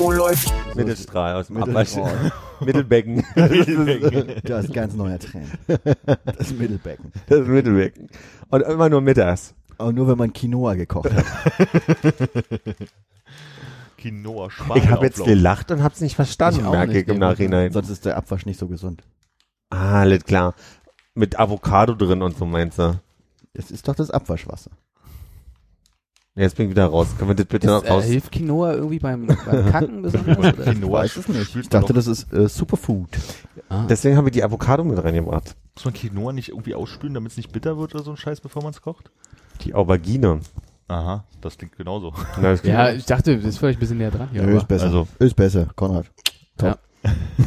Oh, läuft. Mittelstrahl aus dem Mittelstrahl. Abwasch. Mittelbecken. Das ist ein ganz neuer Trend. Das Mittelbecken. Das Mittelbecken. Und immer nur mittags. Aber nur wenn man Quinoa gekocht hat. Quinoa, Ich habe jetzt gelacht und hab's nicht verstanden, Ich merke nicht, ich im Nachhinein. Sonst ist der Abwasch nicht so gesund. Ah, alles klar. Mit Avocado drin und so meinst du. Das ist doch das Abwaschwasser. Jetzt bin ich wieder raus. Können wir das bitte Ist, noch äh, raus? hilft Quinoa irgendwie beim, beim Kacken besonders? Quinoa weiß es nicht. Ich dachte, das ist äh, Superfood. Ah. Deswegen habe ich die Avocado mit reingebracht. muss man Quinoa nicht irgendwie ausspülen, damit es nicht bitter wird oder so ein Scheiß, bevor man es kocht? Die Aubergine. Aha, das klingt genauso. Na, das ja, ich dachte, das ist vielleicht ein bisschen näher dran hier. Nö, aber ist besser. also- ist besser, Konrad.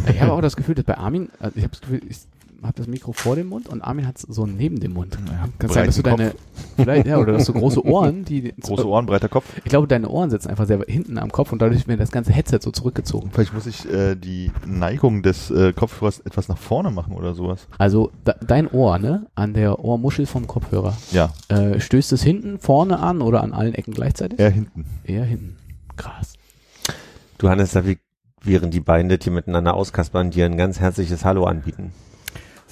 ich habe auch das Gefühl, dass bei Armin, also ich habe das Gefühl, ich habe das Mikro vor dem Mund und Armin hat es so neben dem Mund. Kann sein, dass du deine, vielleicht, ja, oder dass du große Ohren, die, Große Ohren, breiter Kopf. ich glaube, deine Ohren sitzen einfach sehr hinten am Kopf und dadurch wird das ganze Headset so zurückgezogen. Vielleicht muss ich äh, die Neigung des äh, Kopfhörers etwas nach vorne machen oder sowas. Also da, dein Ohr, ne, an der Ohrmuschel vom Kopfhörer, Ja, äh, stößt es hinten, vorne an oder an allen Ecken gleichzeitig? eher hinten. Eher hinten. Krass. Du Hannes, da wie, während die beiden das hier miteinander auskaspern, dir ein ganz herzliches Hallo anbieten.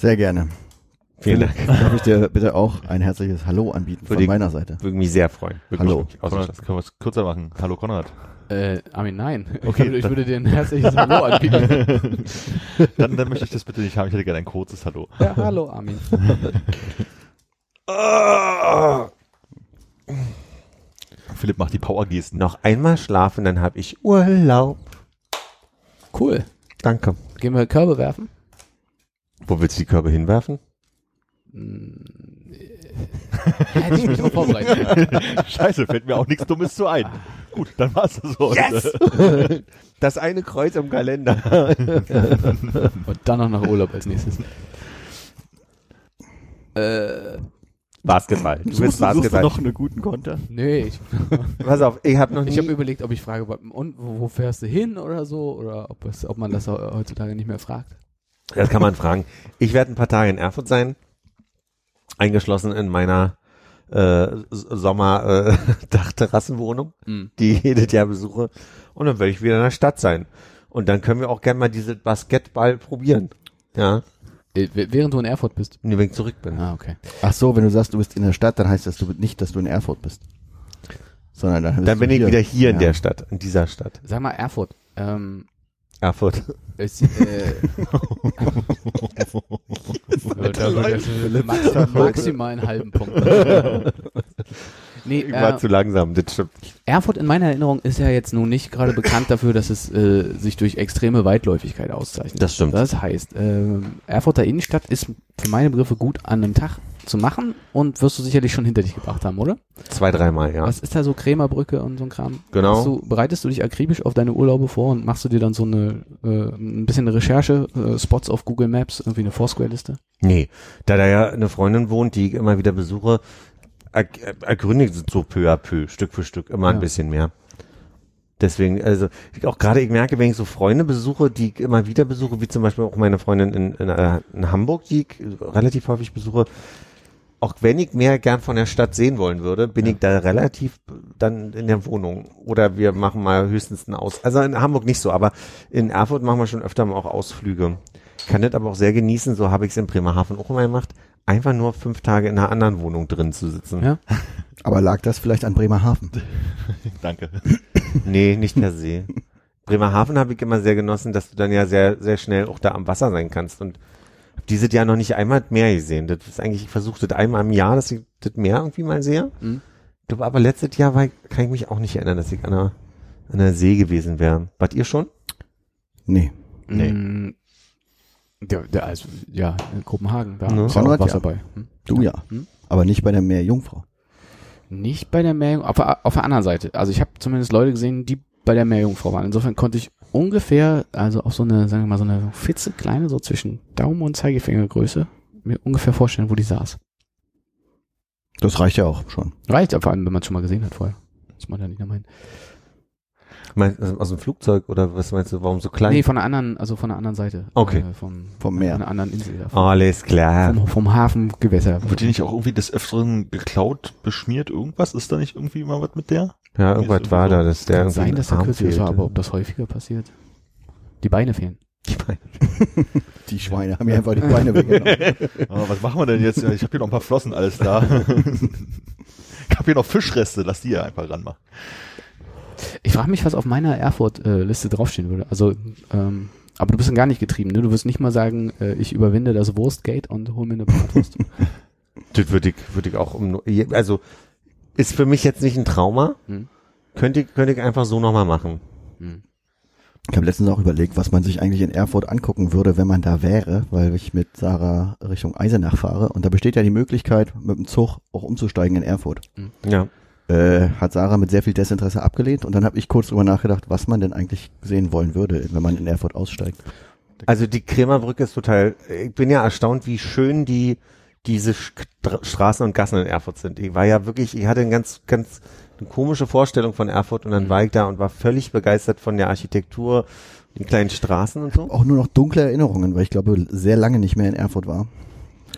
Sehr gerne. Vielen Dank. Darf ich dir bitte auch ein herzliches Hallo anbieten von Würde ich- meiner Seite? Würde mich sehr freuen. Würde Hallo. Konrad, können wir es kürzer machen? Hallo Konrad. Äh, Armin, nein. Okay, ich, würde, ich würde dir ein herzliches Hallo anbieten. Dann, dann möchte ich das bitte nicht haben. Ich hätte gerne ein kurzes Hallo. ja, hallo Armin. Philipp macht die Powergesten. Noch einmal schlafen, dann habe ich Urlaub. Cool. Danke. Gehen wir Körbe werfen? Wo willst du die Körbe hinwerfen? Hätte ich mich drauf vorbereitet. Scheiße, fällt mir auch nichts Dummes zu ein. Gut, dann war's das so. Yes! Das eine Kreuz im Kalender. Und dann noch nach Urlaub als nächstes. Äh, Basketball. Du willst suchst du Basketball. noch einen guten Konter? nee, ich, Pass auf, ich habe noch nie. ich habe überlegt, ob ich frage, und wo, wo fährst du hin oder so, oder ob, es, ob man das heutzutage nicht mehr fragt. Das kann man fragen. Ich werde ein paar Tage in Erfurt sein, eingeschlossen in meiner äh, Sommer äh, Mhm. die ich jedes Jahr besuche. Und dann werde ich wieder in der Stadt sein. Und dann können wir auch gerne mal diese Basketball probieren. Ja, Äh, Während du in Erfurt bist. wenn ich zurück bin. Ah, okay. Ach so, wenn du sagst, du bist in der Stadt, dann heißt das du nicht, dass du in Erfurt bist. Sondern dann, bist Dann du bin ich wieder hier in Ja. der Stadt, in dieser Stadt. Sag mal Erfurt. Ähm, Erfurt. es, äh, da würde max, maximal einen halben Punkt. nee, Ich war äh, zu langsam, das stimmt. Erfurt in meiner Erinnerung ist ja jetzt nun nicht gerade bekannt dafür, dass es äh, sich durch extreme Weitläufigkeit auszeichnet. Das stimmt. Das heißt, ähm, Erfurter Innenstadt ist für meine Begriffe gut an einem Tag zu machen und wirst du sicherlich schon hinter dich gebracht haben, oder? Zwei, dreimal, ja. Was ist da so Krämerbrücke und so ein Kram? Genau. Du, bereitest du dich akribisch auf deine Urlaube vor und machst du dir dann so eine äh, ein bisschen eine Recherche, äh, Spots auf Google Maps, irgendwie eine Foursquare-Liste? Nee, da da ja eine Freundin wohnt, die ich immer wieder besuche, er- er- ergründigt so peu à peu, Stück für Stück, immer ein Ja. bisschen mehr. Deswegen, also auch gerade ich merke, wenn ich so Freunde besuche, die ich immer wieder besuche, wie zum Beispiel auch meine Freundin in, in, äh, in Hamburg, die ich relativ häufig besuche, auch wenn ich mehr gern von der Stadt sehen wollen würde, bin ich da relativ dann in der Wohnung. Oder wir machen mal höchstens einen Aus. Also in Hamburg nicht so, aber in Erfurt machen wir schon öfter mal auch Ausflüge. Kann das aber auch sehr genießen, so habe ich es in Bremerhaven auch immer gemacht, einfach nur fünf Tage in einer anderen Wohnung drin zu sitzen. Ja. Aber lag das vielleicht an Bremerhaven? Danke. Nee, nicht per se. Bremerhaven habe ich immer sehr genossen, dass du dann ja sehr, sehr schnell auch da am Wasser sein kannst. Und hab dieses Jahr noch nicht einmal das Meer gesehen. Das ist eigentlich, ich versuche das einmal im Jahr, dass ich das Meer irgendwie mal sehe. Mhm. Aber letztes Jahr war, ich- kann ich mich auch nicht erinnern, dass ich an einer, an einer See gewesen wäre. Wart ihr schon? Nee. Nee. Mm, Der, der, also, ja, in Kopenhagen, da Ne? ist ja auch Wasser ja. bei. Hm? Du ja. Hm? Aber nicht bei der Meerjungfrau. Nicht bei der Meerjungfrau, auf, der- auf der anderen Seite. Also ich habe zumindest Leute gesehen, die bei der Meerjungfrau waren. Insofern konnte ich ungefähr, also auf so eine, sagen wir mal, so eine fitze kleine, so zwischen Daumen und Zeigefingergröße, mir ungefähr vorstellen, wo die saß. Das reicht ja auch schon. Reicht, vor allem, wenn man es schon mal gesehen hat vorher. Muss man ja nicht nochmal hin. Meinst, du, aus dem Flugzeug oder was meinst du, warum so klein? Nee, von der anderen, also von der anderen Seite. Okay. Äh, vom, Vom Meer. Von einer anderen Insel. Ja, vom, Alles klar. vom, vom Hafengewässer. Wird die nicht auch irgendwie des Öfteren geklaut, beschmiert, irgendwas? Ist da nicht irgendwie mal was mit der? Ja, irgendwas Ist war da, dass der Kann irgendwie sein, ein dass der kürzlich war, aber ob das häufiger passiert? Die Beine fehlen. Die Schweine haben mir einfach die Beine weggenommen. Ah, was machen wir denn jetzt? Ich habe hier noch ein paar Flossen, alles da. ich habe hier noch Fischreste, lass die ja einfach ranmachen. Ich frage mich, was auf meiner Erfurt-Liste draufstehen würde. Also, ähm, aber du bist dann gar nicht getrieben, ne? Du wirst nicht mal sagen, äh, ich überwinde das Wurstgate und hol mir eine Bratwurst. Das würde ich, würde ich auch um, also, ist für mich jetzt nicht ein Trauma. Hm. Könnte ich, könnte ich einfach so nochmal machen. Hm. Ich habe letztens auch überlegt, was man sich eigentlich in Erfurt angucken würde, wenn man da wäre, weil ich mit Sarah Richtung Eisenach fahre. Und da besteht ja die Möglichkeit, mit dem Zug auch umzusteigen in Erfurt. Ja. Äh, hat Sarah mit sehr viel Desinteresse abgelehnt. Und dann habe ich kurz drüber nachgedacht, was man denn eigentlich sehen wollen würde, wenn man in Erfurt aussteigt. Also die Krämerbrücke ist total, ich bin ja erstaunt, wie schön die, diese St- Straßen und Gassen in Erfurt sind. Ich war ja wirklich, ich hatte eine ganz, ganz eine komische Vorstellung von Erfurt und dann war ich da und war völlig begeistert von der Architektur, den kleinen Straßen und so. Auch nur noch dunkle Erinnerungen, weil ich glaube, sehr lange nicht mehr in Erfurt war.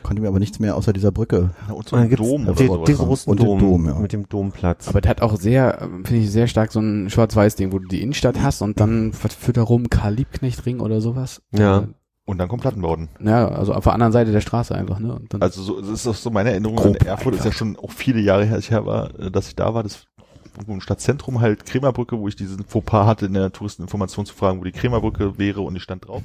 Konnte mir aber nichts mehr außer dieser Brücke. Ja, und so Und dann ein gibt's Dom oder den, sowas. den großen Und Dom, Dom, ja. mit dem Domplatz. Aber der hat auch sehr, ähm, finde ich, sehr stark so ein Schwarz-Weiß-Ding, wo du die Innenstadt hast und dann führt da rum, Karl Liebknecht-Ring oder sowas. Ja. Und dann kommt Plattenbauen. Äh, Ja, also auf der anderen Seite der Straße einfach, ne? Und dann, Also so, das ist auch so meine Erinnerung an Erfurt, ist ja einfach. schon auch viele Jahre her, als ich her war, äh, dass ich da war, das im Stadtzentrum halt Krämerbrücke, wo ich diesen Fauxpas hatte, in der Touristeninformation zu fragen, wo die Krämerbrücke wäre und ich stand drauf.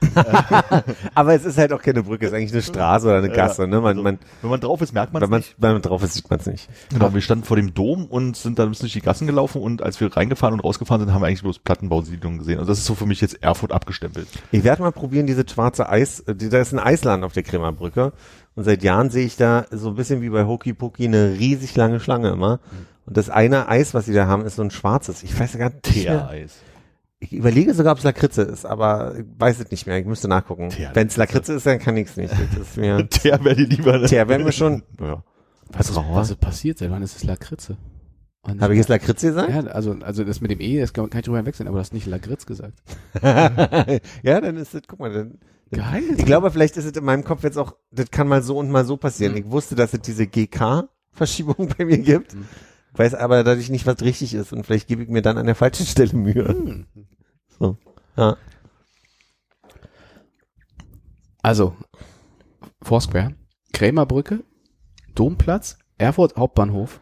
Aber es ist halt auch keine Brücke, es ist eigentlich eine Straße oder eine Gasse, ne? Man, also, man, Wenn man drauf ist, merkt man es nicht. wenn man drauf ist, sieht man es nicht. Genau, wir standen vor dem Dom und sind dann ein bisschen durch die Gassen gelaufen und als wir reingefahren und rausgefahren sind, haben wir eigentlich bloß Plattenbausiedlungen gesehen. Und das ist so für mich jetzt Erfurt abgestempelt. Ich werde mal probieren, diese schwarze Eis, äh, da ist ein Eisladen auf der Krämerbrücke. Und seit Jahren sehe ich da so ein bisschen wie bei Hokey Pokey eine riesig lange Schlange immer. Und das eine Eis, was sie da haben, ist so ein schwarzes. Ich weiß gar nicht. Teereis. Ich überlege sogar, ob es Lakritze ist, aber ich weiß es nicht mehr. Ich müsste nachgucken. Wenn es Lakritze ist, dann kann ich es nicht. Das ist mir, Teer wäre lieber. ne? Teer wäre mir schon, ja. was, ist, Trauer. was ist passiert? Seit wann ist es Lakritze? Habe ich jetzt Lakritze gesagt? Ja, also, also das mit dem E, das kann kann ich drüber hinwechseln, aber du hast nicht Lagritz gesagt. ja, dann ist es, guck mal, dann, Geil. Ich glaube, vielleicht ist es in meinem Kopf jetzt auch, das kann mal so und mal so passieren. Mhm. Ich wusste, dass es diese GK-Verschiebung bei mir gibt, Mhm. Weiß aber dadurch nicht, was richtig ist und vielleicht gebe ich mir dann an der falschen Stelle Mühe. Hm. So. Ja. Also, Foursquare, Krämerbrücke, Domplatz, Erfurt Hauptbahnhof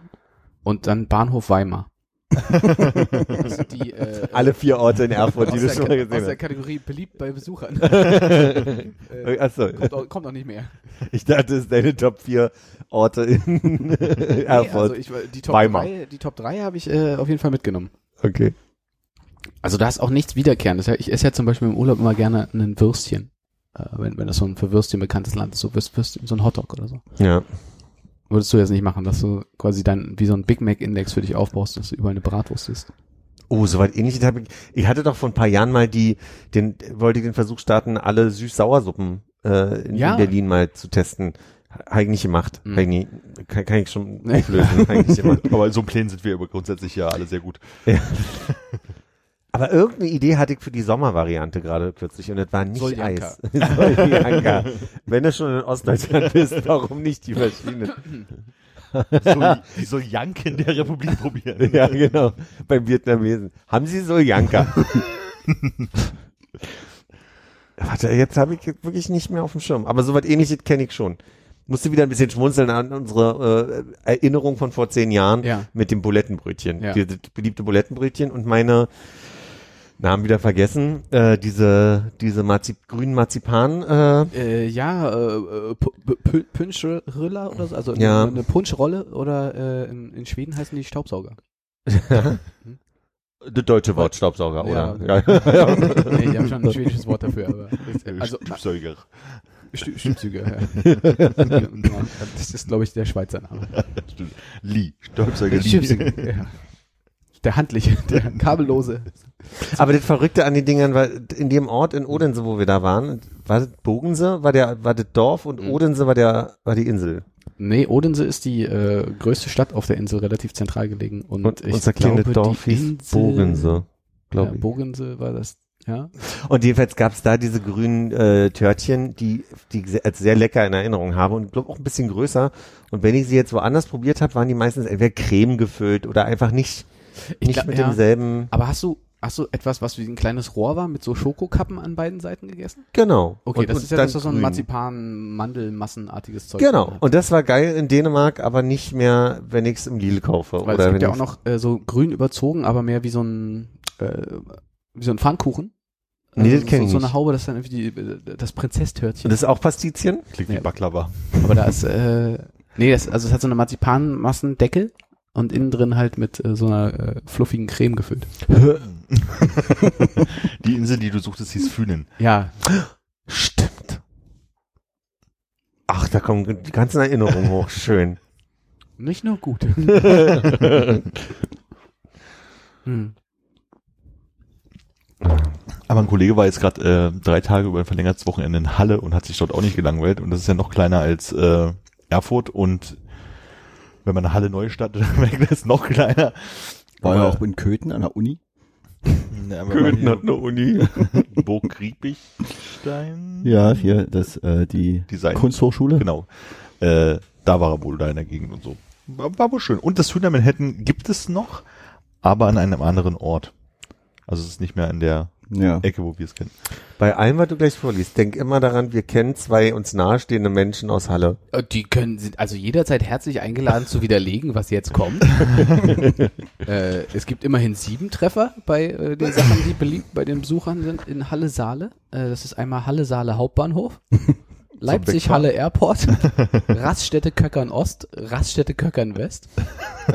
und dann Bahnhof Weimar. Sind die, äh, Alle vier Orte in Erfurt, die du schon mal aus der gesehen Kategorie beliebt bei Besuchern. hast. äh, Achso, kommt, auch, kommt auch nicht mehr. ich dachte, es ist deine Top 4 Orte in Nee, Erfurt. also ich, die Top Weimar. 3, die Top 3 habe ich äh, auf jeden Fall mitgenommen. okay. Also da ist auch nichts Wiederkehrendes. Ich esse ja zum Beispiel im Urlaub immer gerne ein Würstchen. Äh, wenn, wenn das so ein für Würstchen bekanntes Land ist, so Würst- Würstchen, so ein Hotdog oder so. Ja. Würdest du jetzt nicht machen, dass du quasi dann wie so ein Big Mac Index für dich aufbaust, dass du überall eine Bratwurst isst. Oh, soweit ähnliches habe ich. Ich hatte doch vor ein paar Jahren mal die, den, wollte ich den Versuch starten, alle Süß-Sauersuppen äh, in, Ja. in Berlin mal zu testen. Habe ich nicht gemacht. Mhm. Ich nie, kann, kann ich schon auflösen. Hab ich nicht gemacht. Aber in so einem Plänen sind wir aber grundsätzlich ja alle sehr gut. Aber irgendeine Idee hatte ich für die Sommervariante gerade kürzlich und das war nicht Soljanka. Eis. Soljanka. Wenn du schon in Ostdeutschland bist, warum nicht die verschiedenen? So, die so Janken der Republik probieren. Ja, genau. Beim Vietnamesen. Haben Sie Soljanka? Warte, jetzt habe ich wirklich nicht mehr auf dem Schirm. Aber sowas ähnliches kenne ich schon. Musste wieder ein bisschen schmunzeln an unsere äh, Erinnerung von vor zehn Jahren Ja. mit dem Bulettenbrötchen. Ja. Dieses beliebte Bulettenbrötchen und meine Namen wieder vergessen. Äh, diese diese Marzip grünen Marzipan. Äh, Äh, ja, äh, äh, Pu- Pu- Pu- Punschrilla oder so, also Ja. eine, Punschrolle oder äh, in, in Schweden heißen die Staubsauger. das deutsche Wort Staubsauger, Ja. oder? Ja. nee, die haben schon ein schwedisches Wort dafür, aber also Staubsauger. Stü- Stimmzüge, ja. ja. Das ist, glaube ich, der Schweizer Name. Lee, Staubsauger Lee. Ja. Der handliche, der kabellose. Aber das Verrückte an den Dingern war, in dem Ort in Odense, wo wir da waren, war das Bogense, war der, war das Dorf und Mhm. Odense war der, war die Insel. Nee, Odense ist die äh, größte Stadt auf der Insel, relativ zentral gelegen. Und, Und ich unser kleines Dorf hieß Insel, Bogense, Ja, glaube ich. Bogense war das, ja. Und jedenfalls gab's da diese grünen äh, Törtchen, die, die ich sehr, als sehr lecker in Erinnerung habe und glaube auch ein bisschen größer. Und wenn ich sie jetzt woanders probiert habe, waren die meistens entweder Creme gefüllt oder einfach nicht, Ich nicht glaub, mit ja. demselben. Aber hast du, hast du etwas, was wie ein kleines Rohr war, mit so Schokokappen an beiden Seiten gegessen? Genau. Okay, und, das und ist ja dann das ist so ein. Marzipan-Mandelmassenartiges Zeug. Genau. Und das war geil in Dänemark, aber nicht mehr, wenn ich's im Lidl kaufe. Weil oder es gibt wenn ja auch noch äh, so grün überzogen, aber mehr wie so ein, äh, wie so ein Pfannkuchen. Nee, das so, kenn ich so eine. Haube, das ist dann irgendwie die, äh, das Prinzesstörtchen. Und das ist auch Pastizien? Klingt Ja. wie Baklava. Aber da ist, äh, nee, das, also es hat so eine Marzipanmassendeckel und innen drin halt mit äh, so einer äh, fluffigen Creme gefüllt. Die Insel, die du suchtest, hieß Fünen. Ja, Stimmt. Ach, da kommen die ganzen Erinnerungen hoch. Schön. nicht nur gut. hm. Aber ein Kollege war jetzt gerade äh, drei Tage über ein verlängertes Wochenende in Halle und hat sich dort auch nicht gelangweilt. Und das ist ja noch kleiner als äh, Erfurt. Und wenn man eine Halle Neustadt merkt, ist noch kleiner. War ja Aber- auch in Köthen an der Uni. Ja, man hier- eine Uni. Burg Riebichstein. Ja, hier, das, äh, die Design. Kunsthochschule. Genau. Äh, da war er wohl da in der Gegend und so. War, war wohl schön. Und das Hühner Manhattan gibt es noch, aber an einem anderen Ort. Also es ist nicht mehr in der Ja. Ecke, wo wir es kennen. Bei allem, was du gleich vorliest, denk immer daran, wir kennen zwei uns nahestehende Menschen aus Halle. Äh, Die können, sind also jederzeit herzlich eingeladen zu widerlegen, was jetzt kommt. äh, es gibt immerhin sieben Treffer bei äh, den Sachen, die beliebt bei den Besuchern sind in Halle Saale. Äh, das ist einmal Halle Saale Hauptbahnhof, Leipzig. Halle Airport, Raststätte Köckern Ost, Raststätte Köckern West.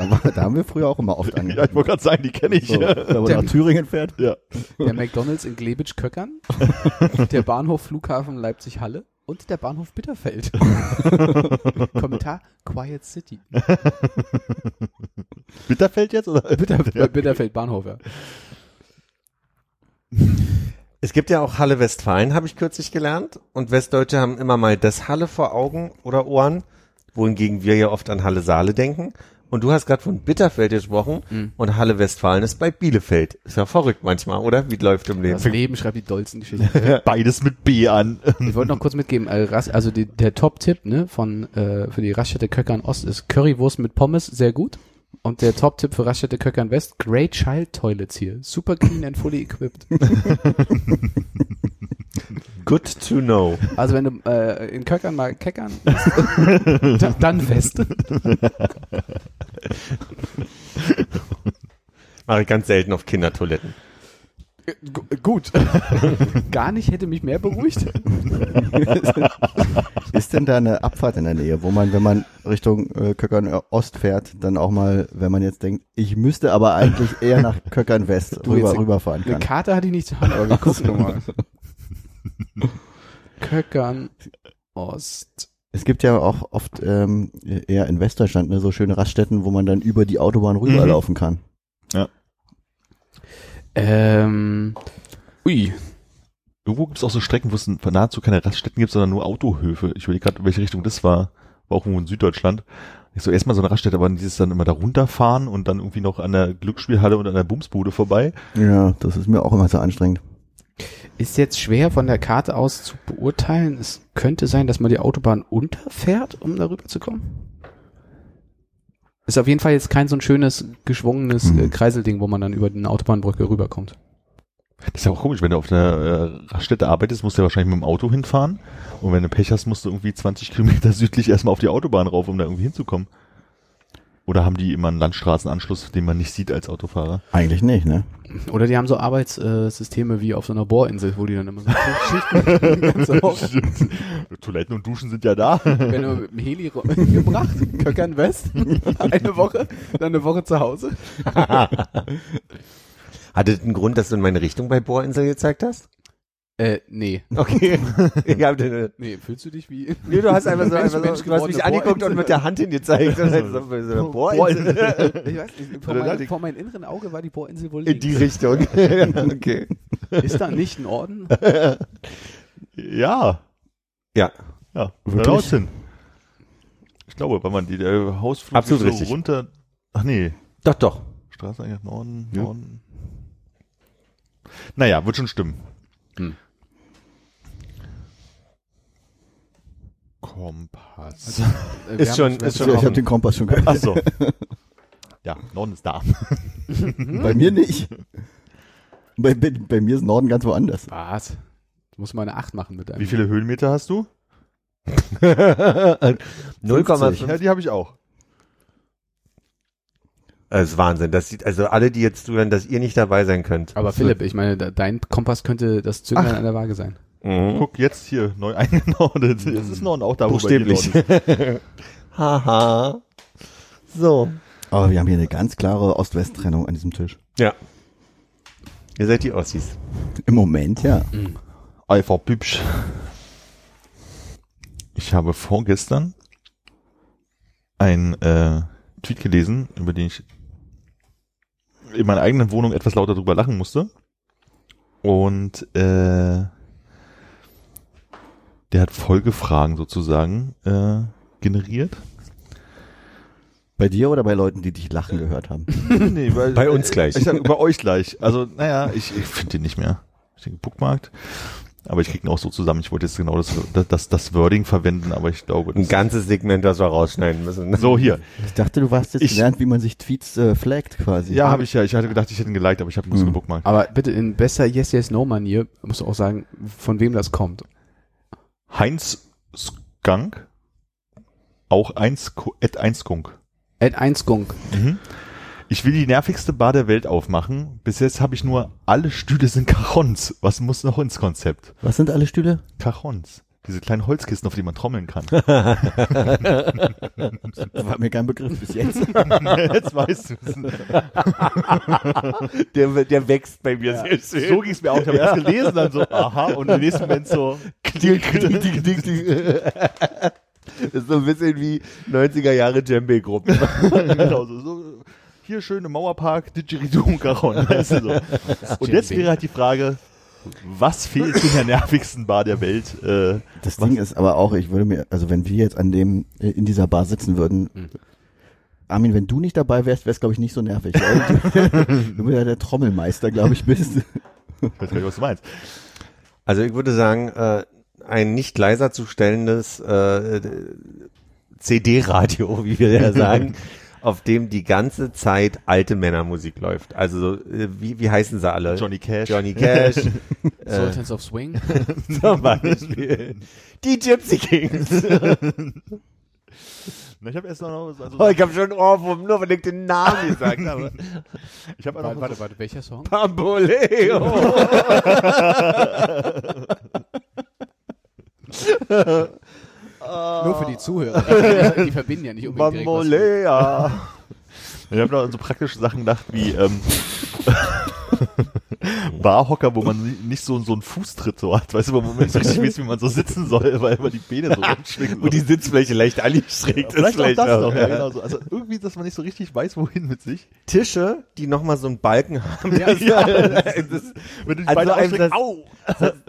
Da, war, da haben wir früher auch immer oft angefangen. Ja, ich wollte gerade sagen, die kenne ich. So, wenn man Der- nach Thüringen fährt. Ja. der McDonalds in Glebitsch-Köckern, der Bahnhof Flughafen Leipzig-Halle und der Bahnhof Bitterfeld. Kommentar Quiet City. Bitterfeld jetzt? Oder? Bitter, Bitterfeld Bahnhof, ja. Es gibt ja auch Halle Westfalen, habe ich kürzlich gelernt. Und Westdeutsche haben immer mal das Halle vor Augen oder Ohren, wohingegen wir ja oft an Halle Saale denken. Und du hast gerade von Bitterfeld gesprochen Mhm. und Halle Westfalen ist bei Bielefeld. Ist ja verrückt manchmal, oder? Wie läuft im Leben? Das Leben schreibt die dollsten Geschichten. Beides mit B an. Ich wollte noch kurz mitgeben, äh, also die, der Top-Tipp ne, von äh, für die Raststätte Köckern Ost ist Currywurst mit Pommes, sehr gut. Und der Top-Tipp für Raststätte Köckern West, Great Child Toilets hier. Super clean and fully equipped. Good to know. Also wenn du äh, in Köckern mal keckern, dann, dann West. Mache ich ganz selten auf Kindertoiletten. Gu- Gut. Gar nicht hätte mich mehr beruhigt. Ist denn da eine Abfahrt in der Nähe, wo man, wenn man Richtung äh, Köckern Ost fährt, dann auch mal, wenn man jetzt denkt, ich müsste aber eigentlich eher nach Köckern West Du, rüber, rüberfahren Eine kann? Karte hatte ich nicht zur Hand, aber wir gucken nochmal. Köckern Ost. Es gibt ja auch oft ähm, eher in Westdeutschland ne, so schöne Raststätten, wo man dann über die Autobahn rüberlaufen kann. Ähm, ui, Irgendwo gibt es auch so Strecken, wo es nahezu keine Raststätten gibt, sondern nur Autohöfe. Ich überlege gerade, in welche Richtung das war. War auch irgendwo in Süddeutschland. Ich so erstmal so eine Raststätte, aber dieses dann immer da runterfahren und dann irgendwie noch an der Glücksspielhalle und an der Bumsbude vorbei. Ja, das ist mir auch immer so anstrengend. Ist jetzt schwer von der Karte aus zu beurteilen. Es könnte sein, dass man die Autobahn unterfährt, um darüber zu kommen. Ist auf jeden Fall jetzt kein so ein schönes, geschwungenes Mhm. äh, Kreiselding, wo man dann über eine Autobahnbrücke rüberkommt. Das ist ja auch komisch, wenn du auf einer äh, Raststätte arbeitest, musst du ja wahrscheinlich mit dem Auto hinfahren. Und wenn du Pech hast, musst du irgendwie 20 Kilometer südlich erstmal auf die Autobahn rauf, um da irgendwie hinzukommen. Oder haben die immer einen Landstraßenanschluss, den man nicht sieht als Autofahrer? Eigentlich nicht, ne? Oder die haben so Arbeitssysteme wie auf so einer Bohrinsel, wo die dann immer so Schichten. Toiletten und Duschen sind ja da. Wenn du mit dem Heli gebracht, Köckern West, eine Woche, dann eine Woche zu Hause. Hatte das einen Grund, dass du in meine Richtung bei Bohrinsel gezeigt hast? Äh, nee. Okay. ich hab den, Nee, fühlst du dich wie? nee, du hast einfach so, Mensch, einfach so Mensch du hast mich angeguckt und mit der Hand hingezeigt. Und dann so, so eine Bohrinsel. Ich weiß nicht, vor, die- vor meinem inneren Auge war die Bohrinsel wohl In links. die Richtung. okay. Ist da nicht ein Orden? Ja. Ja. Ja, Wirklich? hin. Ich glaube, wenn man die der Hausflug Absolut so richtig. runter. Ach nee, Doch, doch. Straßeneingang Norden, Ja. Norden. Naja, wird schon stimmen. Hm. Kompass. Äh, wir Ist schon- ist schon Ja, ich habe den Kompass schon gehört. Ach so. Ja, Norden ist da. Bei mir nicht. Bei, bei, bei mir ist Norden ganz woanders. Was? Du musst mal eine 8 machen mit deinem. Wie viele Höhenmeter hast du? 0,5. Ja, die habe ich auch. Das ist Wahnsinn. Das sieht, also alle, die jetzt zuhören, dass ihr nicht dabei sein könnt. Aber Philipp, ich meine, dein Kompass könnte das Zünglein an der Waage sein. Mhm. Guck jetzt hier, neu eingenordet. Jetzt ist Norden auch da, wo Buchstäblich. Haha. So. Aber wir haben hier eine ganz klare Ost-West-Trennung an diesem Tisch. Ja. Ihr seid die Ossis. Im Moment, ja. Alpha Pübsch. Ich habe vorgestern ein äh, Tweet gelesen, über den ich in meiner eigenen Wohnung etwas lauter drüber lachen musste. Und äh, der hat Folgefragen sozusagen äh, generiert. Bei dir oder bei Leuten, die dich lachen gehört haben? nee, bei, Bei uns gleich. Ich sag, bei euch gleich. Also, naja, ich, ich finde den nicht mehr. Ich denke, bookmarkt. Aber ich krieg ihn auch so zusammen. Ich wollte jetzt genau das, das, das Wording verwenden, aber ich glaube, Ein ganzes Segment, das wir rausschneiden müssen. so hier. Ich dachte, du warst jetzt Ich- gelernt, wie man sich Tweets äh, flaggt quasi. Ja, habe ich ja. Ich hatte gedacht, ich hätte ihn geliked, aber ich habe ihn bloß Hm. gebookmarkt. Aber bitte in besser Yes, Yes, No Manier musst du auch sagen, von wem das kommt. Heinz Skunk. Auch eins, at 1 Skunk. Ed 1 Gunk. Mhm. Ich will die nervigste Bar der Welt aufmachen. Bis jetzt habe ich nur alle Stühle sind Cajons. Was muss noch ins Konzept? Was sind alle Stühle? Cajons. Diese kleinen Holzkisten, auf die man trommeln kann. Das war mir kein Begriff bis jetzt. Jetzt weißt du es. Der, der wächst bei mir sehr schön. So ging es mir auch. Ich habe erst gelesen, dann so, aha, und im nächsten Moment so, Ding, ding, ding, ding, ding. Das ist so ein bisschen wie 90er Jahre Djembe-Gruppen. genau, so, so, hier schöne Mauerpark, Didgeridoo und Caron. Weißt du, so. Und jetzt wäre halt die Frage, was fehlt in der nervigsten Bar der Welt? Äh, Das Ding ist aber auch, ich würde mir, also wenn wir jetzt an dem, äh, in dieser Bar sitzen würden, Armin, wenn du nicht dabei wärst, wär's glaube ich nicht so nervig. Weil du bist ja der Trommelmeister, glaube ich, bist. ich weiß gar nicht, was du meinst. Also ich würde sagen, äh, ein nicht leiser zu stellendes äh, CD-Radio, wie wir ja sagen, auf dem die ganze Zeit alte Männermusik läuft. Also so, äh, wie, wie heißen sie alle? Johnny Cash. Johnny Cash. äh, Sultans of Swing. zum Beispiel. Die Gypsy Kings. Na, ich habe erst noch, also, Oh, ich habe schon Ohrwurm, nur wenn ich den Namen gesagt habe. ich habe Warte, noch warte, warte, welcher Song? Bamboleo. Die Zuhörer. Die verbinden ja nicht unbedingt Bambolea. Ich habe noch an so praktische Sachen gedacht wie ähm, Barhocker, wo man ni- nicht so, so einen Fußtritt so hat, weißt du, wo man nicht so richtig weiß, wie man so sitzen soll, weil immer die Beine so rumschwingen. Wo die Sitzfläche leicht angestreckt ist. vielleicht auch das noch, ja, ja. genau so. Also irgendwie, dass man nicht so richtig weiß, wohin mit sich. Tische, die nochmal so einen Balken haben. Ja, ja, das, Wenn du die Also Beine das- au!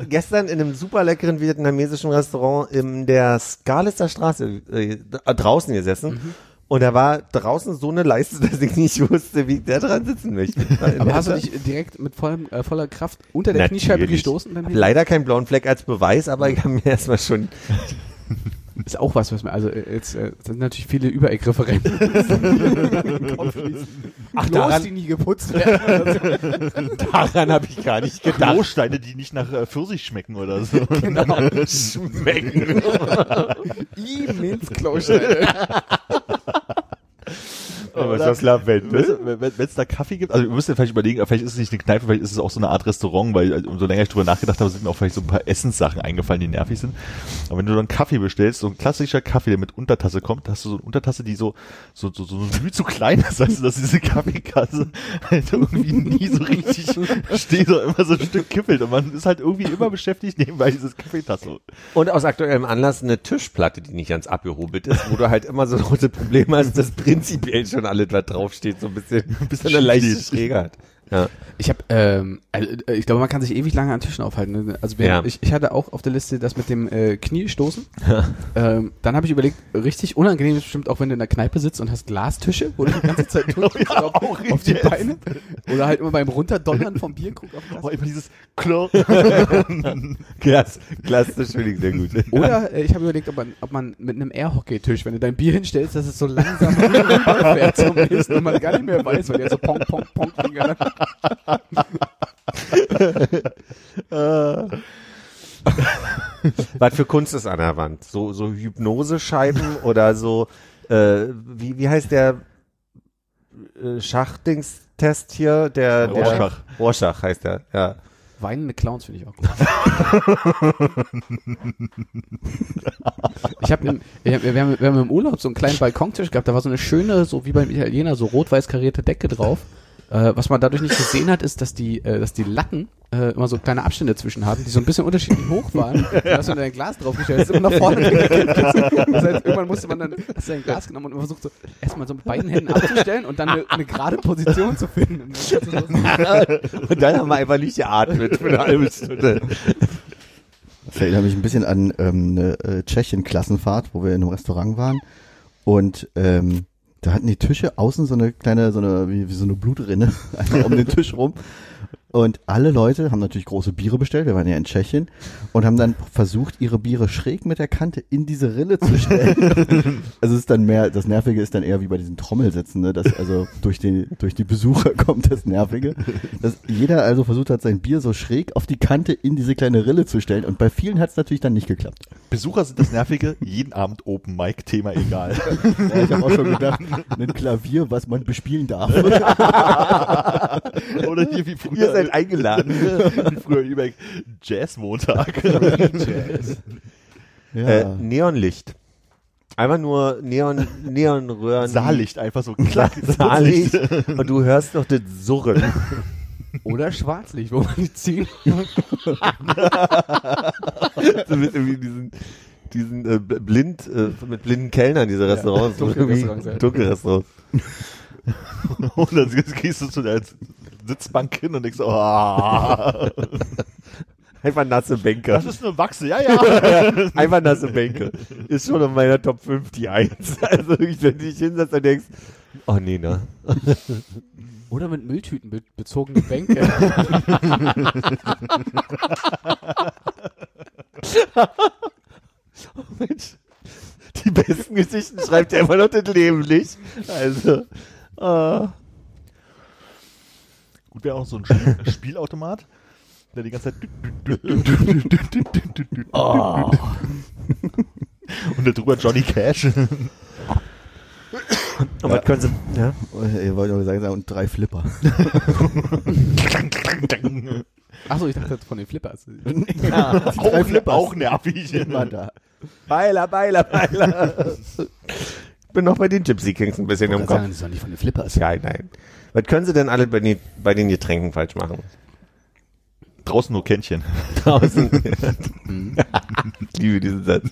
gestern in einem super leckeren vietnamesischen Restaurant in der Skalitzer Straße äh, draußen gesessen. Und da war draußen so eine Leiste, dass ich nicht wusste, wie ich da dran sitzen möchte. Aber hast du dich direkt mit vollem, äh, voller Kraft unter der. Kniescheibe gestoßen? Leider keinen blauen Fleck als Beweis, aber ich habe mir erstmal schon Ist auch was, was mir, also äh, jetzt äh, sind natürlich viele Überegriffe rein. Ach, Klos, daran, die nie geputzt werden. daran habe ich gar nicht gedacht. Klosteine, die nicht nach äh, Pfirsich schmecken oder so. Genau. Schmecken. Immens Klosteine. Aber ist das Lavendel? Weißt du, wenn es da Kaffee gibt, also wir müssen vielleicht überlegen, vielleicht ist es nicht eine Kneipe, vielleicht ist es auch so eine Art Restaurant, weil also, umso länger ich drüber nachgedacht habe, sind mir auch vielleicht so ein paar Essenssachen eingefallen, die nervig sind. Aber wenn du dann Kaffee bestellst, so ein klassischer Kaffee, der mit Untertasse kommt, hast du so eine Untertasse, die so so so, so viel zu klein ist, also dass diese Kaffeekasse halt irgendwie nie so richtig steht, sondern immer so ein Stück kippelt und man ist halt irgendwie immer beschäftigt nebenbei dieses Kaffeetasse. Und aus aktuellem Anlass eine Tischplatte, die nicht ganz abgehobelt ist, wo du halt immer so große Probleme hast, dass prinzipiell schon alles, was draufsteht, so ein bisschen, ein bisschen eine leichte steht. Ja. Ich habe, ähm, also, äh, ich glaube, man kann sich ewig lange an Tischen aufhalten. ne? Also Ja. ich, ich hatte auch auf der Liste das mit dem äh, Kniestoßen. ähm, dann habe ich überlegt, richtig unangenehm ist bestimmt auch, wenn du in der Kneipe sitzt und hast Glastische, wo du die ganze Zeit drückst auf, auf die yes. Beine. Oder halt immer beim Runterdonnern vom Bier guck auf Oh, immer dieses Klo. Glas, Glas, das finde ich sehr gut. Oder äh, ich habe überlegt, ob man, ob man mit einem Airhockey-Tisch, wenn du dein Bier hinstellst, dass es so langsam rüberfährt zum nächsten und man gar nicht mehr weiß, weil der so pong, pong, pong Finger Was für Kunst ist an der Wand? So, so Hypnosescheiben oder so, äh, wie, wie heißt der äh, Schachdingstest hier? Der, der Rorschach. Rorschach heißt der, ja. Weinende Clowns finde ich auch gut. ich habe im, ich hab, wir, haben, wir haben im Urlaub so einen kleinen Balkontisch gehabt, da war so eine schöne, so wie beim Italiener, so rot-weiß karierte Decke drauf. Äh, was man dadurch nicht gesehen hat, ist, dass die, äh, dass die Latten äh, immer so kleine Abstände zwischen hatten, die so ein bisschen unterschiedlich hoch waren. Da hast du dann ein Glas draufgestellt, ist immer nach vorne gekippt. Das heißt, irgendwann musste man dann, hast du ein Glas genommen und versucht so erstmal so mit beiden Händen abzustellen und dann eine, eine gerade Position zu finden. Und dann haben wir einfach nicht geatmet für eine halbe Stunde. Das erinnert mich ein bisschen an ähm, eine äh, Tschechien-Klassenfahrt, wo wir in einem Restaurant waren. Und ähm, da hatten die Tische außen so eine kleine, so eine, wie, wie so eine Blutrinne einfach um den Tisch rum. Und alle Leute haben natürlich große Biere bestellt, wir waren ja in Tschechien, und haben dann versucht, ihre Biere schräg mit der Kante in diese Rille zu stellen. also es ist dann mehr, das Nervige ist dann eher wie bei diesen Trommelsätzen, ne? dass also durch die, durch die Besucher kommt das Nervige. Dass jeder also versucht hat, sein Bier so schräg auf die Kante in diese kleine Rille zu stellen und bei vielen hat es natürlich dann nicht geklappt. Besucher sind das Nervige, jeden Abend Open Mic, Thema egal. Ja, ich habe auch schon gedacht, ein Klavier, was man bespielen darf. Oder hier wie früher. Ihr seid eingeladen. wie früher über Jazzmontag. Ja. Äh, Neonlicht. Einfach nur Neon, Neonröhren. Saallicht, einfach so klack. Saallicht. Und du hörst noch das Surren. Oder Schwarzlicht, wo man die ziehen. so mit irgendwie diesen, diesen äh, blind, äh, mit blinden Kellnern, diese Restaurants. dunkle irgendwie Restaurants, ja. Dunkle Restaurants. Und dann gehst du zu der Sitzbank hin und denkst, so, ah, Einfach nasse Bänke. das ist eine Wachse, ja, ja. Einfach nasse Bänke. Ist schon in meiner Top 5 die 1. Also wenn du dich hinsetzt und denkst, oh nee, ne. Oder mit Mülltüten be bezogene Bänke. Mensch, die besten Geschichten schreibt er immer noch das Leben nicht. Also, äh, Gut wäre auch so ein Spiel, Spielautomat, der die ganze Zeit oh. und da drüber Johnny Cash. Und was können sie, ja? Ihr wollt aber sagen, und drei Flipper. Achso, ich dachte von den Flippers. auch, Flippers. auch nervig. Immer da. Beiler, Beiler, Beiler. Ich bin noch bei den Gypsy Kings ein bisschen im Kopf. sagen, das ist doch nicht von den Flippers. Ja, nein. Was können sie denn alle bei den, bei den Getränken falsch machen? Draußen nur Kännchen. Draußen. ich liebe diesen Satz.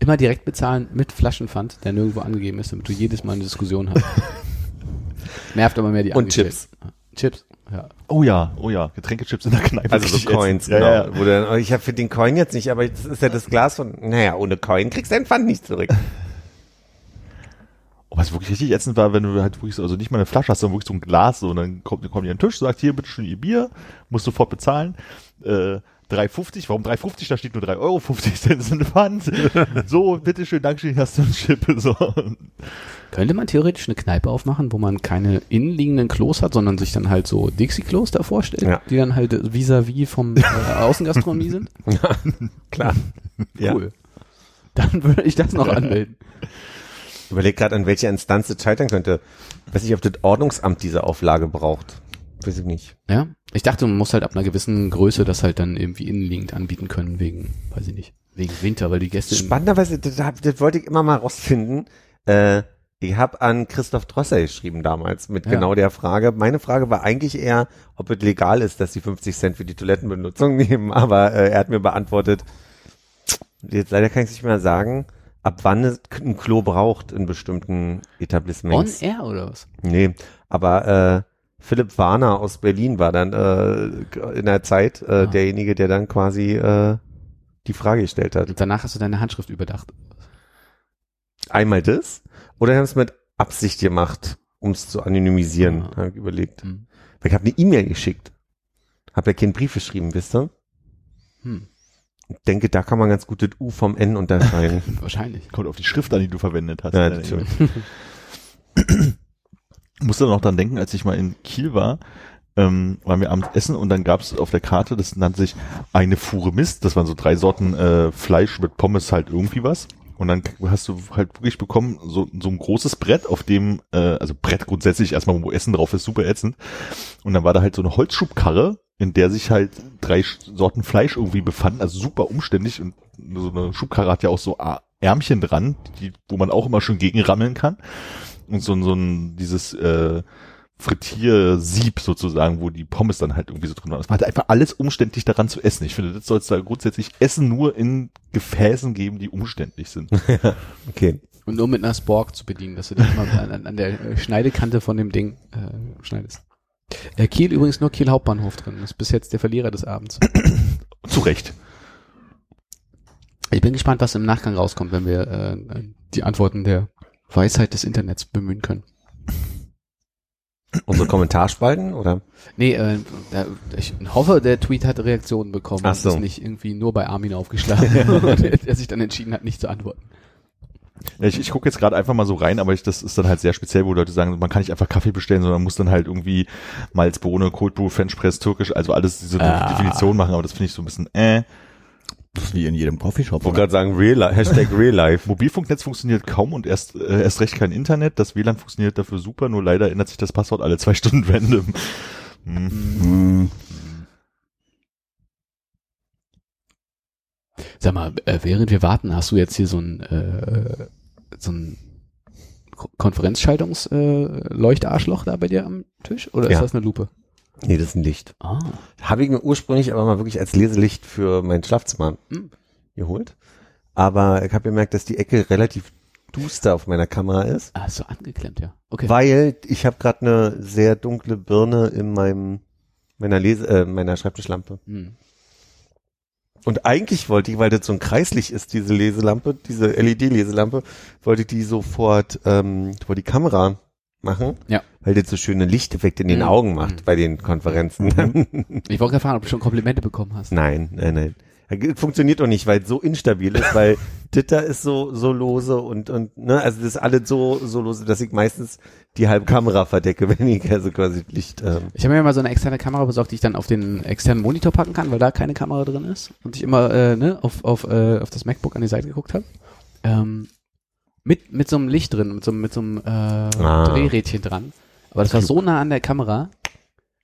Immer direkt bezahlen mit Flaschenpfand, der nirgendwo angegeben ist, damit du jedes Mal eine Diskussion hast. Nervt aber mehr die Und. Chips. Chips, ja. Oh ja, oh ja, Getränkechips in der Kneipe. Also so Coins, ätzend. genau. Ja, ja. Wo du dann, ich habe für den Coin jetzt nicht, aber das ist ja das Glas von, naja, ohne Coin kriegst du dein Pfand nicht zurück. Oh, was wirklich richtig ätzend war, wenn du halt wirklich so, also nicht mal eine Flasche hast, sondern wirklich so ein Glas, so, und dann kommt, kommt ihr an den Tisch, sagt, hier, bitte schön Ihr Bier, musst sofort bezahlen, äh, 3,50, warum 3,50? Da steht nur 3,50 Euro, das ist eine Pfand. So, bitteschön, Dankeschön, hast du ein Chip, so. Könnte man theoretisch eine Kneipe aufmachen, wo man keine innenliegenden Klos hat, sondern sich dann halt so Dixie-Klos da vorstellt, Ja. die dann halt vis-à-vis vom äh, Außengastronomie sind? Klar. Ja. Cool. Dann würde ich das noch anmelden. Ich überlege gerade, an welcher Instanz es scheitern könnte. Ich weiß nicht, ob das Ordnungsamt diese Auflage braucht. Weiß ich nicht. Ja? Ich dachte, man muss halt ab einer gewissen Größe das halt dann irgendwie innenliegend anbieten können, wegen, weiß ich nicht, wegen Winter, weil die Gäste. Spannenderweise, das, das wollte ich immer mal rausfinden. Äh, ich habe an Christoph Drosser geschrieben damals mit Ja. genau der Frage. Meine Frage war eigentlich eher, ob es legal ist, dass sie 50 Cent für die Toilettenbenutzung nehmen, aber äh, er hat mir beantwortet, jetzt leider kann ich es nicht mehr sagen, ab wann es ein Klo braucht in bestimmten On Etablissements. Air oder was? Nee, aber äh, Philipp Warner aus Berlin war dann äh, in der Zeit äh, Ah. derjenige, der dann quasi äh, die Frage gestellt hat. Und danach hast du deine Handschrift überdacht. Einmal das oder haben es mit Absicht gemacht, um es zu anonymisieren, Ah. habe ich überlegt. Hm. Weil ich habe eine E-Mail geschickt. Habe ja keinen Brief geschrieben, wisst ihr? Hm. Ich denke, da kann man ganz gut das U vom N unterscheiden. Wahrscheinlich. Kommt auf die Schrift an, die du verwendet hast. Ja, deiner natürlich. E-Mail. Musste noch dran denken, als ich mal in Kiel war, ähm, waren wir abends essen und dann gab es auf der Karte, das nannte sich eine Fuhre Mist. Das waren so drei Sorten äh, Fleisch mit Pommes halt irgendwie was. Und dann hast du halt wirklich bekommen, so, so ein großes Brett, auf dem, äh, also Brett grundsätzlich erstmal, wo Essen drauf ist, super ätzend. Und dann war da halt so eine Holzschubkarre, in der sich halt drei Sorten Fleisch irgendwie befanden, also super umständlich. Und so eine Schubkarre hat ja auch so Ärmchen dran, die, wo man auch immer schön gegenrammeln kann. Und so, ein- so ein, dieses, äh, Frittiersieb sozusagen, wo die Pommes dann halt irgendwie so drin waren. Es war halt einfach alles umständlich daran zu essen. Ich finde, das soll es da grundsätzlich Essen nur in Gefäßen geben, die umständlich sind. Okay. Und nur mit einer Spork zu bedienen, dass du dich mal an, an- der Schneidekante von dem Ding äh, schneidest. Äh, Kiel übrigens nur Kiel Hauptbahnhof drin. Das ist bis jetzt der Verlierer des Abends. Zu Recht. Ich bin gespannt, was im Nachgang rauskommt, wenn wir äh, die Antworten der Weisheit des Internets bemühen können. Unsere Kommentarspalten oder? Nee, äh, da- ich hoffe, der Tweet hat Reaktionen bekommen Ach und so. ist nicht irgendwie nur bei Armin aufgeschlagen und er, er sich dann entschieden hat, nicht zu antworten. Ja, ich ich gucke jetzt gerade einfach mal so rein, aber ich, das ist dann halt sehr speziell, wo Leute sagen, man kann nicht einfach Kaffee bestellen, sondern man muss dann halt irgendwie Malzbohne, Cold Brew, French Press, Türkisch, also alles diese Ah. Definition machen, aber das finde ich so ein bisschen äh. Das ist wie in jedem Coffeeshop. Ich wollte gerade sagen, Real Life, Hashtag Real Life. Mobilfunknetz funktioniert kaum und erst, äh, erst recht kein Internet. Das WLAN funktioniert dafür super, nur leider ändert sich das Passwort alle zwei Stunden random. Hm. Hm, Sag mal, äh, während wir warten, hast du jetzt hier so ein äh, so ein Ko- Konferenzschaltungs-Leuchtarschloch äh, da bei dir am Tisch? Oder ist Ja. das eine Lupe? Nee, das ist ein Licht. Ah. Habe ich mir ursprünglich aber mal wirklich als Leselicht für mein Schlafzimmer Hm. geholt. Aber ich habe gemerkt, dass die Ecke relativ duster auf meiner Kamera ist, Ah, so angeklemmt, ja. Okay. weil ich habe gerade eine sehr dunkle Birne in meinem meiner Lese äh, meiner Schreibtischlampe. Hm. Und eigentlich wollte ich, weil das so ein Kreislicht ist, diese Leselampe, diese LED-Leselampe, wollte ich die sofort ähm, vor die Kamera machen, Ja. weil das so schöne Lichteffekte in den Mhm. Augen macht Mhm. bei den Konferenzen. Ich wollte fragen, ob du schon Komplimente bekommen hast. Nein, nein, nein. Funktioniert doch nicht, weil es so instabil ist, weil Twitter ist so, so lose und, und, ne, also das ist alles so, so lose, dass ich meistens die halbe Kamera verdecke, wenn ich also quasi Licht, ähm, Ich habe mir mal so eine externe Kamera besorgt, die ich dann auf den externen Monitor packen kann, weil da keine Kamera drin ist. Und ich immer äh, ne, auf, auf, äh, auf das MacBook an die Seite geguckt habe. Ähm, mit, mit so einem Licht drin, mit so, einem- mit so einem äh, Ah. Drehrädchen dran. Aber das war so nah an der Kamera,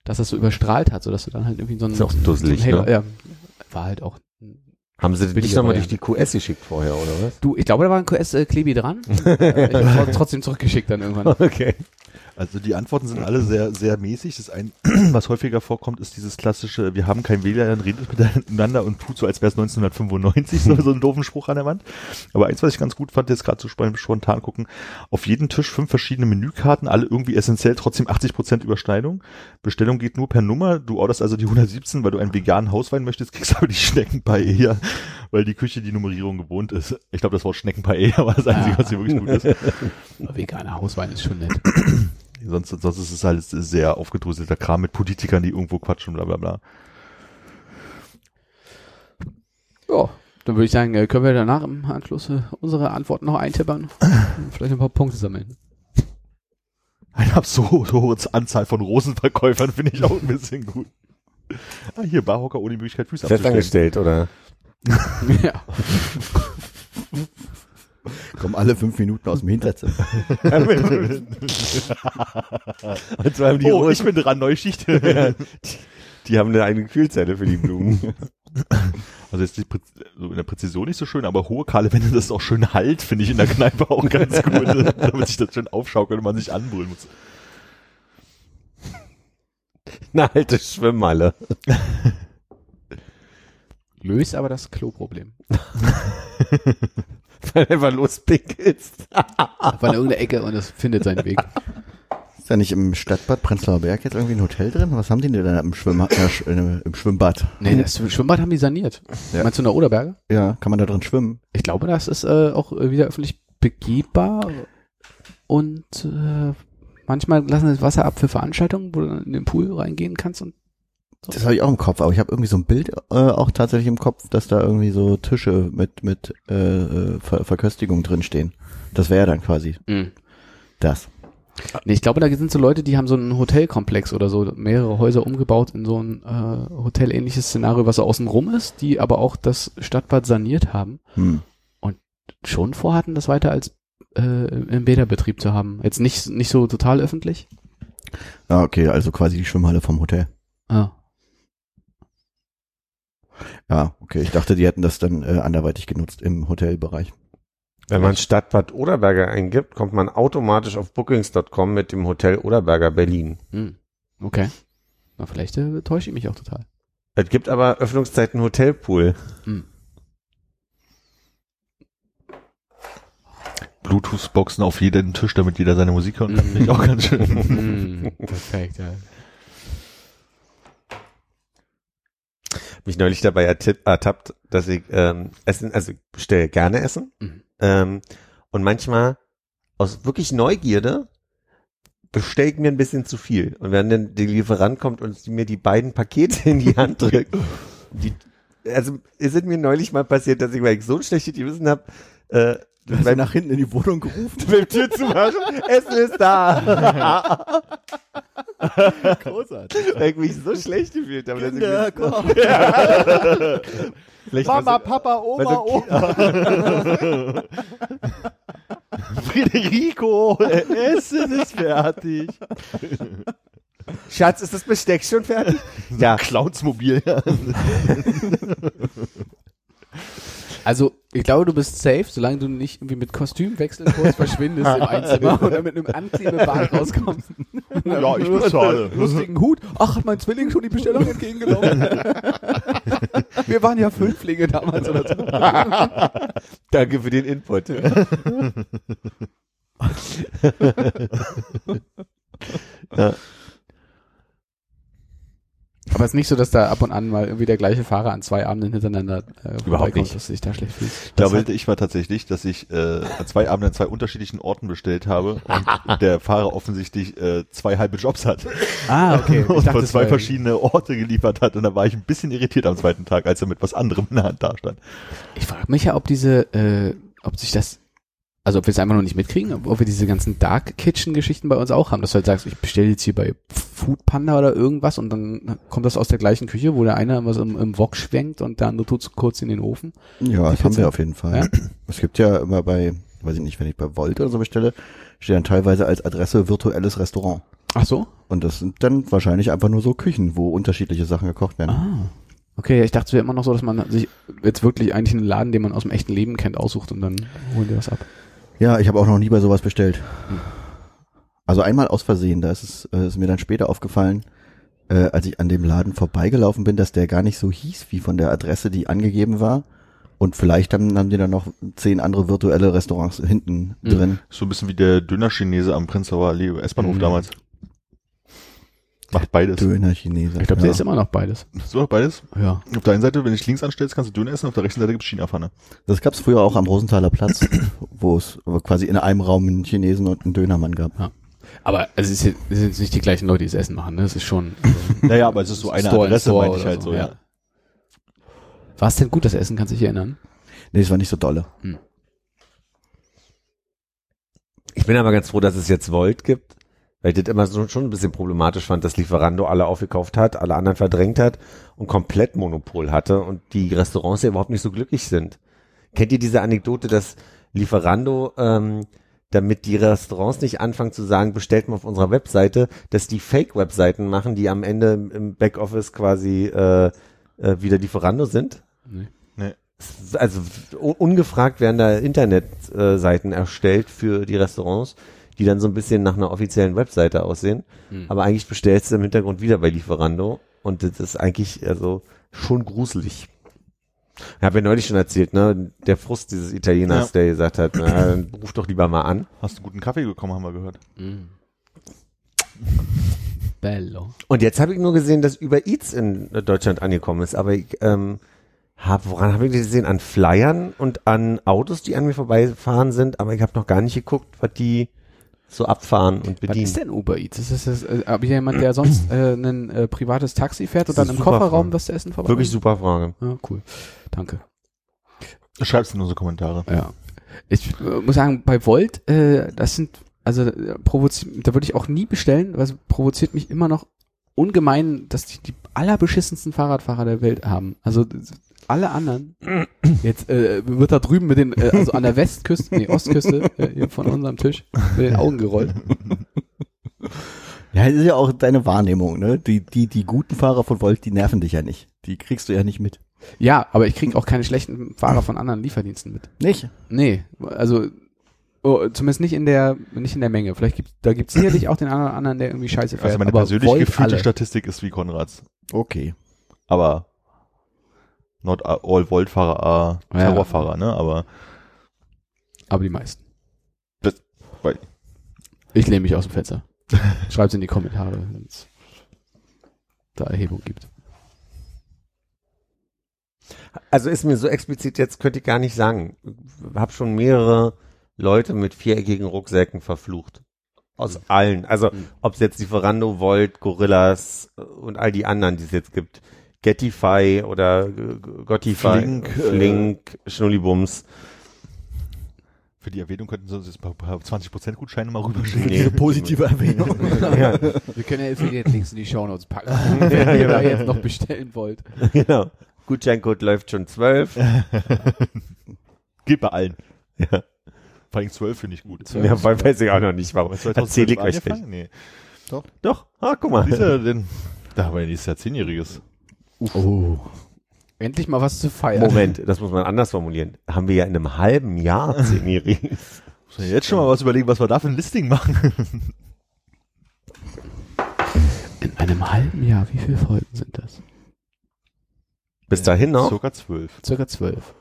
dass das so überstrahlt hat, sodass du dann halt irgendwie so ein, Ist auch dusselig, so ein ne? ja, war halt auch. haben sie nicht nochmal durch die QS geschickt vorher, oder was? Du, ich glaube, da war ein QS-Klebi dran. äh, ich habe trotzdem zurückgeschickt dann irgendwann. Okay. Also die Antworten sind alle sehr, sehr mäßig. Das ein, was häufiger vorkommt, ist dieses klassische, wir haben kein WLAN, redet miteinander und tut so, als wäre es 1995, so, so ein doofen Spruch an der Wand. Aber eins, was ich ganz gut fand, jetzt gerade so spontan, gucken, auf jeden Tisch fünf verschiedene Menükarten, alle irgendwie essentiell, trotzdem 80% Überschneidung. Bestellung geht nur per Nummer. Du orderst also die 117, weil du einen veganen Hauswein möchtest, kriegst aber die Schneckenpaella, weil die Küche die Nummerierung gewohnt ist. Ich glaube, das Wort Schneckenpaella war das Einzige, was hier wirklich gut ist. Veganer Hauswein ist schon nett. Sonst, sonst ist es halt sehr aufgedröselter Kram mit Politikern, die irgendwo quatschen, bla bla bla. Ja, dann würde ich sagen, äh, können wir danach im Anschluss äh, unsere Antworten noch eintippern und vielleicht ein paar Punkte sammeln. Eine absurd hohe Anzahl von Rosenverkäufern finde ich auch ein bisschen gut. Ah, hier, Barhocker ohne Möglichkeit Füße abzustellen. Festangestellt, oder? ja. Kommen alle fünf Minuten aus dem Hinterzimmer. Und zwar haben die, oh, Rosen- ich bin dran, Neuschicht. die, die haben eine eigene Kühlzelle für die Blumen. Also ist die Prä so in der Präzision nicht so schön, aber hohe kahle Wände, das ist auch schön halt, finde ich in der Kneipe auch ganz gut, damit sich das schön aufschaukelt und man sich anbrüllen muss. Eine alte Schwimmhalle. Löst aber das Kloproblem. Weil du einfach lospinkelst. Von irgendeiner Ecke und es findet seinen Weg. Ist ja nicht im Stadtbad Prenzlauer Berg jetzt irgendwie ein Hotel drin? Was haben die denn da im, Schwimm äh, äh, im Schwimmbad? Nee, das Schwimmbad haben die saniert. Ja. Meinst du in der Oderberge? Ja, kann man da drin schwimmen? Ich glaube, das ist äh, auch wieder öffentlich begehbar und äh, manchmal lassen sie das Wasser ab für Veranstaltungen, wo du dann in den Pool reingehen kannst und Das habe ich auch im Kopf, aber ich habe irgendwie so ein Bild äh, auch tatsächlich im Kopf, dass da irgendwie so Tische mit mit äh, äh, Ver Verköstigung drin stehen. Das wäre dann quasi das. Nee, ich glaube, da sind so Leute, die haben so einen Hotelkomplex oder so, mehrere Häuser umgebaut in so ein äh, hotelähnliches Szenario, was so außen rum ist, die aber auch das Stadtbad saniert haben, Hm. schon vorhatten, das weiter als äh, im Bäderbetrieb zu haben. Jetzt nicht, nicht so total öffentlich. Ah, okay, also quasi die Schwimmhalle vom Hotel. Ah. Ja, okay. Ich dachte, die hätten das dann äh, anderweitig genutzt im Hotelbereich. Wenn man Stadtbad Oderberger eingibt, kommt man automatisch auf bookings.com mit dem Hotel Oderberger Berlin. Hm. Okay. Na, vielleicht äh, täusche ich mich auch total. Es gibt aber Öffnungszeiten Hotelpool. Hm. Bluetooth-Boxen auf jeden Tisch, damit jeder seine Musik hören kann, finde ich auch ganz schön. Hm, perfekt, ja. Mich neulich dabei ertappt, dass ich ähm, Essen, also ich bestelle gerne Essen. Mhm. Ähm, und manchmal aus wirklich Neugierde bestelle ich mir ein bisschen zu viel. Und wenn dann der Lieferant kommt und mir die beiden Pakete in die Hand drückt, die, also ist es mir neulich mal passiert, dass ich, weil ich so ein schlechtes Gewissen habe, äh, Du hast nach hinten in die Wohnung gerufen. beim Tür zu machen, Essen ist da. Großartig. ich mich so schlecht gefühlt habe. ich Kinder, komm. Vielleicht Mama, Papa, Oma, Oma. Federico, Essen ist fertig. Schatz, ist das Besteck schon fertig? ja, Clownsmobil, ja. Also, ich glaube, du bist safe, solange du nicht irgendwie mit Kostümwechsel kurz verschwindest im Einzimmer oder mit einem Anklebebart rauskommst. Ja, ich bezahle. Lustigen Hut. Ach, hat mein Zwilling schon die Bestellung entgegengenommen? Wir waren ja Fünflinge damals oder so. danke für den Input. ja. Aber es ist nicht so, dass da ab und an mal irgendwie der gleiche Fahrer an zwei Abenden hintereinander äh, vorbeikommt, nicht. dass du dich da schlecht fühlst. Das hatte ich war tatsächlich, dass ich äh, an zwei Abenden an zwei unterschiedlichen Orten bestellt habe und der Fahrer offensichtlich äh, zwei halbe Jobs hat Ah, okay. und von das zwei verschiedene Orte geliefert hat und da war ich ein bisschen irritiert am zweiten Tag, als er mit was anderem in der Hand dastand. Ich frage mich ja, ob diese, äh, ob sich das, also ob wir es einfach noch nicht mitkriegen, ob, wir diese ganzen Dark Kitchen Geschichten bei uns auch haben, dass du halt sagst, ich bestelle jetzt hier bei Food Panda oder irgendwas und dann kommt das aus der gleichen Küche, wo der eine was im, im Wok schwenkt und der andere tut's kurz in den Ofen. Ja, das haben wir auf jeden Fall. Es gibt ja immer bei, weiß ich nicht, wenn ich bei Volt oder so bestelle, steht dann teilweise als Adresse virtuelles Restaurant. Ach so? Und das sind dann wahrscheinlich einfach nur so Küchen, wo unterschiedliche Sachen gekocht werden. Ah. Okay, ich dachte, es wäre immer noch so, dass man sich jetzt wirklich eigentlich einen Laden, den man aus dem echten Leben kennt, aussucht und dann holen die das ab. Ja, ich habe auch noch nie bei sowas bestellt. Also einmal aus Versehen, da ist es äh, ist mir dann später aufgefallen, äh, als ich an dem Laden vorbeigelaufen bin, dass der gar nicht so hieß wie von der Adresse, die angegeben war. Und vielleicht haben, haben die dann noch zehn andere virtuelle Restaurants hinten Mhm. drin. So ein bisschen wie der Döner-Chinese am Prenzlauer Allee S-Bahnhof Mhm. damals. Macht beides. Döner Chinese. Ich glaube, ja. der ist immer noch beides. So, beides. Ja. Auf der einen Seite, wenn du dich links anstellst, kannst du Döner essen, auf der rechten Seite gibt's China-Pfanne. Das gab's früher auch am Rosenthaler Platz, wo es quasi in einem Raum einen Chinesen und einen Dönermann gab. Aber es ist jetzt, es sind jetzt nicht die gleichen Leute, die das Essen machen, ne? Es ist schon. Naja, aber es ist so eine Store Adresse, Store meine ich halt so, ja. War es denn gut, das Essen? Kannst du dich erinnern? Nee, es war nicht so dolle. Ich bin aber ganz froh, dass es jetzt Volt gibt, weil ich das immer so, schon ein bisschen problematisch fand, dass Lieferando alle aufgekauft hat, alle anderen verdrängt hat und komplett Monopol hatte und die Restaurants ja überhaupt nicht so glücklich sind. kennt ihr diese Anekdote, dass Lieferando, ähm, damit die Restaurants nicht anfangen zu sagen, bestellt mal auf unserer Webseite, dass die Fake-Webseiten machen, die am Ende im- Backoffice quasi äh, äh, wieder Lieferando sind? Nee. Nee. Also ungefragt werden da Internetseiten erstellt für die Restaurants, die dann so ein bisschen nach einer offiziellen Webseite aussehen. Hm. Aber eigentlich bestellst du im Hintergrund wieder bei Lieferando und das ist eigentlich also schon gruselig. Ich habe ja neulich schon erzählt, ne, der Frust dieses Italieners, Ja. der gesagt hat, na, dann ruf doch lieber mal an. Hast du guten Kaffee bekommen, haben wir gehört. Mm. Bello. Und jetzt habe ich nur gesehen, dass Uber Eats in Deutschland angekommen ist, aber ich ähm, hab, woran habe ich das gesehen? An Flyern und an Autos, die an mir vorbeifahren sind, aber ich habe noch gar nicht geguckt, was die so abfahren und Was bedienen. ist denn Uber Eats? Ist das, das äh, jemand, der sonst äh, ein äh, privates Taxi fährt und dann ist im Kofferraum Frage. das Essen vorbei? Wirklich super Frage. Ja, cool. Danke. Schreib's in unsere Kommentare. Ja. Ich äh, muss sagen, bei Volt, äh, das sind, also äh, da würde ich auch nie bestellen, weil es provoziert mich immer noch ungemein, dass die die allerbeschissensten Fahrradfahrer der Welt haben. Also alle anderen. Jetzt äh, wird da drüben mit den, äh, also an der Westküste, nee, Ostküste, äh, hier von unserem Tisch, mit den Augen gerollt. Ja, das ist ja auch deine Wahrnehmung, ne? Die, die, die guten Fahrer von Volt, die nerven dich ja nicht. Die kriegst du ja nicht mit. Ja, aber ich kriege auch keine schlechten Fahrer von anderen Lieferdiensten mit. Nicht? Nee, also oh, zumindest nicht in der nicht in der Menge. Vielleicht gibt da gibt's sicherlich auch den anderen, anderen der irgendwie scheiße fährt. Also meine aber persönlich Volt gefühlte alle. Statistik ist wie Konrads. Okay. Aber not all Volt-Fahrer are Ja. Terrorfahrer, ne? Aber Aber die meisten. Das- weil- Ich lehne mich aus dem Fenster. Schreibt's in die Kommentare, wenn es da Erhebung gibt. Also ist mir so explizit jetzt, könnte ich gar nicht sagen. Hab schon mehrere Leute mit viereckigen Rucksäcken verflucht. Aus allen. Also Mhm. ob es jetzt Lieferando, Volt, Gorillas und all die anderen, die es jetzt gibt. Getify oder G- Gottify, Flink, äh, Flink Schnullibums. für die Erwähnung könnten sie uns jetzt ein paar 20% Gutscheine mal rüberschicken. Nee. Positive Erwähnung. ja, Wir können ja Affiliate-Links in die Shownotes packen, wenn ihr da jetzt noch bestellen wollt. genau. Gutscheincode läuft schon zwölf. Geht bei allen. Ja. Vor allem 12 finde ich gut. Ja, weil weiß ich auch noch nicht, warum. Aber 2012 Erzähl ich euch nicht. Nee. Doch, ah, guck mal. Siehst du, denn, da haben wir ja nächstes Jahr Zehnjähriges. Oh. Endlich mal was zu feiern. Moment, das muss man anders formulieren. Haben wir ja in einem halben Jahr zehnjährigen. Muss man jetzt schon mal was überlegen, was wir da für ein Listing machen. In einem halben Jahr, wie viele Folgen sind das? Bis dahin noch, Circa 12. Circa zwölf.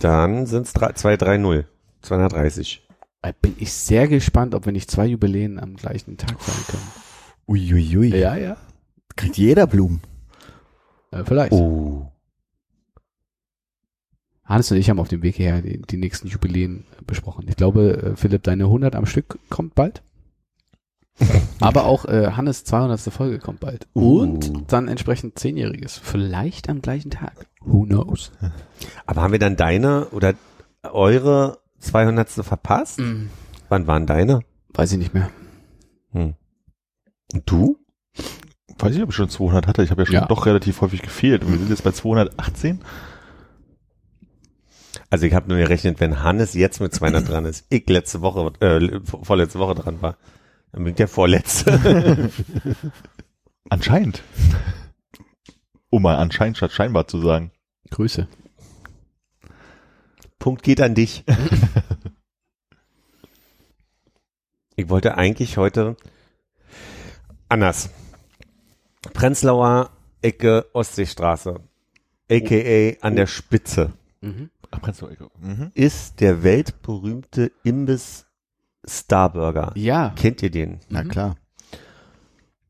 dann sind es 230. 230. Äh, Bin ich sehr gespannt, ob wir nicht zwei Jubiläen am gleichen Tag feiern können. Uiuiui. Ja, ja. Kriegt jeder Blumen. Äh, vielleicht. Oh. Hannes und ich haben auf dem Weg hierher die, die nächsten Jubiläen besprochen. Ich glaube, äh, Philipp, deine 100 am Stück kommt bald. Aber auch äh, Hannes 200. Folge kommt bald. Und Uh. dann entsprechend zehnjähriges. Vielleicht am gleichen Tag. Who knows? Aber haben wir dann deine oder eure 200. verpasst? Hm. Wann waren deine? Weiß ich nicht mehr. Hm. Und du? Weiß ich, ob ich schon 200 hatte. Ich habe ja schon Ja. doch relativ häufig gefehlt. Und wir sind jetzt bei 218. Also ich habe nur gerechnet, wenn Hannes jetzt mit 200 dran ist, ich letzte Woche, äh, vorletzte Woche dran war, dann bin ich der Vorletzte. Anscheinend. Um mal anscheinend statt scheinbar zu sagen. Grüße. Punkt geht an dich. ich wollte eigentlich heute anders. Prenzlauer Ecke Ostseestraße, aka an der Spitze, Mhm. Ach, kannst du, mhm. ist der weltberühmte Imbiss Starburger. Ja. Kennt ihr den? Na Mhm. klar.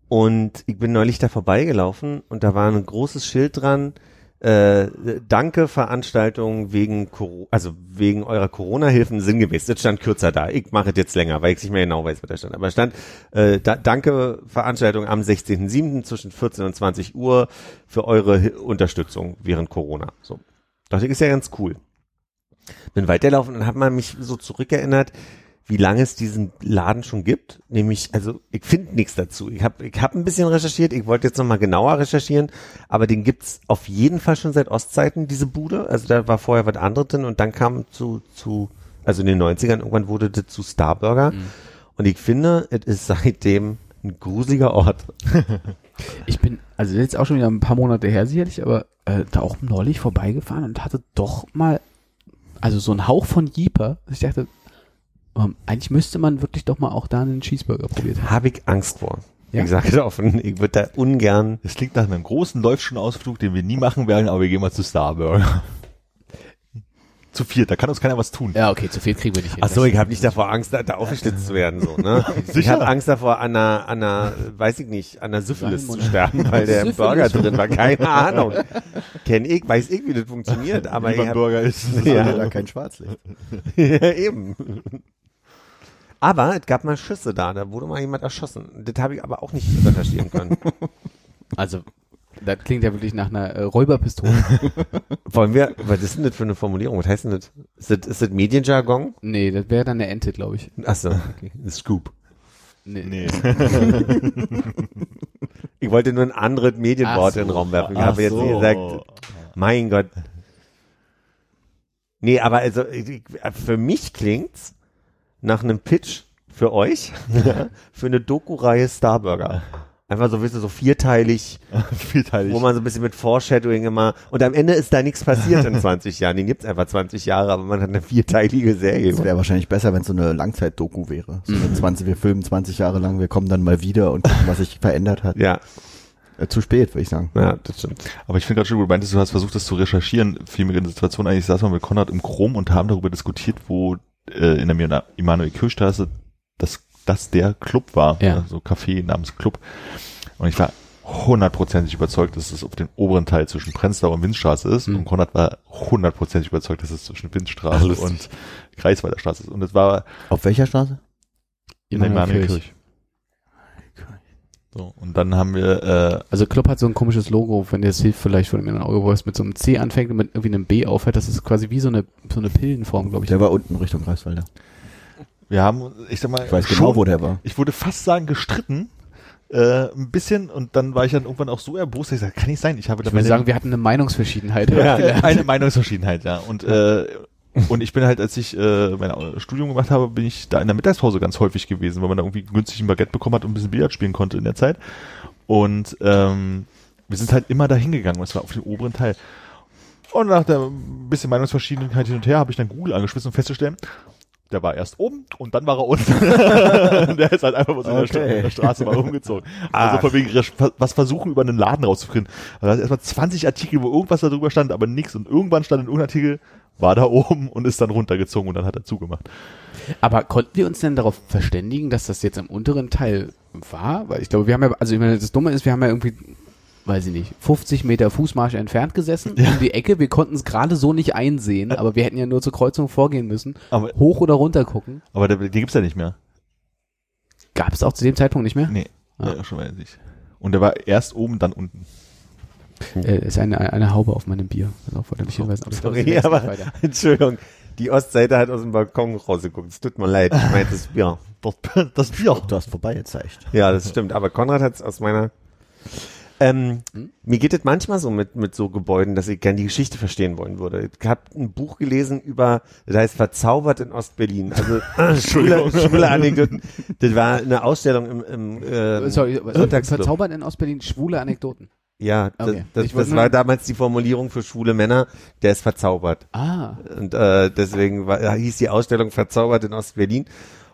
Und ich bin neulich da vorbeigelaufen und da war ein großes Schild dran, äh, danke Veranstaltung wegen Coro also wegen eurer Corona-Hilfen sinngemäß. Das stand kürzer da. Ich mache es jetzt länger, weil ich nicht mehr genau weiß, was da stand. Aber stand, äh, da, danke Veranstaltung am 16.07. zwischen 14 und 20 Uhr für eure Hi- Unterstützung während Corona. So. Dachte ich, ist ja ganz cool. Bin weiterlaufen und habe mal mich so zurückerinnert, wie lange es diesen Laden schon gibt. Nämlich, also ich finde nichts dazu. Ich habe ich hab ein bisschen recherchiert, ich wollte jetzt nochmal genauer recherchieren, aber den gibt's auf jeden Fall schon seit Ostzeiten, diese Bude. Also da war vorher was anderes drin und dann kam zu, zu, also in den 90ern irgendwann wurde das zu Starburger. Und ich finde, es ist seitdem ein gruseliger Ort. Ich bin, also jetzt auch schon wieder ein paar Monate her sicherlich, aber äh, da auch neulich vorbeigefahren und hatte doch mal, also so ein Hauch von Jeeper. Ich dachte, ähm, eigentlich müsste man wirklich doch mal auch da einen Cheeseburger probiert haben. Habe ich Angst vor. Ja. Ich sage es offen, ich würde da ungern. Das klingt nach einem großen Läufschen-Ausflug, den wir nie machen werden, aber wir gehen mal zu Starburger. zu viert, da kann uns keiner was tun. Ja, okay, zu viel kriegen wir nicht hin. Ach so, ich habe nicht davor Angst, da, da aufgeschlitzt zu werden, so, ne? Ich habe Angst davor, an einer, an einer, weiß ich nicht, an einer Syphilis zu sterben, weil der Syphilis. Burger drin war. Keine Ahnung. Kenn ich, weiß ich, wie das funktioniert, aber Wie ich hab, Burger ist. Ja. da kein Schwarzlicht. ja, eben. Aber es gab mal Schüsse da, da wurde mal jemand erschossen. Das habe ich aber auch nicht recherchieren können. Also, das klingt ja wirklich nach einer äh, Räuberpistole. Wollen wir, was ist denn das für eine Formulierung? Was heißt denn das? Ist das, ist das Medienjargon? nee, das wäre dann eine Ente, glaube ich. Achso, okay. Scoop. Nee. Nee. Ich wollte nur ein anderes Medienwort so. in den Raum werfen. Ich Ach habe jetzt so. nicht gesagt, mein Gott. Nee, aber also ich- für mich klingt's nach einem Pitch für euch, für eine Doku-Reihe Starburger. Einfach so, wisst ihr, so vierteilig, Vielteilig. wo man so ein bisschen mit Foreshadowing immer, und am Ende ist da nichts passiert in 20 Jahren. Den gibt's einfach 20 Jahre, aber man hat eine vierteilige Serie. Es wäre wahrscheinlich besser, wenn es so eine Langzeit-Doku wäre. So eine 20, wir filmen 20 Jahre lang, wir kommen dann mal wieder und gucken, was sich verändert hat. Ja, Äh, zu spät, würde ich sagen. ja, das stimmt. Aber ich finde gerade schon, du meintest, du hast versucht, das zu recherchieren. Fiel mir in der Situation eigentlich, saß man mit Konrad im Chrom und haben darüber diskutiert, wo äh, in der Immanuel-Kirchstraße das, das der Club war. Ja. So Café namens Club. Und ich war hundertprozentig überzeugt, dass es auf dem oberen Teil zwischen Prenzlau und Windstraße ist. Hm. Und Konrad war hundertprozentig überzeugt, dass es zwischen Windstraße Ach, und Kreiswalder Straße ist. Und es war Auf welcher Straße? in der Immanuelkirch. So, und dann haben wir, äh, Also Club hat so ein komisches Logo, wenn dir das hilft vielleicht von dem Auge, wo es mit so einem C anfängt und mit irgendwie einem B aufhört. Das ist quasi wie so eine, so eine Pillenform, glaube ich. Der war unten Richtung Greifswalder. wir haben, ich sag mal, Ich weiß schon, genau, wo der war. ich würde fast sagen gestritten, äh, ein bisschen und dann war ich dann irgendwann auch so erbost, dass ich sage, kann nicht sein, ich habe da Ich würde meine- sagen, wir hatten eine Meinungsverschiedenheit. eine Meinungsverschiedenheit, ja. Und äh, und ich bin halt, als ich äh, mein Studium gemacht habe, bin ich da in der Mittagspause ganz häufig gewesen, weil man da irgendwie günstig ein Baguette bekommen hat und ein bisschen Billard spielen konnte in der Zeit. Und ähm, wir sind halt immer da hingegangen, und es war auf dem oberen Teil. Und nach der bisschen Meinungsverschiedenheit hin und her habe ich dann Google angeschmissen, um festzustellen, der war erst oben und dann war er unten. der ist halt einfach so in, der Okay. in der Straße mal umgezogen. Also von wegen was versuchen über einen Laden rauszufinden. Also erstmal 20 Artikel, wo irgendwas da drüber stand, aber nichts. Und irgendwann stand in irgendeinem Artikel, war da oben und ist dann runtergezogen und dann hat er zugemacht. Aber konnten wir uns denn darauf verständigen, dass das jetzt im unteren Teil war? Weil ich glaube, wir haben ja, also ich meine, das Dumme ist, wir haben ja irgendwie, weiß ich nicht, 50 Meter Fußmarsch entfernt gesessen, um die Ecke. Wir konnten es gerade so nicht einsehen, aber wir hätten ja nur zur Kreuzung vorgehen müssen, Aber, hoch oder runter gucken. aber der, die gibt's ja nicht mehr. Gab es auch zu dem Zeitpunkt nicht mehr? Nee, Ah. ja, schon mal nicht. Und der war erst oben, dann unten. Äh, ist eine, eine Haube auf meinem Bier. Darauf wollte ich mich hinweisen. Aber ich Sorry, wächst aber. Entschuldigung, die Ostseite hat aus dem Balkon rausgeguckt. Es tut mir leid. Ich meinte das Bier. Das, das Bier. Du hast vorbeigezeigt. Ja, das stimmt. Aber Konrad hat es aus meiner. Ähm, Hm? Mir geht es manchmal so mit, mit so Gebäuden, dass ich gerne die Geschichte verstehen wollen würde. Ich habe ein Buch gelesen über, das heißt Verzaubert in Ostberlin. Also schwule, schwule Anekdoten. Das war eine Ausstellung im, im äh, Sorry, Sonntagsclub. verzaubern in Ostberlin schwule Anekdoten. Ja, das, Okay. das, das nur- war damals die Formulierung für schwule Männer, der ist verzaubert. Ah. Und äh, deswegen war, hieß die Ausstellung Verzaubert in Ostberlin.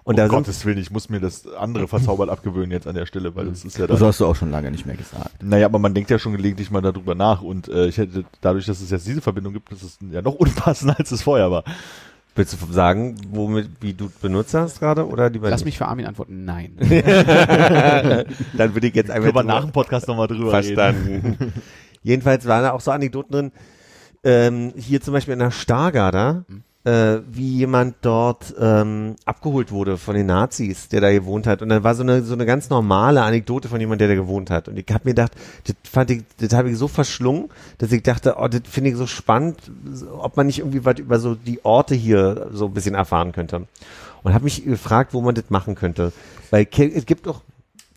Und um Gottes Willen, ich muss mir das andere verzaubert abgewöhnen jetzt an der Stelle, weil das ist ja Das da. hast du auch schon lange nicht mehr gesagt. Naja, aber man denkt ja schon gelegentlich mal darüber nach und äh, ich hätte dadurch, dass es jetzt diese Verbindung gibt, das ist ja noch unpassender, als es vorher war. Willst du sagen, womit, wie du benutzt hast gerade oder lieber Lass nicht? mich für Armin antworten. Nein. Dann würde ich jetzt einfach Können nach dem Podcast nochmal drüber reden. verstanden. Jedenfalls waren da auch so Anekdoten drin. Ähm, hier zum Beispiel in der Stargarder, äh, wie jemand dort ähm, abgeholt wurde von den Nazis, der da gewohnt hat. Und dann war so eine so eine ganz normale Anekdote von jemand, der da gewohnt hat. Und ich habe mir gedacht, das fand ich, das habe ich so verschlungen, dass ich dachte, oh, das finde ich so spannend, ob man nicht irgendwie was über so die Orte hier so ein bisschen erfahren könnte. und habe mich gefragt, wo man das machen könnte. Weil es gibt doch,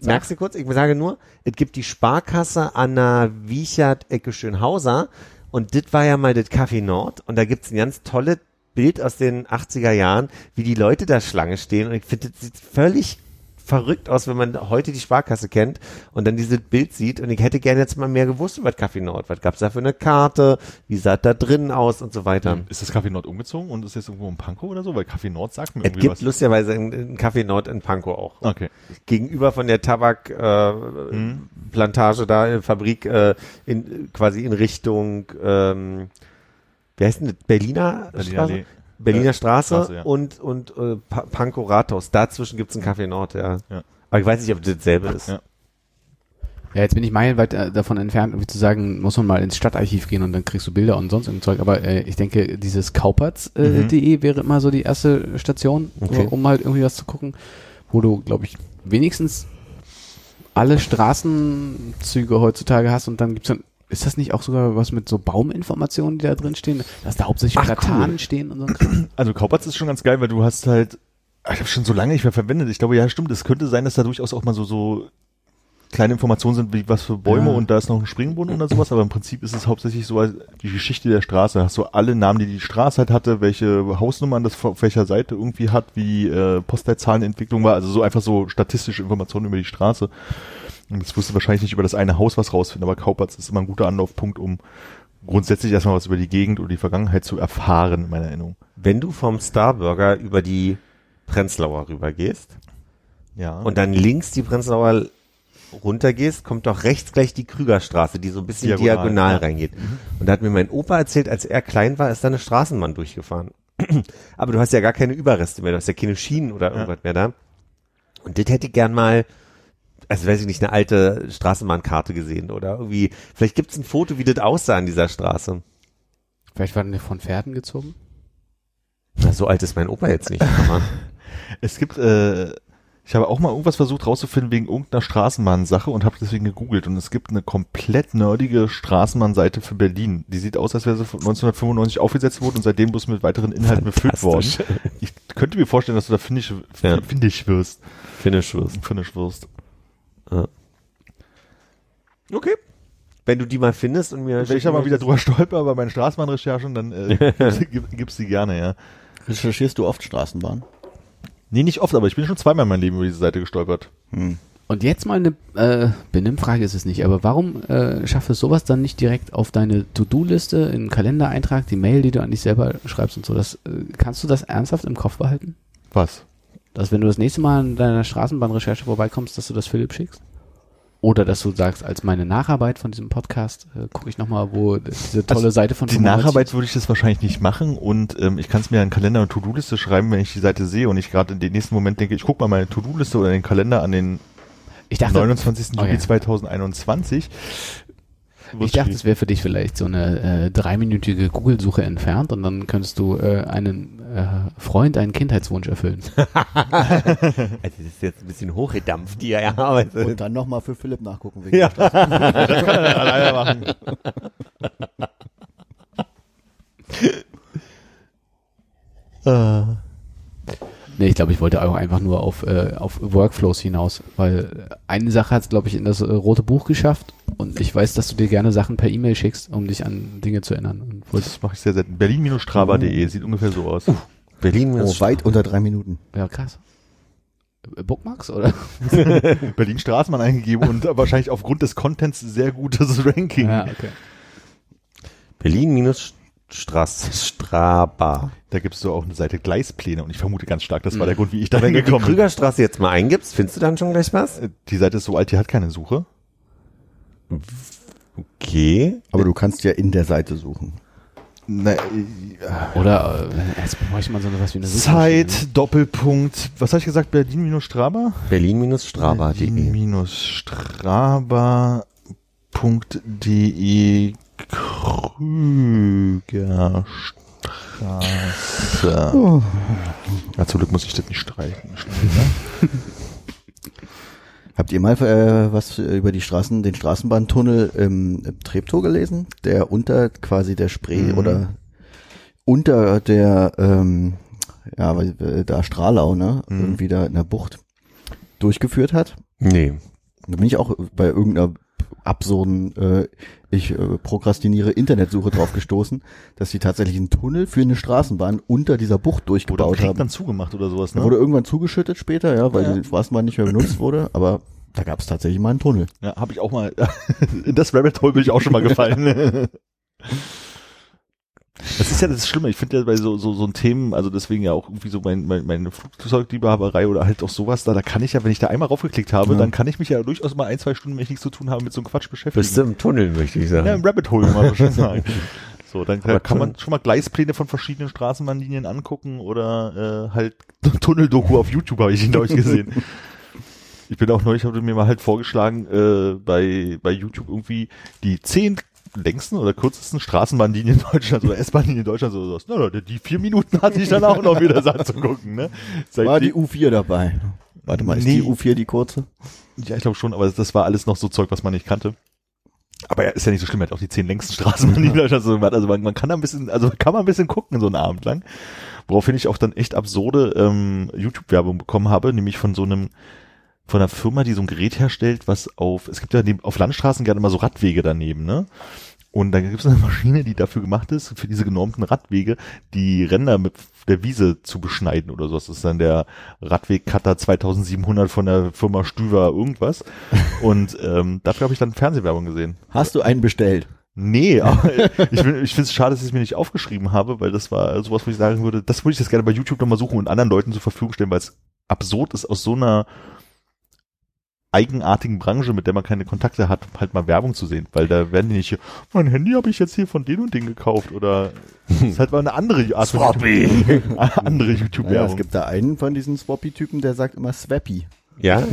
merkst du kurz, ich sage nur, es gibt die Sparkasse an der Wiechert Ecke Schönhauser und das war ja mal das Café Nord und da gibt's ein ganz tolles Bild aus den 80er Jahren, wie die Leute da Schlange stehen und ich finde, das sieht völlig verrückt aus, wenn man heute die Sparkasse kennt und dann dieses Bild sieht und ich hätte gerne jetzt mal mehr gewusst über das Café Nord. Was gab's da für eine Karte? Wie sah da drinnen aus und so weiter? Ist das Café Nord umgezogen und ist jetzt irgendwo in Pankow oder so? Weil Café Nord sagt mir Es irgendwie gibt was. lustigerweise ein, Café Nord in Pankow auch. Okay. Gegenüber von der Tabakplantage äh, Mhm. Plantage da, Fabrik, äh, in, quasi in Richtung, ähm, wie heißt denn das? Berliner, Berliner Straße? Allee. Berliner Äh, Straße, Straße, ja. und, und äh, Pa- Pankow Rathaus. Dazwischen gibt's ein Café Nord, ja. Ja. Aber ich weiß nicht, ob das dasselbe ist. Ja. Ja, jetzt bin ich meilenweit äh, davon entfernt, irgendwie zu sagen, muss man mal ins Stadtarchiv gehen und dann kriegst du Bilder und sonst irgendein Zeug. Aber äh, ich denke, dieses kauperts.de äh, Mhm. wäre immer so die erste Station, Okay. um halt irgendwie was zu gucken, wo du, glaube ich, wenigstens alle Straßenzüge heutzutage hast und dann gibt's dann, ist das nicht auch sogar was mit so Bauminformationen, die da drin stehen? Dass da hauptsächlich Ach, Platanen cool. stehen und so. Also Kaupatz ist schon ganz geil, weil du hast halt, Ah, ich habe schon so lange nicht mehr verwendet. Ich glaube, ja, stimmt. Es könnte sein, dass da durchaus auch mal so so kleine Informationen sind, wie was für Bäume Ja. und da ist noch ein Springbrunnen oder sowas. Aber im Prinzip ist es hauptsächlich so als die Geschichte der Straße. Hast du alle Namen, die die Straße halt hatte, welche Hausnummern das auf welcher Seite irgendwie hat, wie äh, Postleitzahlenentwicklung war. Also so einfach so statistische Informationen über die Straße. Und das wirst du wahrscheinlich nicht über das eine Haus was rausfinden, aber Kaupatz ist immer ein guter Anlaufpunkt, um grundsätzlich erstmal was über die Gegend oder die Vergangenheit zu erfahren, in meiner Erinnerung. Wenn du vom Starburger über die Prenzlauer rüber gehst Ja. und dann links die Prenzlauer runtergehst, kommt doch rechts gleich die Krügerstraße, die so ein bisschen Diagonal, diagonal, ja. reingeht. Und da hat mir mein Opa erzählt, als er klein war, ist da eine Straßenbahn durchgefahren. Aber du hast ja gar keine Überreste mehr, du hast ja keine Schienen oder irgendwas mehr da. Und das hätte ich gern mal, also weiß ich nicht, eine alte Straßenbahnkarte gesehen oder irgendwie, vielleicht gibt's ein Foto, wie das aussah an dieser Straße. Vielleicht waren die von Pferden gezogen? Na, so alt ist mein Opa jetzt nicht. Es gibt, äh, ich habe auch mal irgendwas versucht rauszufinden wegen irgendeiner Straßenbahn-Sache und habe deswegen gegoogelt und es gibt eine komplett nerdige Straßenbahnseite für Berlin. Die sieht aus, als wäre sie von 1995 aufgesetzt worden und seitdem bloß mit weiteren Inhalten befüllt worden. Ich könnte mir vorstellen, dass du da finnisch, Ja. finnisch wirst. Finish wirst. Finnisch wirst. Okay. Wenn du die mal findest und mir Wenn ich da mal wieder drüber stolper bei meinen Straßenbahnrecherchen, dann äh, gib, gib's die gerne, ja. Recherchierst du oft Straßenbahn? Nee, nicht oft, aber ich bin schon zweimal in meinem Leben über diese Seite gestolpert. Hm. Und jetzt mal eine äh, Benimmfrage ist es nicht, aber warum äh, schafft es sowas dann nicht direkt auf deine To-Do-Liste, in einen Kalendereintrag, die Mail, die du an dich selber schreibst und so? Das, äh, kannst du das ernsthaft im Kopf behalten? Was? Dass wenn du das nächste Mal an deiner Straßenbahnrecherche vorbeikommst, dass du das Philipp schickst? Oder dass du sagst, als meine Nacharbeit von diesem Podcast, äh, gucke ich nochmal, wo diese tolle Also, Seite von Die 95 Nacharbeit würde ich das wahrscheinlich nicht machen und ähm, ich kann es mir in Kalender und To-Do-Liste schreiben, wenn ich die Seite sehe und ich gerade in den nächsten Moment denke, ich gucke mal meine To-Do-Liste oder den Kalender an den Ich dachte, 29. Oh, Juli ja. 2021. ich dachte, es wäre für dich vielleicht so eine äh, dreiminütige Google-Suche entfernt und dann könntest du äh, einen äh, Freund einen Kindheitswunsch erfüllen. Also das ist jetzt ein bisschen hochgedampft, die er arbeitet. Und dann nochmal für Philipp nachgucken. Wegen Ja. das kann er alleine machen. Nee, ich glaube, ich wollte auch einfach nur auf, äh, auf Workflows hinaus, weil äh, eine Sache hat es, glaube ich, in das äh, rote Buch geschafft und ich weiß, dass du dir gerne Sachen per E-Mail schickst, um dich an Dinge zu erinnern. Das mache ich sehr selten. Berlin-strava.de sieht ungefähr so aus. Berlin Oh, weit unter drei Minuten. ja, krass. Bookmarks, oder? Berlin Straßenbahn eingegeben und wahrscheinlich aufgrund des Contents sehr gutes Ranking. ja, okay. Berlin minus Straße, Straba. Da gibt es so auch eine Seite Gleispläne und ich vermute ganz stark, das war der Grund, wie ich da Wenn du die reingekommen bin. Krügerstraße jetzt mal eingibst, findest du dann schon gleich was? Äh, Die Seite ist so alt, die hat keine Suche. Okay. Aber du kannst ja in der Seite suchen. Na, äh, Oder äh, jetzt bräuchte man so was wie eine Suchmaschine, Zeit, Doppelpunkt, was habe ich gesagt, Berlin-Straba? Berlin minus Straba.de. Berlin-straba.de Krügerstraße. Oh. Ja, zum Glück muss ich das nicht streichen. Habt ihr mal äh, was über die Straßen, den Straßenbahntunnel im, im Treptow gelesen? Der unter quasi der Spree Mhm. oder unter der ähm, ja, äh, da Strahlau, ne, Mhm. irgendwie da in der Bucht durchgeführt hat. Nee. Da bin ich auch bei irgendeiner absurden, äh, ich äh, prokrastiniere Internetsuche drauf gestoßen, dass sie tatsächlich einen Tunnel für eine Straßenbahn unter dieser Bucht Wurde durchgebaut Krieg haben. dann zugemacht oder sowas, ne? wurde irgendwann zugeschüttet später, ja, weil Ja. die Straßenbahn nicht mehr benutzt wurde, aber da gab es tatsächlich mal einen Tunnel. Ja, habe ich auch mal, in das Rabbit Hole bin ich auch schon mal gefallen. Das ist ja das Schlimme. Ich finde ja bei so, so, so ein Themen, also deswegen ja auch irgendwie so mein, mein, meine Flugzeugdiebehaberei oder halt auch sowas da, da kann ich ja, wenn ich da einmal raufgeklickt habe, Ja. dann kann ich mich ja durchaus mal ein, zwei Stunden, wenn ich nichts zu tun habe, mit so einem Quatsch beschäftigen. Bist du im Tunnel, möchte ich sagen. Ja, im Rabbit Hole, mal so schön sagen. So, dann Aber kann man schon mal Gleispläne von verschiedenen Straßenbahnlinien angucken oder äh, halt Tunneldoku auf YouTube habe ich ihn, glaube ich, gesehen. Ich bin auch neulich, habe mir mal halt vorgeschlagen, äh, bei, bei YouTube irgendwie die zehn längsten oder kürzesten Straßenbahnlinien Deutschlands oder S-Bahnlinien Deutschlands oder sowas. Na, na, die vier Minuten hatte ich dann auch noch wieder das anzugucken, ne? War die Seitdem- U4 dabei? Warte mal, ist Nee. die U4 die kurze? ja, ich glaube schon, aber das war alles noch so Zeug, was man nicht kannte. Aber ja, ist ja nicht so schlimm, er hat auch die zehn längsten Straßenbahnlinien Deutschlands so gemacht. Also man, man kann da ein bisschen, also kann man ein bisschen gucken so einen Abend lang. Woraufhin ich auch dann echt absurde ähm, YouTube-Werbung bekommen habe, nämlich von so einem, von einer Firma, die so ein Gerät herstellt, was auf, es gibt ja auf Landstraßen gerne immer so Radwege daneben, ne? Und da gibt es eine Maschine, die dafür gemacht ist, für diese genormten Radwege, die Ränder mit der Wiese zu beschneiden oder sowas. Das ist dann der Radweg-Cutter 2700 von der Firma Stüver irgendwas. Und ähm, dafür habe ich dann Fernsehwerbung gesehen. Hast du einen bestellt? Nee, aber ich, bin- ich finde es schade, dass ich es mir nicht aufgeschrieben habe, weil das war sowas, wo ich sagen würde, das würde ich jetzt gerne bei YouTube nochmal suchen und anderen Leuten zur Verfügung stellen, weil es absurd ist, aus so einer eigenartigen Branche, mit der man keine Kontakte hat, halt mal Werbung zu sehen, weil da werden die nicht hier, mein Handy habe ich jetzt hier von den und den gekauft oder das ist halt mal eine andere Art von YouTube, andere Ja, es gibt da einen von diesen Swappy-Typen, der sagt immer Swappy. Ja?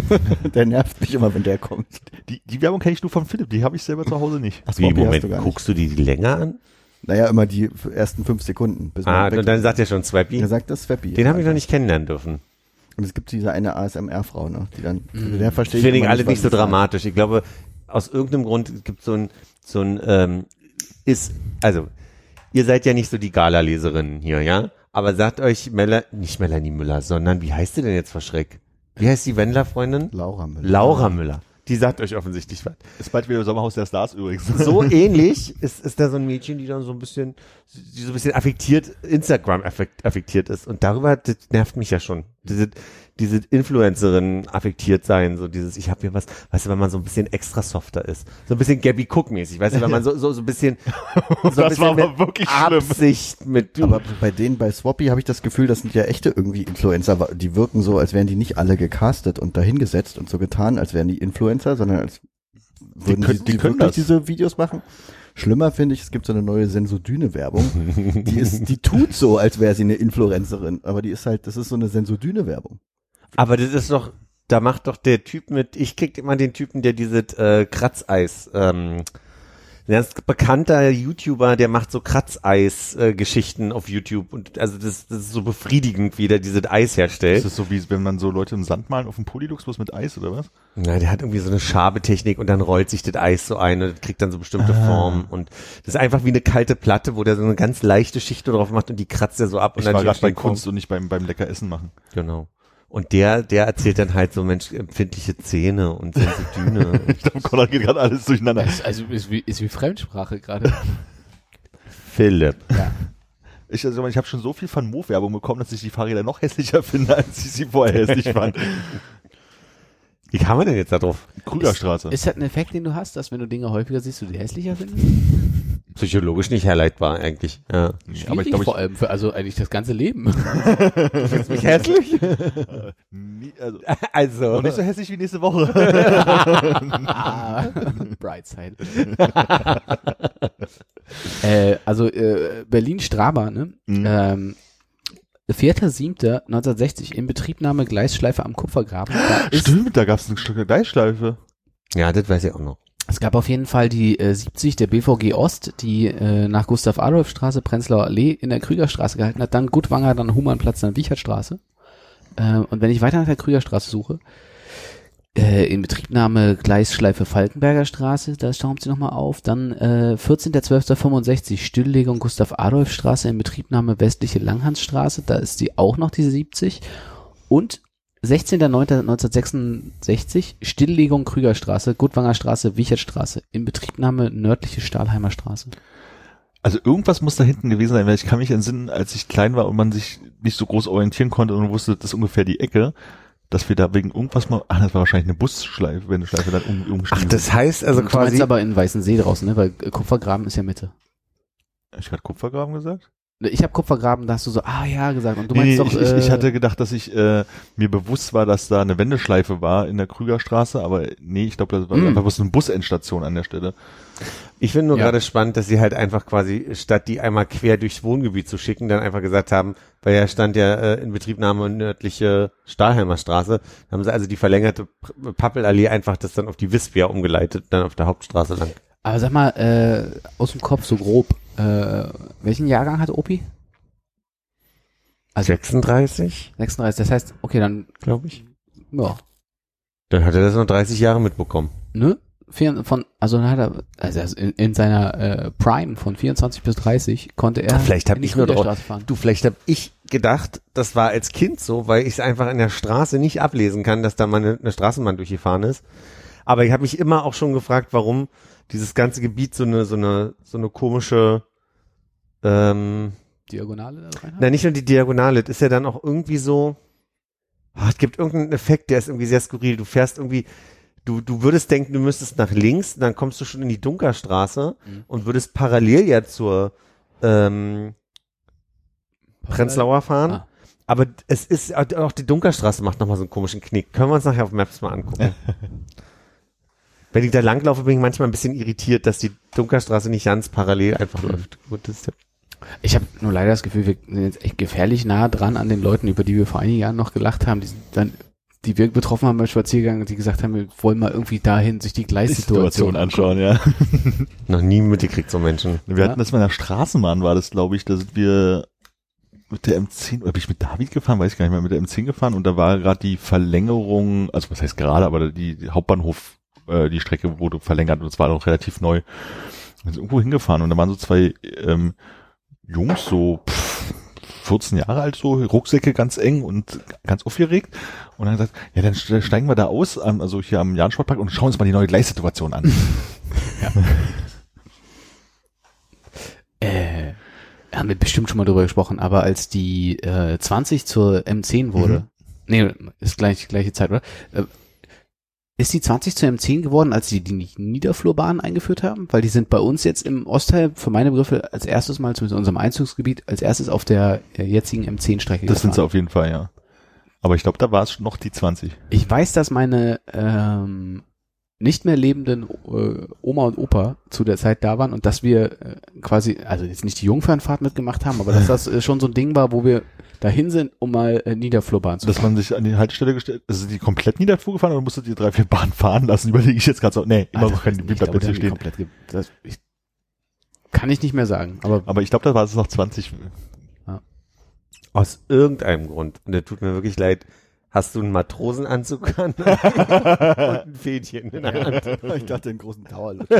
Der nervt mich immer, wenn der kommt. die, die Werbung kenne ich nur von Philipp, die habe ich selber zu Hause nicht. Ach, Wie, Swappy Moment, du guckst du die länger an? Naja, immer die ersten fünf Sekunden. Bis Ah, und dann sagt er schon Swappy. er sagt das Swappy. Den habe ich noch nicht kennenlernen dürfen. Und es gibt diese eine ASMR-Frau, ne, die dann, der versteht Finde ich alle nicht so dramatisch. Ich glaube, aus irgendeinem Grund gibt so ein, so ein, ähm, ist, also, ihr seid ja nicht so die Gala-Leserinnen hier, ja? Aber sagt euch Mela, nicht Melanie Müller, sondern wie heißt sie denn jetzt vor Schreck? Wie heißt die Wendler-Freundin? Laura Müller. Laura Müller. Die sagt euch offensichtlich was. Ist bald wieder Sommerhaus der Stars übrigens. So ähnlich ist, ist da so ein Mädchen, die dann so ein bisschen, die so ein bisschen affektiert, Instagram affekt, affektiert ist. Und darüber, das nervt mich ja schon. Diese, diese Influencerin affektiert sein, so dieses, ich habe hier was, weißt du, wenn man so ein bisschen extra softer ist. So ein bisschen Gabby Cook-mäßig, weißt du, wenn man so, so, so ein bisschen, so ein Das bisschen war aber mit wirklich schlimm. Absicht mit, du. Aber bei denen, bei Swappy habe ich das Gefühl, das sind ja echte irgendwie Influencer. Die wirken so, als wären die nicht alle gecastet und dahingesetzt und so getan, als wären die Influencer, sondern als würden die, können- die, die können wirklich das. diese Videos machen. Schlimmer finde ich, es gibt so eine neue Sensodyne-Werbung. Die ist, die tut so, als wäre sie eine Influencerin, aber die ist halt, das ist so eine Sensodyne-Werbung. Aber das ist doch, da macht doch der Typ mit, ich krieg immer den Typen, der dieses äh, Kratzeis, ähm, der ist bekannter YouTuber, der macht so Kratzeis-Geschichten auf YouTube und also das, das ist so befriedigend, wie der dieses Eis herstellt. Ist das so wie, wenn man so Leute im Sand malen auf dem Polylux bloß mit Eis oder was? Na, der hat irgendwie so eine Schabetechnik und dann rollt sich das Eis so ein und kriegt dann so bestimmte Ah. Formen und das ist einfach wie eine kalte Platte, wo der so eine ganz leichte Schicht drauf macht und die kratzt er so ab und Ich war gerade bei Kunst und nicht beim, beim lecker Essen machen. Genau. Und der, der erzählt dann halt so Mensch, empfindliche Zähne und Sensidyne. Ich glaube, Konrad geht gerade alles durcheinander. Also ist wie, ist wie Fremdsprache gerade. Philipp. Ich, also, ich habe schon so viel von Mo-Werbung bekommen, dass ich die Fahrräder noch hässlicher finde, als ich sie vorher hässlich fand. Wie kam man denn jetzt da drauf? Krügerstraße. Ist das ein Effekt, den du hast, dass wenn du Dinge häufiger siehst, du die hässlicher findest? Psychologisch nicht herleitbar eigentlich. Ja. Schwierig aber ich glaube, vor allem für also eigentlich das ganze Leben. Mich hässlich? ich, nie, also, Also. noch nicht so hässlich wie nächste Woche. ah, Brightside. äh, also äh, Berlin Straba, ne? Mhm. Ähm, 4.7.1960 Inbetriebnahme Gleisschleife am Kupfergraben. Da Stimmt, da gab es ein Stück Gleisschleife. Ja, das weiß ich auch noch. es gab auf jeden Fall die äh, 70 der BVG Ost, die äh, nach Gustav Adolf Straße, Prenzlauer Allee in der Krügerstraße gehalten hat, dann Gutwanger, dann Humannplatz, dann Wichertstraße. Äh, und wenn ich weiter nach der Krügerstraße suche, äh, Äh, in Betriebnahme Gleisschleife Falkenberger Straße, da staubt sie nochmal auf. Dann äh, 14.12.65 Stilllegung Gustav-Adolf-Straße in Betriebnahme westliche Langhansstraße, da ist sie auch noch diese 70. Und 16.09.1966 Stilllegung Krügerstraße, Gutwanger Straße, Wichertstraße in Betriebnahme nördliche Stahlheimer Straße. Also irgendwas muss da hinten gewesen sein, weil ich kann mich entsinnen, als ich klein war und man sich nicht so groß orientieren konnte und wusste, das ist ungefähr die Ecke, dass wir da wegen irgendwas mal, ach, das war wahrscheinlich eine Busschleife, wenn eine Schleife dann um, umgestiegen Ach, das heißt also du meinst quasi. aber in Weißensee draußen, ne? Weil äh, Kupfergraben ist ja Mitte. Ich gerade Kupfergraben gesagt? Ich habe Kupfergraben, da hast du so, ah ja, gesagt. Und du meinst nee, doch, ich, ich, ich äh, hatte gedacht, dass ich äh, mir bewusst war, dass da eine Wendeschleife war in der Krügerstraße, aber nee, ich glaube, das war Mm. einfach bloß eine Busendstation an der Stelle. Ich finde nur Ja. gerade spannend, dass sie halt einfach quasi, statt die einmal quer durchs Wohngebiet zu schicken, dann einfach gesagt haben, weil ja stand ja äh, in Betriebnahme nördliche Stahlheimer Straße, haben sie also die verlängerte Pappelallee einfach das dann auf die Wispia umgeleitet, dann auf der Hauptstraße lang. aber sag mal, äh, aus dem Kopf so grob, äh, welchen Jahrgang hat Opi? Also 36, 36, das heißt, okay, dann, glaube ich. ja, Dann hat er das noch 30 Jahre mitbekommen. ne? Vier, von, also hat er, also in, in seiner äh, Prime von 24 bis 30 konnte er Vielleicht hab in die ich nur drauf- fahren. Du, vielleicht habe ich gedacht, das war als Kind so, weil ich es einfach in der Straße nicht ablesen kann, dass da mal eine, eine Straßenbahn durchgefahren ist. Aber ich habe mich immer auch schon gefragt, warum dieses ganze Gebiet so eine so eine so eine komische ähm, Diagonale da rein hat? na nicht nur die Diagonale, das ist ja dann auch irgendwie so ah, es gibt irgendeinen Effekt, der ist irgendwie sehr skurril. Du fährst irgendwie du du würdest denken, du müsstest nach links, dann kommst du schon in die Dunkerstraße Mhm. und würdest parallel ja zur ähm, Prenzlauer fahren. Ah. Aber es ist, auch die Dunkerstraße macht nochmal so einen komischen Knick. Können wir uns nachher auf Maps mal angucken. Wenn ich da langlaufe, bin ich manchmal ein bisschen irritiert, dass die Dunkerstraße nicht ganz parallel einfach läuft. Gut, das ist ja Ich habe nur leider das Gefühl, wir sind jetzt echt gefährlich nah dran an den Leuten, über die wir vor einigen Jahren noch gelacht haben, die, sind dann, die wir betroffen haben beim Spaziergang und die gesagt haben, wir wollen mal irgendwie dahin sich die Gleissituation anschauen, ja. noch nie mitgekriegt, so Menschen. Wir Ja. hatten das mal in der Straßenbahn, war das, glaube ich, da sind wir mit der M10, oder bin ich mit David gefahren, weiß ich gar nicht mehr, mit der M10 gefahren und da war gerade die Verlängerung, also was heißt gerade, aber die, die Hauptbahnhof, äh, die Strecke wurde verlängert und es war noch relativ neu. Wir sind irgendwo hingefahren und da waren so zwei ähm, Jungs, so pff, 14 Jahre alt, so Rucksäcke ganz eng und ganz aufgeregt und dann gesagt, ja, dann ste- steigen wir da aus, also hier am Jahn-Sportpark und schauen uns mal die neue Gleissituation an. Äh, haben wir bestimmt schon mal drüber gesprochen, aber als die äh, 20 zur M10 wurde, nee, ist gleich gleiche Zeit, oder? Äh, ist die 20 zur M10 geworden, als sie die Niederflurbahn eingeführt haben? Weil die sind bei uns jetzt im Ostteil, für meine Begriffe, als erstes Mal, zumindest in unserem Einzugsgebiet, als erstes auf der äh, jetzigen M10-Strecke Das sind sie auf jeden Fall, ja. Aber ich glaube, da war es noch die 20. Ich weiß, dass meine ähm, nicht mehr lebenden äh, Oma und Opa zu der Zeit da waren und dass wir äh, quasi, also jetzt nicht die Jungfernfahrt mitgemacht haben, aber dass das äh, schon so ein Ding war, wo wir dahin sind, um mal äh, Niederflurbahn zu Dass fahren. man sich an die Haltestelle gestellt, also sind die komplett Niederfuhr gefahren oder musstet ihr drei, vier Bahnen fahren lassen? Überlege ich jetzt gerade so, nee, immer Alter, noch kein, ich wie bleibt glaube, jetzt die hier haben die stehen. komplett das, ich, kann ich nicht mehr sagen, aber Aber ich glaube, da war es noch 20. Aus irgendeinem Grund. Und der tut mir wirklich leid. Hast du einen Matrosenanzug an? und ein Fähnchen in der Hand. Ich dachte, einen großen Tower.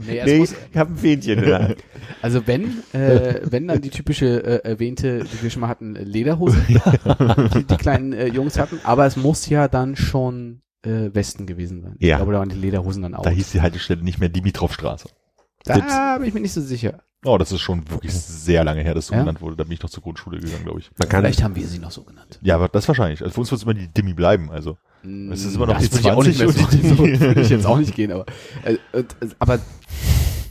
nee, Nee, muss, ich habe ein Fähnchen in der Hand. also wenn, äh, wenn dann die typische äh, erwähnte, die wir schon mal hatten, Lederhose, die, die kleinen äh, Jungs hatten, aber es muss ja dann schon äh, Westen gewesen sein. Ja. Ich glaube, da waren die Lederhosen dann auch. Da hieß die Haltestelle nicht mehr Dimitrovstraße. Da bin ich mir nicht so sicher. Oh, das ist schon wirklich sehr lange her, dass so Ja? genannt wurde. Da bin ich noch zur Grundschule gegangen, glaube ich. Man kann Vielleicht haben wir sie noch so genannt. Ja, aber das wahrscheinlich. Also für uns wird es immer die Dimi bleiben, also. Es ist immer noch das die würde ich auch nicht 20 mehr und die- so, würde ich jetzt auch nicht gehen, aber äh, äh, aber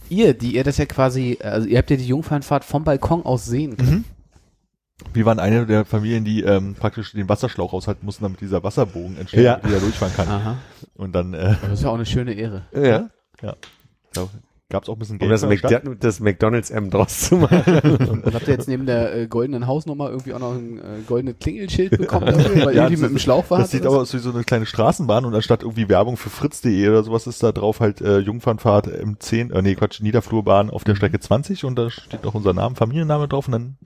ihr, die ihr das ja quasi, also ihr habt ja die Jungfernfahrt vom Balkon aus sehen können. Mhm. Wir waren eine der Familien, die ähm, praktisch den Wasserschlauch aushalten mussten, damit dieser Wasserbogen entsteht, Ja. da durchfahren kann. Aha. Und dann äh, Das ist ja auch eine schöne Ehre. ja. Gab es auch ein bisschen Um Geld. das, der Stadt. McDo das McDonalds M draus zu machen. Und habt ihr jetzt neben der äh, goldenen Hausnummer irgendwie auch noch ein äh, goldenes Klingelschild bekommen dafür, weil Ja, irgendwie das mit dem Schlauch war? Das sieht aber aus wie so eine kleine Straßenbahn und anstatt irgendwie Werbung für fritz.de oder sowas ist da drauf halt äh, Jungfernfahrt M10, äh, nee Quatsch, Niederflurbahn auf der Strecke 20 und da steht auch unser Name, Familienname drauf und dann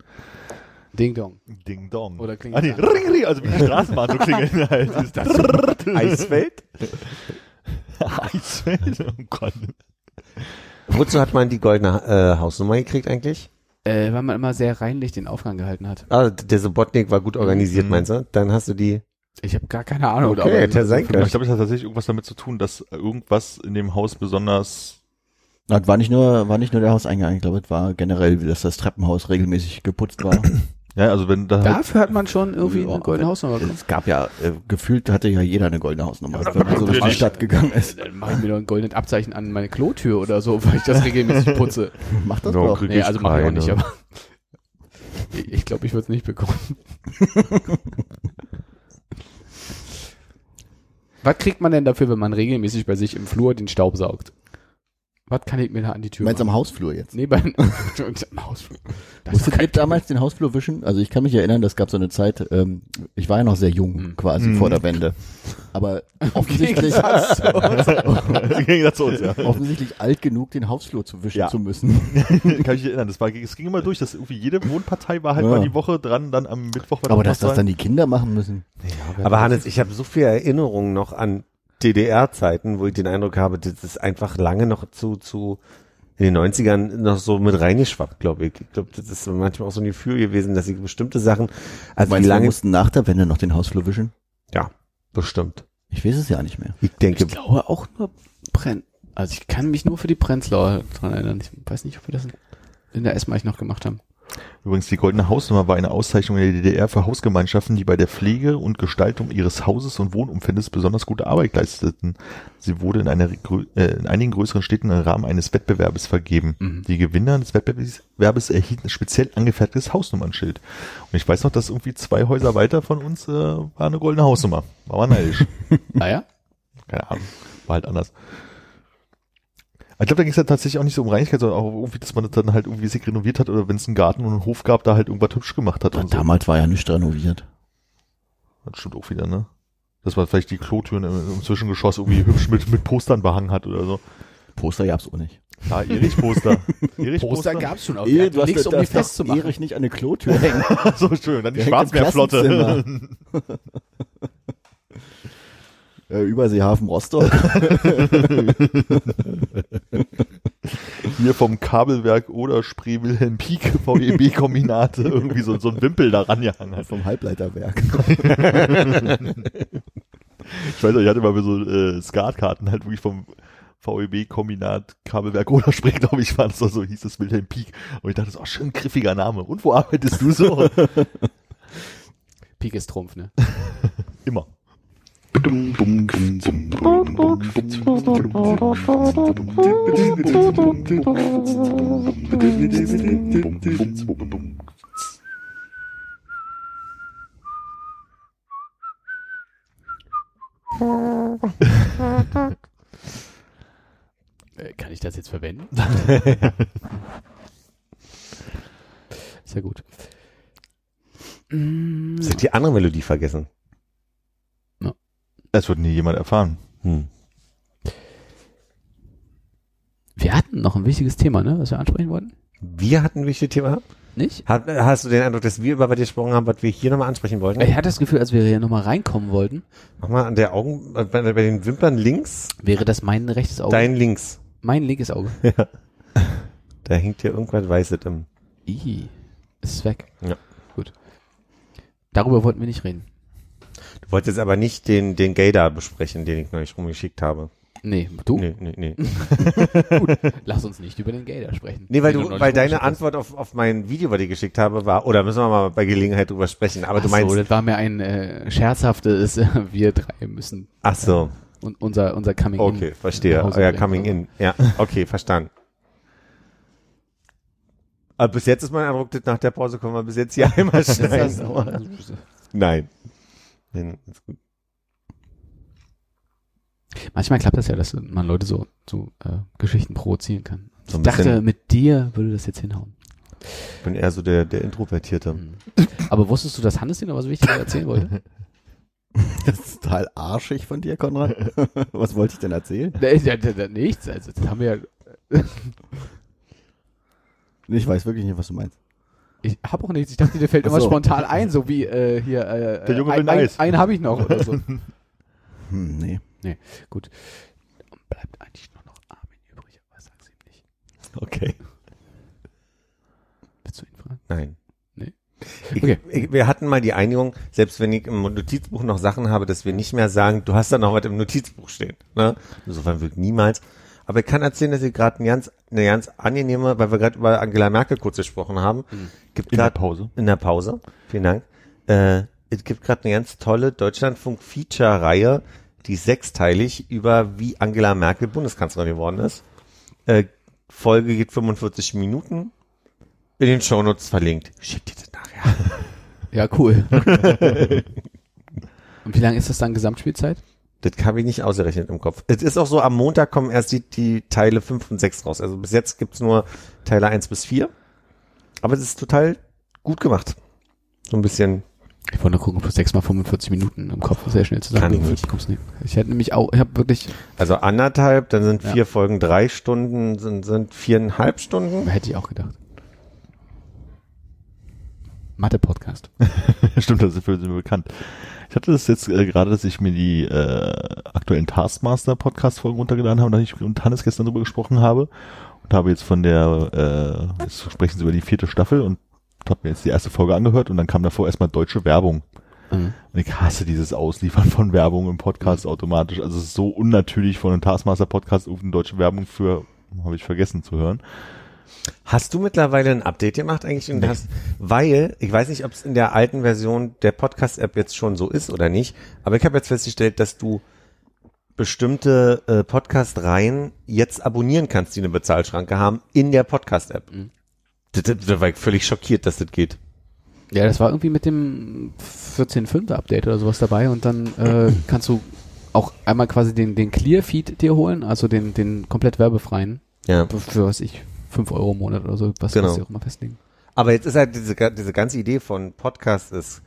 Ding Dong. Ding Dong. Oder klingt ah, nee, das ring, ring, also wie die Straßenbahn so klingeln halt. Ist das Eisfeld? Eisfeld? Oh Gott. Wozu hat man die goldene äh, Hausnummer gekriegt eigentlich? Äh, weil man immer sehr reinlich den Aufgang gehalten hat. Ah, der Subotnik war gut organisiert, Mhm. meinst du? Dann hast du die. Ich habe gar keine Ahnung. Okay, aber- hätte sein können. ich glaube, es hat tatsächlich irgendwas damit zu tun, dass irgendwas in dem Haus besonders Das war nicht nur, war nicht nur der Hauseingang, ich glaube, es war generell, dass das Treppenhaus regelmäßig geputzt war. Ja, also wenn da halt, Dafür hat man schon irgendwie Ja, eine goldene Hausnummer bekommen. es gab ja, äh, gefühlt hatte ja jeder eine goldene Hausnummer, wenn man so durch die. Stadt gegangen ist. Dann mache ich mir doch ein goldenes Abzeichen an meine Klotür oder so, weil ich das regelmäßig putze. Macht das No, doch. Nee, ich also mache ich auch nicht, aber ich- ich glaube, ich würde es nicht bekommen. Was kriegt man denn dafür, wenn man regelmäßig bei sich im Flur den Staub saugt? Was kann ich mir da an die Tür Meinst du am? Hausflur jetzt? Nee, bei am Hausflur. Das Musstet doch ihr damals den Hausflur wischen? Also ich kann mich erinnern, das gab so eine Zeit, ähm, ich war ja noch sehr jung Mhm. quasi vor der Wende. Aber offensichtlich, zu uns, ja. offensichtlich alt genug, den Hausflur zu wischen Ja. zu müssen. Kann ich mich erinnern. Das war, es ging immer durch, dass irgendwie jede Wohnpartei war halt Ja. mal die Woche dran, dann am Mittwoch war Aber dass das dann die Kinder machen müssen. Aber Hannes, ich habe so viele Erinnerungen noch an DDR-Zeiten, wo ich den Eindruck habe, das ist einfach lange noch zu, zu in den 90ern noch so mit reingeschwappt, glaube ich. Ich glaube, das ist manchmal auch so ein Gefühl gewesen, dass ich bestimmte Sachen, also Meinst wie lange, mussten nach der Wende noch den Hausflur wischen? ja, bestimmt. Ich weiß es ja nicht mehr. Ich denke, Ich glaube auch nur Brenn. Also ich kann mich nur für die Prenzlauer dran erinnern. Ich weiß nicht, ob wir das in der S-Mark noch gemacht haben. Übrigens, die Goldene Hausnummer war eine Auszeichnung in der DDR für Hausgemeinschaften, die bei der Pflege und Gestaltung ihres Hauses und Wohnumfeldes besonders gute Arbeit leisteten. Sie wurde in, einer, äh, in einigen größeren Städten im Rahmen eines Wettbewerbes vergeben. Mhm. Die Gewinner des Wettbewerbes erhielten ein speziell angefertigtes Hausnummernschild. Und ich weiß noch, dass irgendwie zwei Häuser weiter von uns äh, war eine goldene Hausnummer. War man neidisch. Naja, Keine Ahnung. War halt anders. Ich glaube, da ging es ja tatsächlich auch nicht so um Reinigkeit, sondern auch irgendwie, dass man das dann halt irgendwie sich renoviert hat oder wenn es einen Garten und einen Hof gab, da halt irgendwas hübsch gemacht hat. Und so. Damals war ja nicht renoviert. Das stimmt auch wieder, ne? Dass man vielleicht die Klotüren im, im Zwischengeschoss irgendwie hübsch mit, mit Postern behangen hat oder so. Poster gab's auch nicht. Ja, Erich-Poster. Erich-Poster. gab's schon. Auch Ehe, du hast nichts, um die festzumachen. Erich nicht an eine Klotür hängen. so schön. Dann die Schwarzmeerflotte. äh, Überseehafen Rostock. Hier vom Kabelwerk oder Spree Wilhelm Pieck VEB-Kombinate irgendwie so, so ein Wimpel da rangehangen hat. vom Halbleiterwerk. Ich weiß nicht, ich hatte mal so äh, Skatkarten halt wirklich vom VEB-Kombinat Kabelwerk oder Spree, glaube ich, war das so, so hieß es Wilhelm Pieck. Und ich dachte so, oh, schön griffiger Name. Und wo arbeitest du so? Pik ist Trumpf, ne? Immer. Äh, kann ich das jetzt verwenden? Sehr gut. Ich hab die andere Melodie vergessen. Das wird nie jemand erfahren. Hm. Wir hatten noch ein wichtiges Thema, ne, was wir ansprechen wollten. Wir hatten ein wichtiges Thema. Nicht? Hat, hast du den Eindruck, dass wir über was gesprochen haben, was wir hier nochmal ansprechen wollten? Ich hatte das Gefühl, als wir hier nochmal reinkommen wollten, Mach mal an der Augen, bei, bei den Wimpern links, wäre das mein rechtes Auge. dein links. mein linkes Auge. Da hängt hier irgendwas Weißes im. Ih, ist weg. Ja. Gut. Darüber wollten wir nicht reden. Du wolltest aber nicht den, den Gaydar besprechen, den ich neulich rumgeschickt habe. Nee, du? Nee, nee, nee. Lass uns nicht über den Gator sprechen. Nee, weil du, weil deine. Antwort auf, auf mein Video, was ich geschickt habe, war, oder müssen wir mal bei Gelegenheit drüber sprechen, aber du Ach meinst, so, das war mir ein äh, scherzhaftes, äh, wir drei müssen ach so, und unser unser Coming okay, verstehe, euer bringen. Coming in, ja, okay, verstanden. Aber bis jetzt ist mein Eindruck, dass nach der Pause können wir bis jetzt hier einmal schneiden. Nein. Nein, ist gut. Manchmal klappt das ja, dass man Leute so zu äh, Geschichten provozieren kann. So ich dachte, mit dir würde das jetzt hinhauen. Ich bin eher so der, der Introvertierte. Mhm. Aber wusstest du, dass Hannes dir noch was Wichtiges erzählen wollte? Das ist total arschig von dir, Konrad. Was wollte ich denn erzählen? nee, ja, ja, nichts. Also, das haben wir ja. Ich weiß wirklich nicht, was du meinst. Ich habe auch nichts. Ich dachte, dir fällt Ach immer so. spontan ein, so wie äh, hier. Äh, Der Junge ein, will ein, Eis. einen habe ich noch oder so. Hm, nee. Gut. Bleibt eigentlich nur noch Armin übrig, aber sag's ihm nicht. Okay. Willst du ihn fragen? Nein. Nee. Ich, Okay. ich, wir hatten mal die Einigung, selbst wenn ich im Notizbuch noch Sachen habe, dass wir nicht mehr sagen, du hast da noch was im Notizbuch stehen. Ne? Insofern wird niemals. Aber ich kann erzählen, dass ich gerade eine ganz, eine ganz angenehme, weil wir gerade über Angela Merkel kurz gesprochen haben, gibt In der gerade Pause. in der Pause, vielen Dank, äh, es gibt gerade eine ganz tolle Deutschlandfunk-Feature-Reihe, die sechsteilig über wie Angela Merkel Bundeskanzlerin geworden ist. Äh, Folge geht 45 Minuten, in den Shownotes verlinkt. Schickt ihr das nachher. Ja, cool. Und wie lange ist das dann Gesamtspielzeit? Das habe ich nicht ausgerechnet im Kopf. Es ist auch so, am Montag kommen erst die, die Teile 5 und 6 raus. Also bis jetzt gibt's nur Teile 1 bis 4. Aber es ist total gut gemacht. So ein bisschen, Ich wollte nur gucken, ob du 6 mal 45 Minuten im Kopf sehr schnell zusammen Kann ich nicht. Kommst nicht. Ich hätte nämlich auch, ich habe wirklich, also anderthalb, dann sind Ja. vier Folgen drei Stunden, sind, sind viereinhalb Stunden. hätte ich auch gedacht. Mathe-Podcast. Stimmt, das ist für sie bekannt. Ich hatte das jetzt äh, gerade, dass ich mir die äh, aktuellen Taskmaster-Podcast-Folgen runtergeladen habe, da ich mit Hannes gestern drüber gesprochen habe und habe jetzt von der, äh, jetzt sprechen sie über die vierte Staffel und habe mir jetzt die erste Folge angehört und dann kam davor erstmal deutsche Werbung. Mhm. Und ich hasse dieses Ausliefern von Werbung im Podcast automatisch. Also es ist so unnatürlich von einem Taskmaster-Podcast irgendeine deutsche Werbung für, habe ich vergessen zu hören. Hast du mittlerweile ein Update gemacht eigentlich? Und hast, weil, ich weiß nicht, ob es in der alten Version der Podcast-App jetzt schon so ist oder nicht, aber ich habe jetzt festgestellt, dass du bestimmte äh, Podcast-Reihen jetzt abonnieren kannst, die eine Bezahlschranke haben, in der Podcast-App. Mhm. Da, da, da war ich völlig schockiert, dass das geht. Ja, das war irgendwie mit dem 14.5 Update oder sowas dabei und dann äh, kannst du auch einmal quasi den, den Clear-Feed dir holen, also den, den komplett werbefreien, Ja. für was ich, 5 Euro im Monat oder so, was, Genau. was sie auch immer festlegen. Aber jetzt ist halt diese, diese ganze Idee von Podcast ist,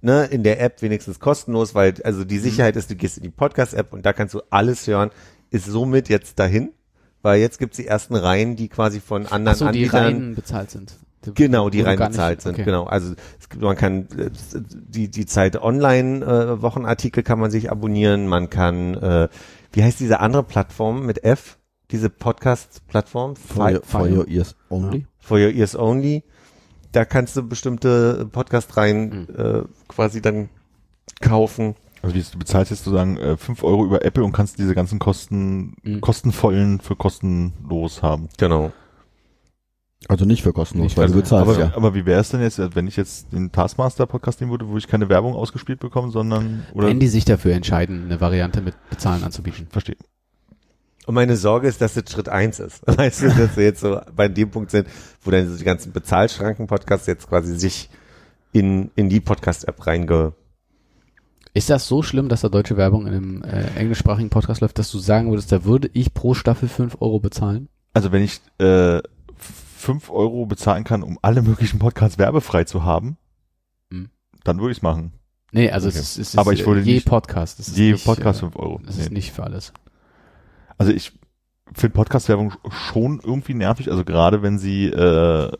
ne, in der App wenigstens kostenlos, weil, also die Sicherheit ist, du gehst in die Podcast-App und da kannst du alles hören, ist somit jetzt dahin, weil jetzt gibt's die ersten Reihen, die quasi von anderen Achso, die Anbietern, rein bezahlt sind. Die- genau, die rein gar nicht- bezahlt sind, okay. genau. Also es gibt, man kann äh, die die Zeit Online äh, Wochenartikel kann man sich abonnieren, man kann, äh, wie heißt diese andere Plattform mit F, diese Podcast-Plattform? For, your, for Fire. your ears only. For Your Ears Only. Da kannst du bestimmte Podcast-Reihen äh, quasi dann kaufen. Also wie du bezahlst jetzt sozusagen äh, 5 Euro über Apple und kannst diese ganzen Kosten, Mhm. kostenvollen für kostenlos haben. Genau. Also nicht für kostenlos, Nicht weil du bezahlst Aber, ja. aber wie wäre es denn jetzt, wenn ich jetzt den Taskmaster-Podcast nehmen würde, wo ich keine Werbung ausgespielt bekomme, sondern oder Wenn die sich dafür entscheiden, eine Variante mit Bezahlen anzubieten. verstehe. Und meine Sorge ist, dass das Schritt eins ist. Weißt du, dass wir jetzt so bei dem Punkt sind, wo dann so die ganzen Bezahlschranken-Podcasts jetzt quasi sich in, in die Podcast-App reinge... Ist das so schlimm, dass da deutsche Werbung in einem äh, englischsprachigen Podcast läuft, dass du sagen würdest, da würde ich pro Staffel 5 Euro bezahlen? Also wenn ich äh, 5 Euro bezahlen kann, um alle möglichen Podcasts werbefrei zu haben, Hm. dann würde ich es machen. Nee, also Okay. es, ist, es ist Aber ich würde je nicht- Podcast. Es ist Je nicht, Podcast äh, 5 Euro. Das ist Nee. nicht für alles. Also ich finde Podcast-Werbung schon irgendwie nervig, also gerade wenn sie äh,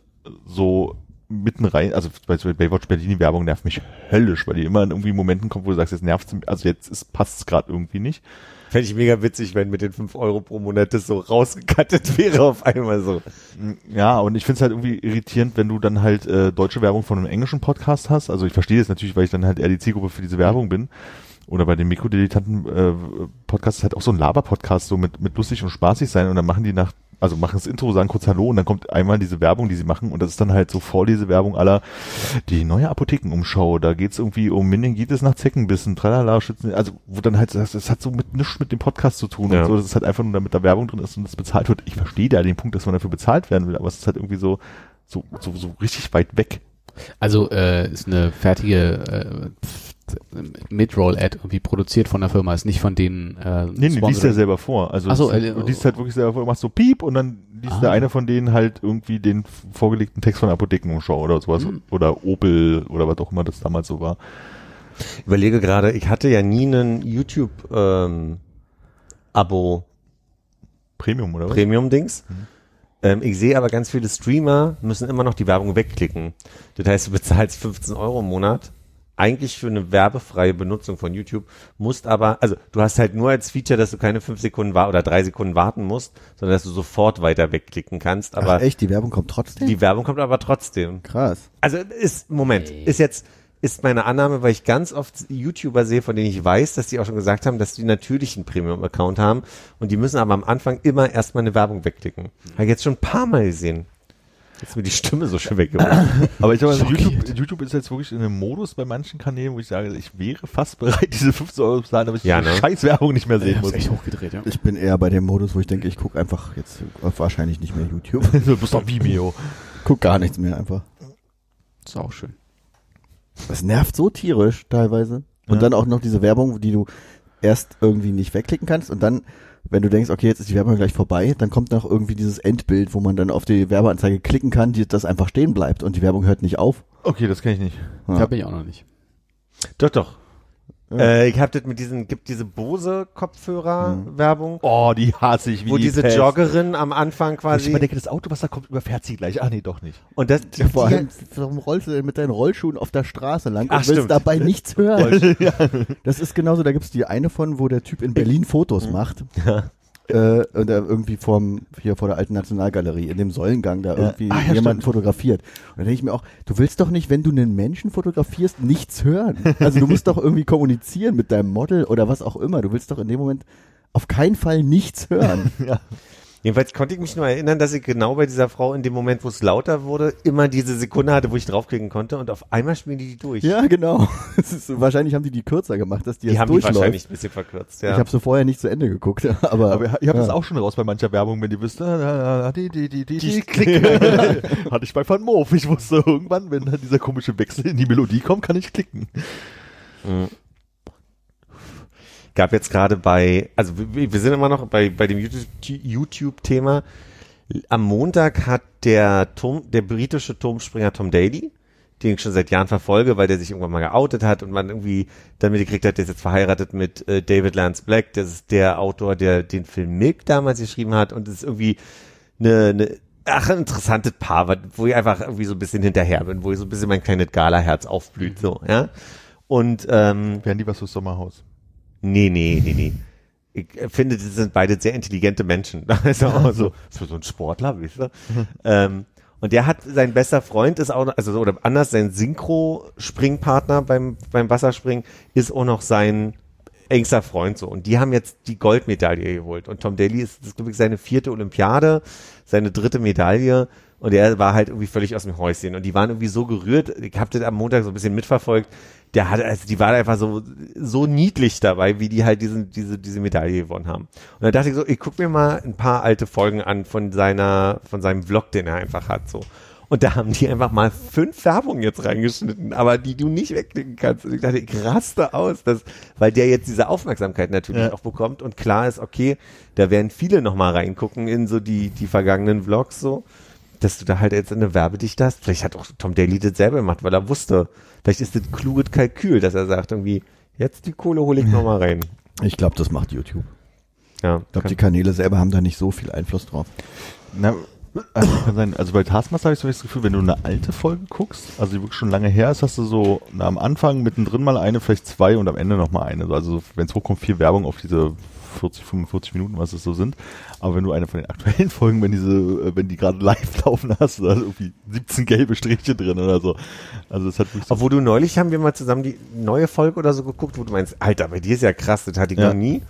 so mitten rein, also bei bei Baywatch Berlin die Werbung nervt mich höllisch, weil die immer in irgendwie Momenten kommt, wo du sagst, jetzt nervt also jetzt passt es gerade irgendwie nicht. Fände ich mega witzig, wenn mit den 5 Euro pro Monat das so rausgekattet wäre auf einmal so. Ja, und ich finde es halt irgendwie irritierend, wenn du dann halt äh, deutsche Werbung von einem englischen Podcast hast. Also ich verstehe das natürlich, weil ich dann halt eher die Zielgruppe für diese Werbung bin. Oder bei den Mikrodilettanten äh, Podcast ist halt auch so ein Laber-Podcast, so mit, mit lustig und spaßig sein und dann machen die nach, also machen das Intro, sagen kurz Hallo und dann kommt einmal diese Werbung, die sie machen und das ist dann halt so Vorlesewerbung aller die neue Apothekenumschau, da geht's irgendwie um Meningitis nach Zeckenbissen, tralala, Schützen, also wo dann halt, das, das hat so mit nichts mit dem Podcast zu tun Ja. und so, das ist halt einfach nur, damit da Werbung drin ist und das bezahlt wird. Ich verstehe da den Punkt, dass man dafür bezahlt werden will, aber es ist halt irgendwie so, so, so, so richtig weit weg. Also äh, ist eine fertige äh, Mid-Roll-Ad irgendwie produziert von der Firma, ist nicht von denen äh, Nee, nee, liest ja selber vor. Also so, äh, du liest halt wirklich selber vor, machst so Piep und dann liest Ah. der eine von denen halt irgendwie den vorgelegten Text von der Apothekenumschau oder sowas. Hm. Oder Opel oder was auch immer das damals so war. Überlege gerade, ich hatte ja nie einen YouTube ähm, Abo Premium oder was? Premium-Dings. Ähm, ich sehe aber ganz viele Streamer müssen immer noch die Werbung wegklicken. Das heißt, du bezahlst 15 Euro im Monat eigentlich für eine werbefreie Benutzung von YouTube, musst aber, also du hast halt nur als Feature, dass du keine fünf Sekunden wa oder drei Sekunden warten musst, sondern dass du sofort weiter wegklicken kannst. Aber Ach, echt, die Werbung kommt trotzdem? die Werbung kommt aber trotzdem. Krass. Also ist, Moment, ist jetzt, ist meine Annahme, weil ich ganz oft YouTuber sehe, von denen ich weiß, dass die auch schon gesagt haben, dass die natürlich einen Premium-Account haben und die müssen aber am Anfang immer erstmal eine Werbung wegklicken. Habe ich jetzt schon ein paar Mal gesehen. Jetzt ist mir die Stimme so schön weggebracht. Aber ich glaube, also. YouTube, YouTube ist jetzt wirklich in einem Modus bei manchen Kanälen, wo ich sage, ich wäre fast bereit, diese 15 Euro zu zahlen, damit ich Ja, ne? scheiß Werbung nicht mehr sehen hab's muss. echt hochgedreht, ja. Ich bin eher bei dem Modus, wo ich denke, ich gucke einfach jetzt wahrscheinlich nicht mehr YouTube. du bist doch Vimeo. guck gar nichts mehr einfach. Ist auch schön. Das nervt so tierisch teilweise. Und Ja. dann auch noch diese Werbung, die du erst irgendwie nicht wegklicken kannst und dann, wenn du denkst, okay, jetzt ist die Werbung gleich vorbei, dann kommt noch irgendwie dieses Endbild, wo man dann auf die Werbeanzeige klicken kann, die das einfach stehen bleibt und die Werbung hört nicht auf. Okay, das kenne ich nicht. Ja. Da bin ich auch noch nicht. doch, doch. Ja. Äh, ich habe das mit diesen, gibt diese Bose-Kopfhörer-Werbung, Oh, die hasse ich wie wo die diese Pest. Joggerin am Anfang Wo Ich quasi immer denke, das Auto, was da kommt, überfährt sie gleich. Ah, nee, doch nicht. und das, die, Ja, vor allem, warum rollst du denn mit deinen Rollschuhen auf der Straße lang Ach, und willst stimmt. dabei nichts hören? Das ist genauso, da gibt's die eine von, wo der Typ in Berlin Fotos macht. Äh, und irgendwie vorm, hier vor der alten Nationalgalerie, in dem Säulengang da irgendwie Ah, ja, jemanden stimmt. fotografiert. Und da denke ich mir auch, du willst doch nicht, wenn du einen Menschen fotografierst, nichts hören. Also du musst doch irgendwie kommunizieren mit deinem Model oder was auch immer. Du willst doch in dem Moment auf keinen Fall nichts hören. Jedenfalls konnte ich mich nur erinnern, dass ich genau bei dieser Frau in dem Moment, wo es lauter wurde, immer diese Sekunde hatte, wo ich draufklicken konnte und auf einmal spielen die die durch. ja, genau. Ist, wahrscheinlich haben die die kürzer gemacht, dass die, die jetzt haben die durchläuft. wahrscheinlich ein bisschen verkürzt, ja. Ich habe sie vorher nicht zu Ende geguckt, aber, Aber ihr habt ja. das auch schon raus bei mancher Werbung, wenn ihr wisst, ah, ah, ah, die, die, die, die, die, klick. Hatte ich bei Van Moof. Ich wusste irgendwann, wenn da dieser komische Wechsel in die Melodie kommt, kann ich klicken. Gab jetzt gerade bei, also wir, wir sind immer noch bei, bei dem YouTube- YouTube-Thema. Am Montag hat der Turm, der britische Turmspringer Tom Daly, den ich schon seit Jahren verfolge, weil der sich irgendwann mal geoutet hat und man irgendwie dann mitgekriegt hat, der ist jetzt verheiratet mit äh, David Lance Black, das ist der Autor, der den Film Milk damals geschrieben hat und das ist irgendwie eine, eine ach, ein interessantes Paar, wo ich einfach irgendwie so ein bisschen hinterher bin, wo ich so ein bisschen mein kleines Gala-Herz aufblüht, so, ja. Und ähm, Wären die was fürs Sommerhaus? Nee, nee, nee, nee. Ich äh, finde, das sind beide sehr intelligente Menschen. Also auch so, so ein Sportler, weißt du? ähm, und der hat, sein bester Freund ist auch, also so, oder anders, sein Synchro-Springpartner beim, beim Wasserspringen ist auch noch sein engster Freund so. Und die haben jetzt die Goldmedaille geholt. Und Tom Daly ist, das ist, glaube ich, seine vierte Olympiade, seine dritte Medaille. Und er war halt irgendwie völlig aus dem Häuschen. Und die waren irgendwie so gerührt. Ich habe das am Montag so ein bisschen mitverfolgt. Der hatte, also die waren einfach so, so niedlich dabei, wie die halt diesen, diese, diese Medaille gewonnen haben. Und dann dachte ich so, ich guck mir mal ein paar alte Folgen an von seiner, von seinem Vlog, den er einfach hat, so. Und da haben die einfach mal fünf Werbungen jetzt reingeschnitten, aber die du nicht wegklicken kannst. Und ich dachte, ich raste aus, dass, weil der jetzt diese Aufmerksamkeit natürlich Ja. auch bekommt und klar ist, okay, da werden viele nochmal reingucken in so die, die vergangenen Vlogs so, dass du da halt jetzt eine Werbedichte hast. Vielleicht hat auch Tom Daly das selber gemacht, weil er wusste, vielleicht ist das ein kluges Kalkül, dass er sagt irgendwie, jetzt die Kohle hole ich nochmal rein. ich glaube, das macht YouTube. Ja, Ich glaube, die Kanäle selber haben da nicht so viel Einfluss drauf. Na, also kann sein. Also bei Taskmaster habe ich so das Gefühl, wenn du eine alte Folge guckst, also die wirklich schon lange her ist, hast du so na, am Anfang mittendrin mal eine, vielleicht zwei und am Ende noch mal eine. Also wenn es hochkommt, viel Werbung auf diese 40, 45 Minuten, was es so sind. Aber wenn du eine von den aktuellen Folgen, wenn diese, äh, wenn die gerade live laufen hast, da ist irgendwie 17 gelbe Striche drin oder so. Also das hat wirklich so Obwohl du neulich haben wir mal zusammen die neue Folge oder so geguckt, wo du meinst, Alter, bei dir ist ja krass, das hatte ich Ja. noch nie.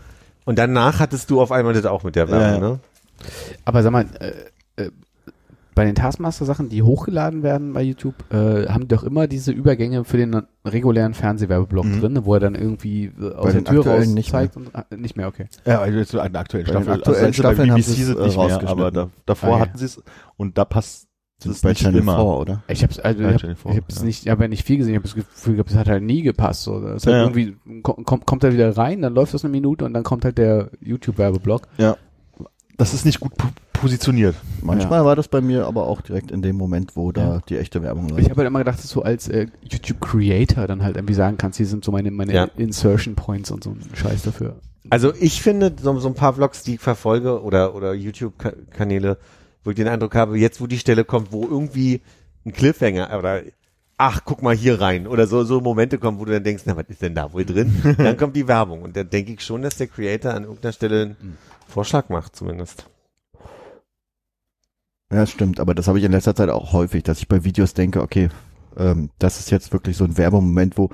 Und danach hattest du auf einmal das auch mit der Werbung, ja. ne? Aber sag mal, äh, äh, bei den Taskmaster-Sachen, die hochgeladen werden bei YouTube, äh, haben die doch immer diese Übergänge für den regulären Fernsehwerbeblock Mhm. drin, wo er dann irgendwie äh, aus den der Tür raus aktuellen nicht zeigt und ah, nicht mehr, okay. Ja, also jetzt so eine aktuelle Bei den Staffel. aktuellen also Staffeln bei haben BBC sie es, sind äh, nicht mehr, aber da, davor Ah, ja. hatten sie es und da passt Sind es bei nicht Channel immer. 4, oder? Ich hab's, also, ich hab, stell dir vor, ich hab's ja. nicht, ich habe ja nicht viel gesehen, ich habe das Gefühl gehabt, es hat halt nie gepasst. So. Das ist halt Ja, ja. irgendwie, kommt, kommt, er wieder rein, dann läuft das eine Minute und dann kommt halt der YouTube-Werbeblock. Ja. Das ist nicht gut positioniert. Manchmal war das bei mir aber auch direkt in dem Moment, wo da Ja. die echte Werbung Ich läuft. habe halt immer gedacht, dass du als äh, YouTube-Creator dann halt irgendwie sagen kannst, hier sind so meine, meine Ja. Insertion Points und so ein Scheiß dafür. Also ich finde, so, so ein paar Vlogs, die ich verfolge oder, oder YouTube-Kanäle, wo ich den Eindruck habe, jetzt wo die Stelle kommt, wo irgendwie ein Cliffhanger oder ach, guck mal hier rein oder so, so Momente kommen, wo du dann denkst, na, was ist denn da wohl drin? dann kommt die Werbung und dann denke ich schon, dass der Creator an irgendeiner Stelle einen Vorschlag macht zumindest. Ja, stimmt, aber das habe ich in letzter Zeit auch häufig, dass ich bei Videos denke, okay, ähm, das ist jetzt wirklich so ein Werbemoment, wo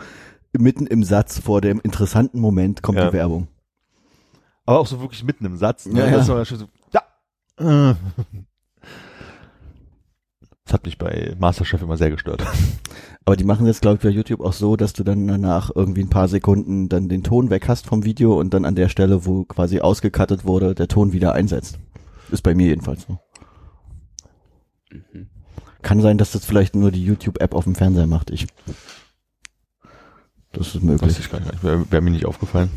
mitten im Satz vor dem interessanten Moment kommt Ja. die Werbung. Aber auch so wirklich mitten im Satz. Ne? Ja, Das ja. war schon so, ja. Das hat mich bei Masterchef immer sehr gestört. Aber die machen jetzt, glaube ich, bei YouTube auch so, dass du dann danach irgendwie ein paar Sekunden dann den Ton weg hast vom Video und dann an der Stelle, wo quasi ausgekattet wurde, der Ton wieder einsetzt. Ist bei mir jedenfalls so. Kann sein, dass das vielleicht nur die YouTube-App auf dem Fernseher macht. Ich. Das ist Weiß möglich. ich gar nicht. Wäre wär mir nicht aufgefallen.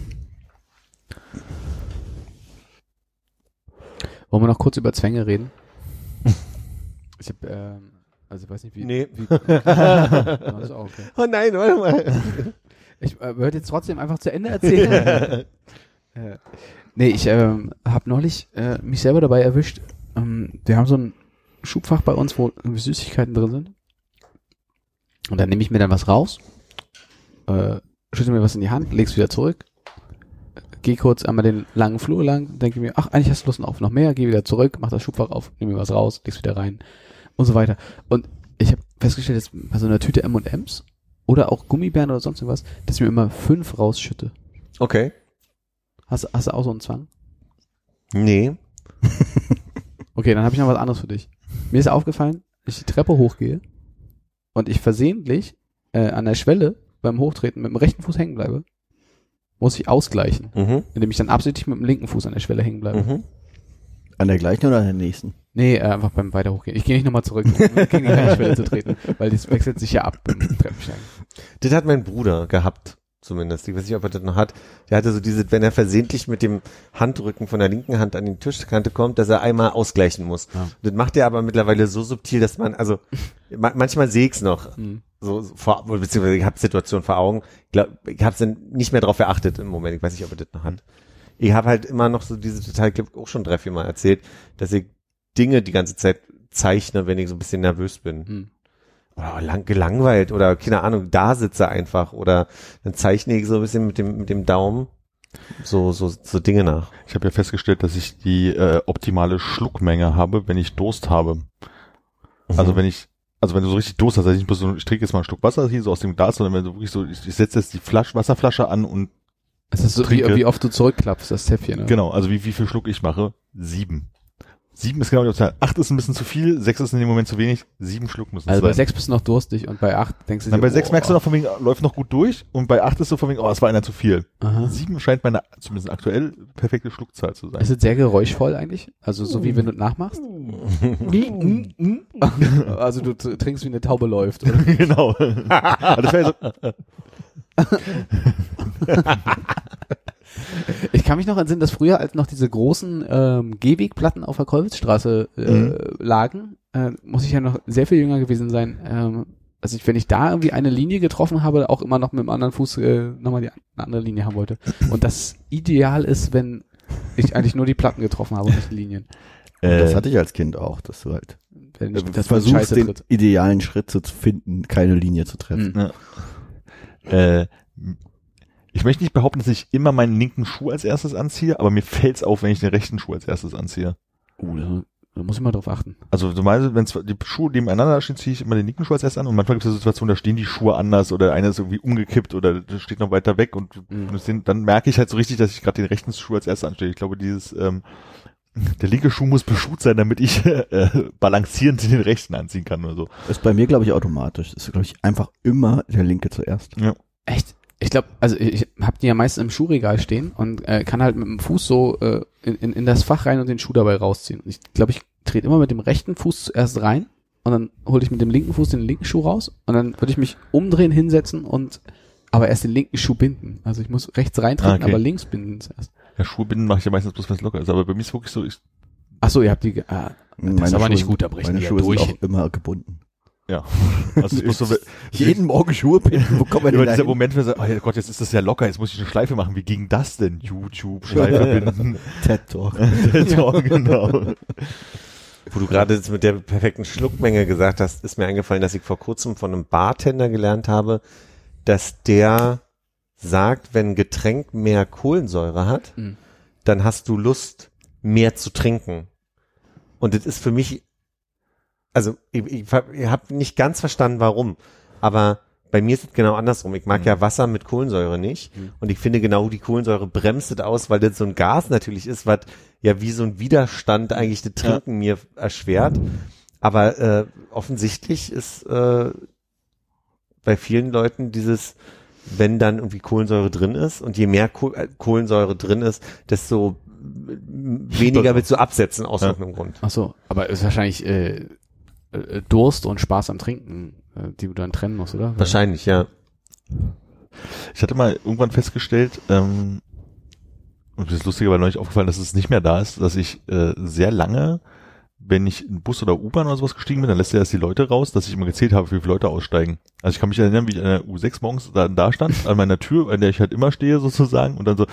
Wollen wir noch kurz über Zwänge reden? Ich habe, ähm, also ich weiß nicht wie. Nee. wie auch okay. Oh nein, warte mal. Ich äh, würde jetzt trotzdem einfach zu Ende erzählen. äh, nee, ich ähm, habe neulich äh, mich selber dabei erwischt. Ähm, wir haben so ein Schubfach bei uns, wo Süßigkeiten drin sind. Und dann nehme ich mir dann was raus, äh, schütte mir was in die Hand, leg's wieder zurück, gehe kurz einmal den langen Flur lang, denke mir, ach, eigentlich hast du Lust auf noch mehr, gehe wieder zurück, mach das Schubfach auf, nehme mir was raus, leg's wieder rein und so weiter. Und ich habe festgestellt, jetzt bei so einer Tüte M&M's oder auch Gummibären oder sonst irgendwas, dass ich mir immer fünf rausschütte. Okay. Hast, hast du auch so einen Zwang? Nee. Okay, dann habe ich noch was anderes für dich. Mir ist aufgefallen, ich die Treppe hochgehe und ich versehentlich äh, an der Schwelle beim Hochtreten mit dem rechten Fuß hängen bleibe, muss ich ausgleichen, Mhm. indem ich dann absichtlich mit dem linken Fuß an der Schwelle hängen bleibe. Mhm. An der gleichen oder an der nächsten? Nee, äh, einfach beim weiter hochgehen. Ich gehe nicht nochmal zurück, um gegen die gleiche Schwelle zu treten, weil das wechselt sich ja ab beim Treppensteigen. Das hat mein Bruder gehabt, zumindest. Ich weiß nicht, ob er das noch hat. Der hatte so diese, wenn er versehentlich mit dem Handrücken von der linken Hand an die Tischkante kommt, dass er einmal ausgleichen muss. Ja. Das macht er aber mittlerweile so subtil, dass man, also ma manchmal sehe ich's noch, Mhm. so, so vor, beziehungsweise ich habe Situation vor Augen. Ich, glaub, ich habe dann nicht mehr drauf geachtet im Moment. Ich weiß nicht, ob er das noch hat. Ich habe halt immer noch so diese total, ich auch schon drei, vier Mal erzählt, dass ich Dinge die ganze Zeit zeichne, wenn ich so ein bisschen nervös bin Mhm. Oder lang, gelangweilt oder keine Ahnung, da sitze einfach oder dann zeichne ich so ein bisschen mit dem, mit dem Daumen so, so, so Dinge nach. Ich habe ja festgestellt, dass ich die äh, optimale Schluckmenge habe, wenn ich Durst habe. Also wenn ich, also wenn du so richtig Durst hast, also ich so, ich trinke jetzt mal einen Schluck Wasser hier so aus dem Glas, sondern wenn du wirklich so, ich, ich setze jetzt die Flasche, Wasserflasche an und Es ist so, wie, Trinke. wie oft du zurückklappst, das Zäpfchen. Ne? genau, also wie, wie viel Schluck ich mache? Sieben. Sieben ist genau die Zahl. Acht ist ein bisschen zu viel, sechs ist in dem Moment zu wenig, sieben Schluck müssen es Also bei sein. sechs bist du noch durstig und bei acht denkst du dir, bei sechs oh, merkst du noch von wegen, läuft noch gut durch und bei acht ist so von wegen, oh, es war einer zu viel. Aha. Sieben scheint meine, zumindest aktuell, perfekte Schluckzahl zu sein. Ist es sehr geräuschvoll eigentlich? Also so wie wenn du nachmachst? also du trinkst wie eine Taube läuft. Oder? genau. also das wäre so, Ich kann mich noch entsinnen, dass früher, als noch diese großen ähm, Gehwegplatten auf der Kolwitzstraße äh, Mhm. lagen, äh, muss ich ja noch sehr viel jünger gewesen sein. Ähm, also ich, wenn ich da irgendwie eine Linie getroffen habe, auch immer noch mit dem anderen Fuß äh, nochmal die, eine andere Linie haben wollte. Und das ideal ist, wenn ich eigentlich nur die Platten getroffen habe und nicht die Linien. Das äh, hatte ich als Kind auch, dass du halt Wenn ich, dass man versuchst, den tritt. idealen Schritt zu finden, keine Linie zu treffen. Mhm. äh, ich möchte nicht behaupten, dass ich immer meinen linken Schuh als erstes anziehe, aber mir fällt's auf, wenn ich den rechten Schuh als erstes anziehe. Uh, da, da muss ich mal drauf achten. Also normalerweise, wenn die Schuhe nebeneinander stehen, ziehe ich immer den linken Schuh als erstes an und manchmal gibt es Situationen, da stehen die Schuhe anders oder einer ist irgendwie umgekippt oder der steht noch weiter weg und Mhm. dann merke ich halt so richtig, dass ich gerade den rechten Schuh als erstes anstelle. Ich glaube, dieses ähm, der linke Schuh muss beschut sein, damit ich äh, balancierend den rechten anziehen kann oder so. Ist bei mir, glaube ich, automatisch. Ist, glaube ich, einfach immer der linke zuerst. Echt? Ich glaube, also ich, habe die ja meistens im Schuhregal stehen und äh, kann halt mit dem Fuß so äh, in, in, in das Fach rein und den Schuh dabei rausziehen. Und ich glaube, ich trete immer mit dem rechten Fuß zuerst rein und dann hole ich mit dem linken Fuß den linken Schuh raus und dann würde ich mich umdrehen, hinsetzen und aber erst den linken Schuh binden. Also ich muss rechts reintreten, Ah, okay. aber links binden zuerst. Ja, Schuhe binden mache ich ja meistens bloß, wenn es locker ist. Aber bei mir ist wirklich so, ich, Ach so, ihr habt die. Ah, das ist aber nicht gut, da brechen meine die ja Schuhe durch. sind auch immer gebunden. Ja. Also bloß so, Jeden Morgen Schuhe binden, wo kommen wir denn dieser dahin? Moment, wenn man sagt, oh Gott, jetzt ist das ja locker, jetzt muss ich eine Schleife machen. Wie ging das denn? YouTube, Schleife binden. TED Talk. ja, genau. Wo du gerade jetzt mit der perfekten Schluckmenge gesagt hast, ist mir eingefallen, dass ich vor kurzem von einem Bartender gelernt habe, dass der sagt, wenn ein Getränk mehr Kohlensäure hat, Mhm. dann hast du Lust, mehr zu trinken. Und das ist für mich, also ich, ich, ich habe nicht ganz verstanden, warum, aber bei mir ist es genau andersrum. Ich mag ja Wasser mit Kohlensäure nicht. Und ich finde genau die Kohlensäure bremst es aus, weil das so ein Gas natürlich ist, was ja wie so ein Widerstand eigentlich das Trinken mir erschwert. Aber äh, offensichtlich ist äh, bei vielen Leuten dieses, wenn dann irgendwie Kohlensäure drin ist und je mehr äh, Kohlensäure drin ist, desto äh, weniger willst du absetzen aus Ja. irgendeinem Grund. Ach so, aber es ist wahrscheinlich äh, äh, Durst und Spaß am Trinken, äh, die du dann trennen musst, oder? Wahrscheinlich, ja. Ich hatte mal irgendwann festgestellt, ähm, und das ist lustigerweise neulich aufgefallen, dass es nicht mehr da ist, dass ich äh, sehr lange, wenn ich in Bus oder U-Bahn oder sowas gestiegen bin, dann lässt er erst die Leute raus, dass ich immer gezählt habe, wie viele Leute aussteigen. Also ich kann mich erinnern, wie ich an der U6 morgens da, da stand, an meiner Tür, an der ich halt immer stehe sozusagen, und dann so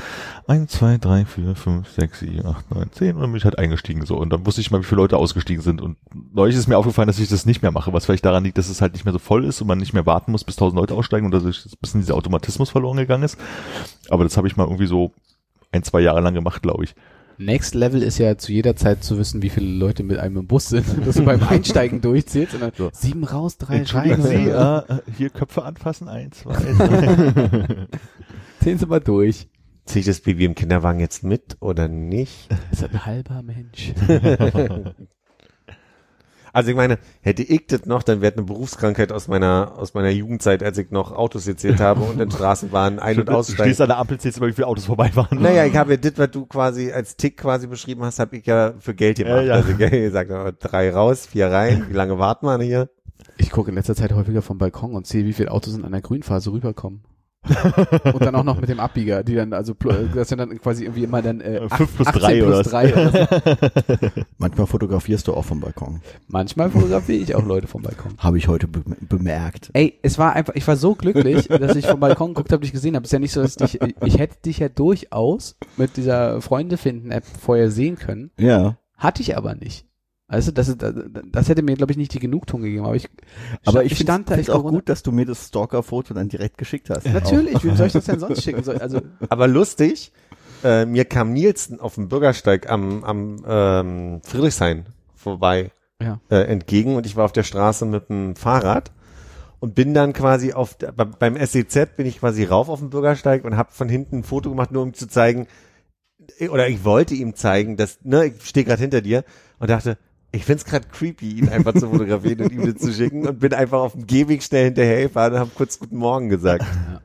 eins, zwei, drei, vier, fünf, sechs, sieben, acht, neun, zehn, und dann bin ich halt eingestiegen so. Und dann wusste ich mal, wie viele Leute ausgestiegen sind. Und neulich ist mir aufgefallen, dass ich das nicht mehr mache, was vielleicht daran liegt, dass es halt nicht mehr so voll ist und man nicht mehr warten muss, bis tausend Leute aussteigen und dadurch ein bisschen dieser Automatismus verloren gegangen ist. Aber das habe ich mal irgendwie so ein, zwei Jahre lang gemacht, glaube ich. Next Level ist ja zu jeder Zeit zu wissen, wie viele Leute mit einem im Bus sind, dass du beim Einsteigen durchzählst und dann So. sieben raus, drei rein. Sie, äh, äh, hier Köpfe anfassen, eins, zwei, drei. Zählen Sie mal durch. Ziehe ich das Baby im Kinderwagen jetzt mit oder nicht? Das ist ein halber Mensch. Also ich meine, hätte ich das noch, dann wäre eine Berufskrankheit aus meiner aus meiner Jugendzeit, als ich noch Autos gezählt habe und in Straßenbahnen ein- und Du aussteigen. stehst an der Ampel, zählst immer, wie viele Autos vorbei waren. Naja, ich habe ja das, was du quasi als Tick quasi beschrieben hast, habe ich ja für Geld gemacht. Ja, ja. Also ich gesagt, oh, drei raus, vier rein. Wie lange warten wir hier? Ich gucke in letzter Zeit häufiger vom Balkon und sehe, wie viele Autos in einer Grünphase rüberkommen. und dann auch noch mit dem Abbieger, die dann, also, pl- das sind dann quasi irgendwie immer dann, äh, Fünf plus 18 drei plus oder was? drei oder so. Manchmal fotografierst du auch vom Balkon. Manchmal fotografiere ich auch Leute vom Balkon. Habe ich heute be bemerkt. Ey, es war einfach, ich war so glücklich, dass ich vom Balkon geguckt habe, dich gesehen habe. Ist ja nicht so, dass ich, ich hätte dich ja durchaus mit dieser Freunde finden App vorher sehen können. Ja. Hatte ich aber nicht. Also das, ist, das hätte mir, glaube ich, nicht die Genugtuung gegeben. Aber ich, Aber sta- ich stand da, ich auch gut, dass du mir das Stalker-Foto dann direkt geschickt hast. Natürlich, wem soll ich das denn sonst schicken? Soll- Also, Aber lustig, äh, mir kam Nielsen auf dem Bürgersteig am, am ähm, Friedrichshain vorbei ja. äh, entgegen und ich war auf der Straße mit dem Fahrrad und bin dann quasi auf der, be- beim SEZ bin ich quasi rauf auf den Bürgersteig und habe von hinten ein Foto gemacht, nur um zu zeigen, oder ich wollte ihm zeigen, dass, ne, ich stehe gerade hinter dir und dachte, ich find's gerade creepy, ihn einfach zu fotografieren und ihm das zu schicken und bin einfach auf dem Gehweg schnell hinterhergefahren und habe kurz Guten Morgen gesagt. Ja.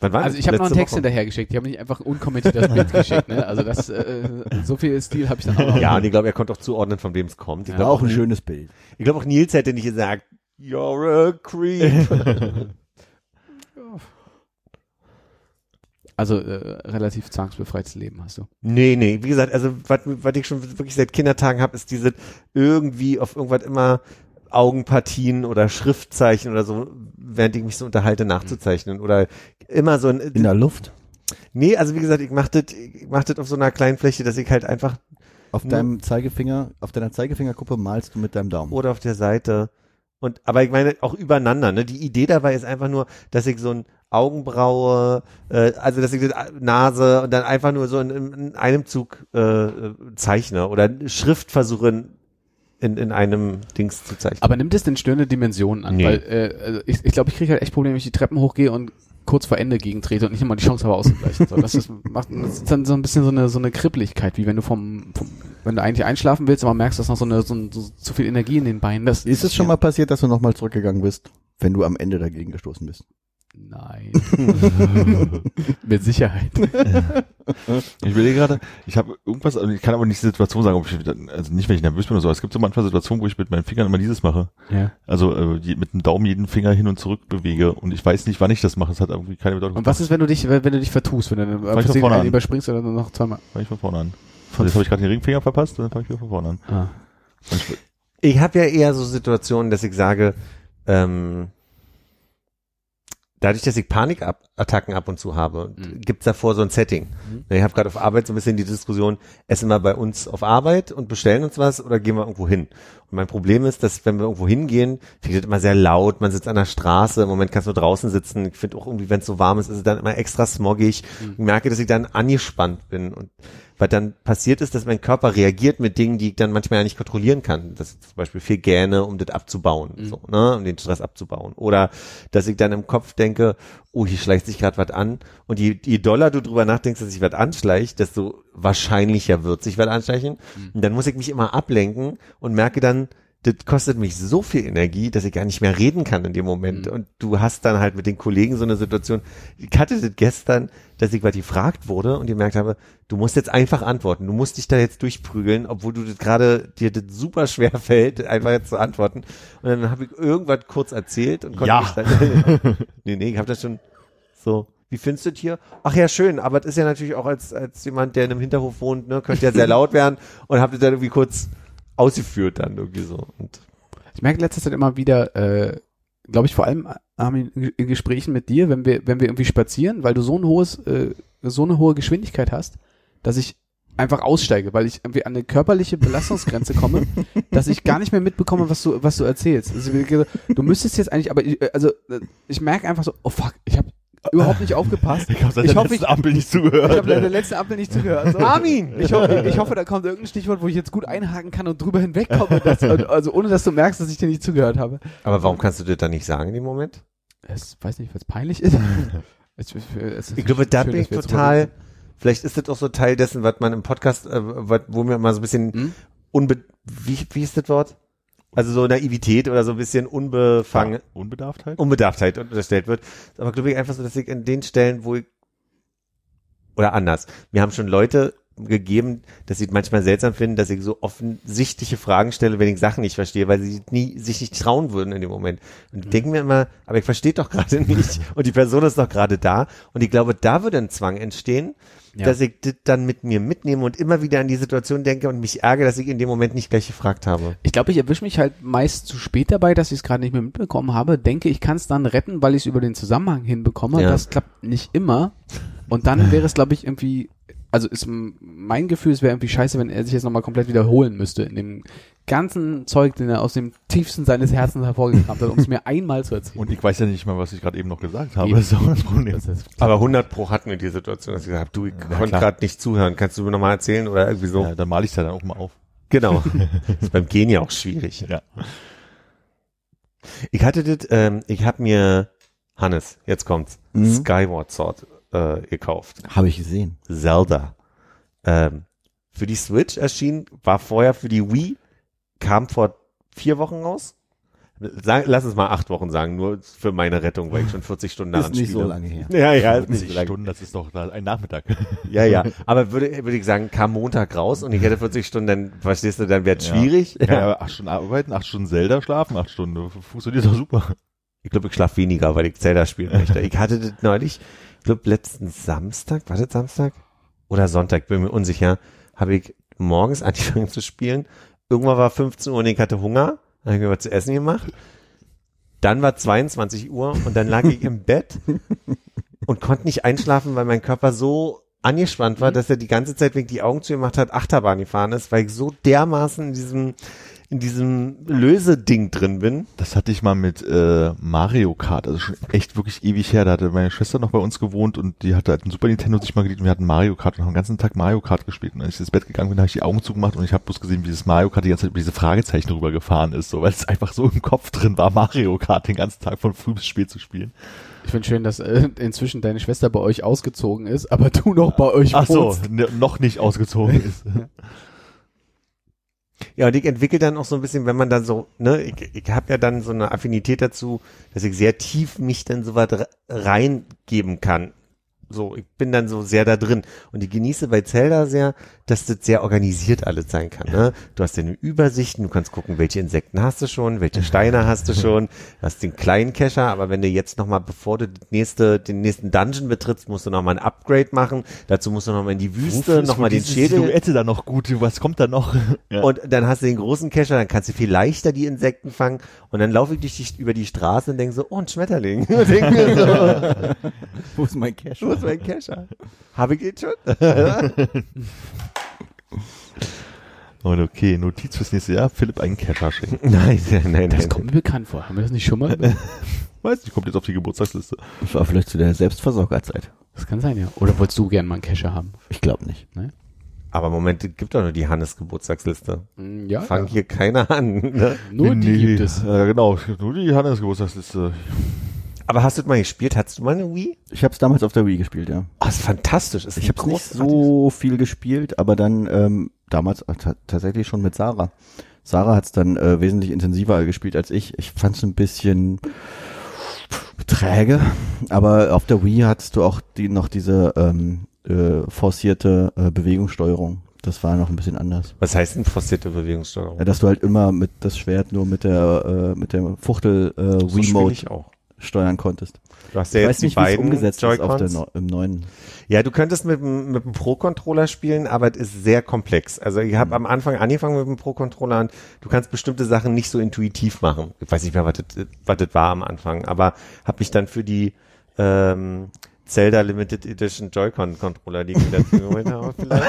Wann war Also ich habe noch einen Text Woche? hinterher geschickt. Ich habe nicht einfach unkommentiert das Bild geschickt. Ne? Also das, äh, so viel Stil habe ich dann auch noch. Ja, und ich glaube, er konnte auch zuordnen, von wem es kommt. Ich Ja, glaube War auch ein schönes Bild. Ich glaube auch Nils hätte nicht gesagt, you're a creep. Also äh, relativ zwangsbefreites Leben hast du. nee, nee, wie gesagt, also was was ich schon wirklich seit Kindertagen habe, ist diese irgendwie auf irgendwas immer Augenpartien oder Schriftzeichen oder so, während ich mich so unterhalte, nachzuzeichnen oder immer so ein In der Luft. Nee, also wie gesagt, ich mach das ich mach das auf so einer kleinen Fläche, dass ich halt einfach Auf deinem Zeigefinger, auf deiner Zeigefingerkuppe malst du mit deinem Daumen. oder auf der Seite. Und aber ich meine auch übereinander. Ne? Die Idee dabei ist einfach nur, dass ich so ein Augenbraue, äh, also dass ich die Nase und dann einfach nur so in, in einem Zug äh, zeichne oder Schrift versuche in, in, in einem Dings zu zeichnen. Aber nimmt es denn störende Dimensionen an? Nee. Weil äh, also ich glaube, ich, glaub, ich kriege halt echt Probleme, wenn ich die Treppen hochgehe und kurz vor Ende gegentrete und nicht immer die Chance habe auszugleichen. So, das, ist, macht, das ist dann so ein bisschen so eine, so eine Kribbeligkeit, wie wenn du vom, vom wenn du eigentlich einschlafen willst, aber merkst, dass noch so, eine, so, ein, so zu viel Energie in den Beinen. Das Ist es schon mal passiert, dass du nochmal zurückgegangen bist, wenn du am Ende dagegen gestoßen bist? Nein. Mit Sicherheit. Ich will gerade, ich habe irgendwas, also ich kann aber nicht die Situation sagen, ob ich, also nicht, wenn ich nervös bin oder so, es gibt so manchmal Situationen, wo ich mit meinen Fingern immer dieses mache. Ja. Also äh, mit dem Daumen jeden Finger hin und zurück bewege und ich weiß nicht, wann ich das mache. Es hat irgendwie keine Bedeutung. Und was ist, wenn du dich, wenn du dich vertust, wenn du dann von vorne überspringst oder noch zweimal? Fange ich von vorne an. Also jetzt habe ich gerade den Ringfinger verpasst, dann fange ich wieder von vorne an. Ah. Und ich, Ich habe ja eher so Situationen, dass ich sage, ähm, dadurch, dass ich Panikattacken ab und zu habe, Mhm. gibt's davor so ein Setting. Ich habe gerade auf Arbeit so ein bisschen die Diskussion, essen wir bei uns auf Arbeit und bestellen uns was oder gehen wir irgendwo hin? Und mein Problem ist, dass wenn wir irgendwo hingehen, finde ich das immer sehr laut, man sitzt an der Straße, im Moment kannst du draußen sitzen, ich finde auch irgendwie, wenn es so warm ist, ist es dann immer extra smoggig. Ich merke, dass ich dann angespannt bin und was dann passiert ist, dass mein Körper reagiert mit Dingen, die ich dann manchmal ja nicht kontrollieren kann. Das ist zum Beispiel viel Gähne, um das abzubauen, so, ne, um den Stress abzubauen. Oder dass ich dann im Kopf denke, oh, hier schleicht sich gerade was an. Und je, je doller du drüber nachdenkst, dass sich was anschleicht, desto wahrscheinlicher wird sich was anschleichen. Und dann muss ich mich immer ablenken und merke dann, das kostet mich so viel Energie, dass ich gar nicht mehr reden kann in dem Moment. Und du hast dann halt mit den Kollegen so eine Situation. Ich hatte das gestern, dass ich was gefragt wurde und gemerkt habe, du musst jetzt einfach antworten. Du musst dich da jetzt durchprügeln, obwohl du das gerade dir das super schwer fällt, einfach jetzt zu antworten. Und dann habe ich irgendwas kurz erzählt und konnte Ja. mich dann, nee, nee, ich habe das schon so. Wie findest du das hier? Ach ja, schön, aber das ist ja natürlich auch als, als jemand, der in einem Hinterhof wohnt, ne, könnte ja sehr laut werden und habe das dann irgendwie kurz ausgeführt dann irgendwie so. Und Ich merke in letzter Zeit immer wieder, äh, glaube ich, vor allem Armin, in in Gesprächen mit dir, wenn wir, wenn wir irgendwie spazieren, weil du so ein hohes, äh, so eine hohe Geschwindigkeit hast, dass ich einfach aussteige, weil ich irgendwie an eine körperliche Belastungsgrenze komme, dass ich gar nicht mehr mitbekomme, was du, was du erzählst. Also, du müsstest jetzt eigentlich, aber ich, äh, also äh, ich merke einfach so, oh fuck, ich habe überhaupt nicht aufgepasst. Ich habe seit Ich der hoffe, letzten ich- Ampel nicht Ich zugehört. habe der letzten Ampel nicht zugehört. So. Armin! Ich hoffe, ich hoffe, da kommt irgendein Stichwort, wo ich jetzt gut einhaken kann und drüber hinwegkomme. Dass, also ohne, dass du merkst, dass ich dir nicht zugehört habe. Aber warum kannst du das dann nicht sagen in dem Moment? Es weiß nicht, weil es peinlich ist. Es- es ist Ich glaube, da schön, bin ich wir total, vielleicht ist das auch so Teil dessen, was man im Podcast, äh, was, wo mir mal so ein bisschen Hm? unbe, wie, wie ist das Wort? Also so Naivität oder so ein bisschen unbefangen, Unbedarftheit? Unbedarftheit unterstellt wird. Aber glaube ich einfach so, dass ich in den Stellen, wo ich, oder anders, mir haben schon Leute gegeben, dass sie es manchmal seltsam finden, dass ich so offensichtliche Fragen stelle, wenn ich Sachen nicht verstehe, weil sie nie, sich nicht trauen würden in dem Moment. Und ich denke mir immer, aber ich verstehe doch gerade nicht und die Person ist doch gerade da und ich glaube, da würde ein Zwang entstehen, Ja. dass ich das dann mit mir mitnehme und immer wieder an die Situation denke und mich ärgere, dass ich in dem Moment nicht gleich gefragt habe. Ich glaube, ich erwische mich halt meist zu spät dabei, dass ich es gerade nicht mehr mitbekommen habe. Denke, ich kann es dann retten, weil ich es über den Zusammenhang hinbekomme. Ja. Das klappt nicht immer. Und dann wäre es, glaube ich, irgendwie, also ist mein Gefühl, es wäre irgendwie scheiße, wenn er sich jetzt nochmal komplett wiederholen müsste in dem ganzen Zeug, den er aus dem tiefsten seines Herzens hervorgekramt hat, um es mir einmal zu erzählen. Und ich weiß ja nicht mal, was ich gerade eben noch gesagt habe. Eben. Das ist auch Problem. Aber 100 pro hatten wir die Situation, dass ich gesagt habe, du, ich konnte klar. gerade nicht zuhören. Kannst du mir nochmal erzählen oder irgendwie so? Ja, dann male ich es ja dann auch mal auf. Genau. das ist beim Gehen ja auch schwierig. Ja. Ich hatte das, ähm, ich habe mir, Hannes, jetzt kommt's, Mhm. Skyward Sword äh, gekauft. Habe ich gesehen. Zelda. Ähm, für die Switch erschien, war vorher für die Wii, kam vor vier Wochen raus. Lass uns mal acht Wochen sagen, nur für meine Rettung, weil ich schon 40 Stunden daran Ist nicht so spiele. lange her. Ja, ja, ist nicht 40 so lange. Stunden, das ist doch ein Nachmittag. Ja, ja. Aber würde, würde ich sagen, kam Montag raus und ich hätte 40 Stunden, dann, verstehst du, dann wäre es schwierig. Ja, ja, acht Stunden arbeiten, acht Stunden Zelda schlafen, acht Stunden. Funktioniert doch super. Ich glaube, ich schlaf weniger, weil ich Zelda spielen möchte. Ich hatte das neulich, ich glaube, letzten Samstag, war das Samstag? Oder Sonntag, bin mir unsicher, habe ich morgens angefangen zu spielen. Irgendwann war 15 Uhr und ich hatte Hunger. Dann habe ich mir was zu essen gemacht. Dann war 22 Uhr und dann lag ich im Bett und konnte nicht einschlafen, weil mein Körper so angespannt war, dass er die ganze Zeit, wenn ich die Augen zugemacht hat, Achterbahn gefahren ist, weil ich so dermaßen in diesem, in diesem Löseding drin bin. Das hatte ich mal mit äh, Mario Kart, also schon echt wirklich ewig her. Da hatte meine Schwester noch bei uns gewohnt und die hatte halt ein Super Nintendo sich mal geliebt und wir hatten Mario Kart und haben den ganzen Tag Mario Kart gespielt. Und als ich ins Bett gegangen bin, habe ich die Augen zugemacht und ich habe bloß gesehen, wie dieses Mario Kart die ganze Zeit über diese Fragezeichen rüber gefahren ist, so weil es einfach so im Kopf drin war, Mario Kart den ganzen Tag von früh bis spät zu spielen. ich finde schön, dass äh, inzwischen deine Schwester bei euch ausgezogen ist, aber du noch bei euch Ach so, wohnst. ne, noch nicht ausgezogen ist. Ja, und ich entwickle dann auch so ein bisschen, wenn man dann so, ne, ich, ich habe ja dann so eine Affinität dazu, dass ich sehr tief mich dann so weit re- reingeben kann So, ich bin dann so sehr da drin. Und ich genieße bei Zelda sehr, dass das sehr organisiert alles sein kann. Ne? Du hast deine Übersichten, du kannst gucken, welche Insekten hast du schon, welche Steine hast du schon, du hast den kleinen Kescher, aber wenn du jetzt nochmal, bevor du das nächste, den nächsten Dungeon betrittst, musst du nochmal ein Upgrade machen. Dazu musst du nochmal in die Wüste, nochmal den Schädel. Silhouette da noch gut, was kommt da noch? Ja. Und dann hast du den großen Kescher, dann kannst du viel leichter die Insekten fangen. Und dann laufe ich durch die, über die Straße und denke so, oh, ein Schmetterling. Denk so, Wo ist mein Cash? Wo ist mein Kescher? Habe ich ihn schon? Und okay, Notiz fürs nächste Jahr, Philipp einen Kescher schenken. nein, nein, nein. Das nein. kommt mir bekannt vor. Haben wir das nicht schon mal? Weiß nicht, kommt jetzt auf die Geburtstagsliste. Das war vielleicht zu der Selbstversorgerzeit. Das kann sein, ja. Oder wolltest du gern mal einen Kescher haben? Ich glaube nicht. Aber Moment, es gibt doch nur die Hannes Geburtstagsliste. Mm, Ja. Fang hier keiner an. Ne? Nur die Nee, gibt es. Äh, genau, nur die Hannes Geburtstagsliste. Aber hast du mal gespielt? Hattest du mal eine Wii? Ich habe es damals auf der Wii gespielt, ja. Oh, ist fantastisch. Ist Ich habe es nicht so viel gespielt, aber dann ähm, damals äh, ta- tatsächlich schon mit Sarah. Sarah hat es dann äh, wesentlich intensiver gespielt als ich. Ich fand es ein bisschen träge, aber auf der Wii hattest du auch die noch diese ähm, äh, forcierte äh, Bewegungssteuerung. Das war noch ein bisschen anders. Was heißt denn forcierte Bewegungssteuerung? Ja, dass du halt immer mit das Schwert nur mit der äh, mit der Fuchtel äh, so spiel Remote ich auch. Steuern konntest. Du hast ja ich jetzt weiß nicht, die wie es beiden umgesetzt ist auf der im neuen. Ja, du könntest mit, dem- mit dem Pro-Controller spielen, aber es ist sehr komplex. Also ich Mhm. habe am Anfang angefangen mit dem Pro-Controller und du kannst bestimmte Sachen nicht so intuitiv machen. Ich weiß nicht mehr, was das, was das war am Anfang, aber habe mich dann für die ähm, Zelda Limited Edition Joy-Con-Controller, die ich dazu geholt habe, vielleicht.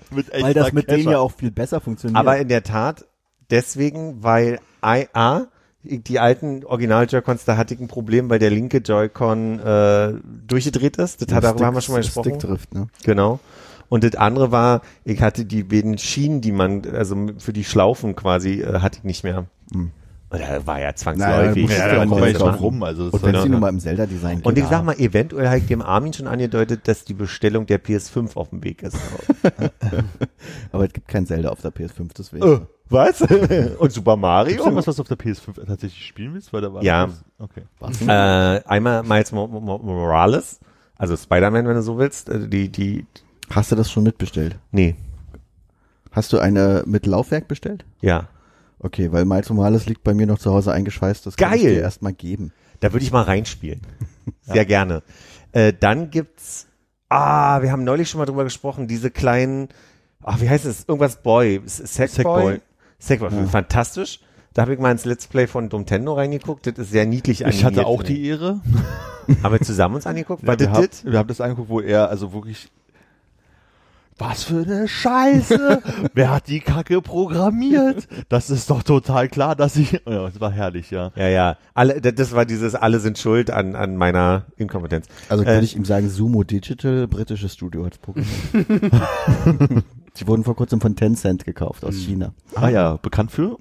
Mit Weil das mit denen ja auch viel besser funktioniert. Aber in der Tat deswegen, weil I, A, die alten Original Joy-Cons, da hatte ich ein Problem, weil der linke Joy-Con äh, durchgedreht ist. Das hat, darüber haben wir schon mal gesprochen. Stickdrift, ne? Genau. Und das andere war, ich hatte die beiden Schienen, die man, also für die Schlaufen quasi, äh, hatte ich nicht mehr. Hm. Und da war ja Naja, zwangsläufig. du Ja, ja da auch kaufen. drauf rum. Also das Und wenn ist sie ja- nur mal im Zelda-Design Und ich sag mal, eventuell habe ich dem Armin schon angedeutet, dass die Bestellung der PS5 auf dem Weg ist. aber es gibt kein Zelda auf der PS5, deswegen. Was? Und Super Gibt's Mario? irgendwas, was du auf der PS5 tatsächlich spielen willst? Weil da war Ja. Okay. Äh, einmal Miles Mo Mo Morales, also Spider-Man, wenn du so willst. äh, Die, die, Hast du das schon mitbestellt? nee, Hast du eine mit Laufwerk bestellt? ja. Okay, weil Miles Morales liegt bei mir noch zu Hause eingeschweißt. Das kann ich Geil. dir erstmal geben. Da würde ich mal reinspielen. Sehr gerne. Äh, dann gibt's, ah, wir haben neulich schon mal drüber gesprochen, diese kleinen, ach, wie heißt es? Irgendwas Boy, Sackboy? Sackboy. Sackboy, Ja. fantastisch. Da habe ich mal ins Let's Play von Nintendo reingeguckt. Das ist sehr niedlich Ich hatte animiert, auch die Ehre. Haben wir zusammen uns angeguckt? Ja, wir, das? wir haben das angeguckt, wo er also wirklich was für eine Scheiße! Wer hat die Kacke programmiert? Das ist doch total klar, dass ich. Ja, das war herrlich, ja. Ja, ja. Alle, das- war dieses, alle sind schuld an, an meiner Inkompetenz. Also Äh, würde ich ihm sagen, Sumo Digital, britisches Studio hat's programmiert. Sie wurden vor kurzem von Tencent gekauft aus China. Ah ja, bekannt für?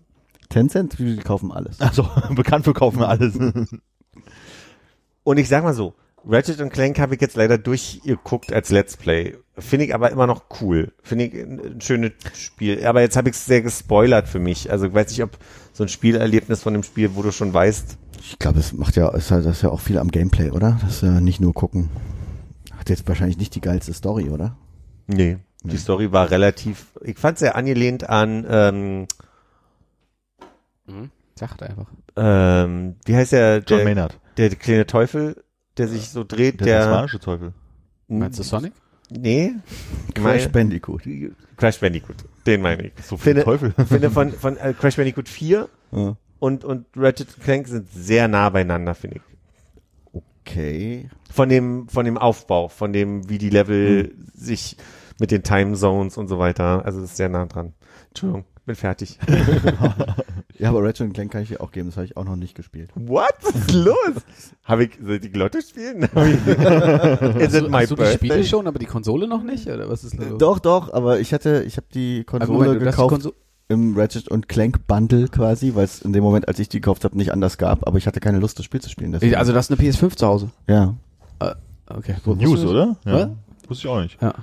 Tencent, die kaufen alles. Also bekannt für kaufen wir alles. Und ich sag mal so, Ratchet und Clank habe ich jetzt leider durchgeguckt als Let's Play. Finde ich aber immer noch cool. Finde ich ein, ein schönes Spiel. Aber jetzt habe ich es sehr gespoilert für mich. Also ich weiß nicht, ob so ein Spielerlebnis von dem Spiel, wo du schon weißt, Ich glaube, es macht ja, ist halt, das ist ja auch viel am Gameplay, oder? Das ist ja nicht nur gucken. Hat jetzt wahrscheinlich nicht die geilste Story, oder? nee, die Story war relativ, ich fand sehr angelehnt an, ähm, Mhm. Sagt einfach. ähm, wie heißt der, John der, Maynard. der kleine Teufel, der sich so dreht, Der, der, tasmanische Teufel. Meinst du Sonic? Nee. Crash Bandicoot. Crash Bandicoot, den meine ich. So viel Finde- Teufel. finde von, von äh, Crash Bandicoot 4 Ja. und, und Ratchet Clank sind sehr nah beieinander, finde ich. Okay. Von dem, von dem Aufbau, von dem, wie die Level sich mit den Time Zones und so weiter, also das ist sehr nah dran. Entschuldigung, bin fertig. Ja, aber Ratchet Clank kann ich dir auch geben, das habe ich auch noch nicht gespielt. What? Was ist los? Habe ich, soll ich die Glotte spielen? Is Hast it du, my hast du die Spiele schon, aber die Konsole noch nicht? Oder was ist los? Doch, doch, aber ich hatte, ich habe die Konsole Moment, gekauft Konso- im Ratchet und Clank Bundle quasi, weil es in dem Moment, als ich die gekauft habe, nicht anders gab, aber ich hatte keine Lust, das Spiel zu spielen. deswegen. Also, das ist eine PS5 zu Hause. ja. Okay. News, oder? Was? Ja. Wusste ich auch nicht. Ja.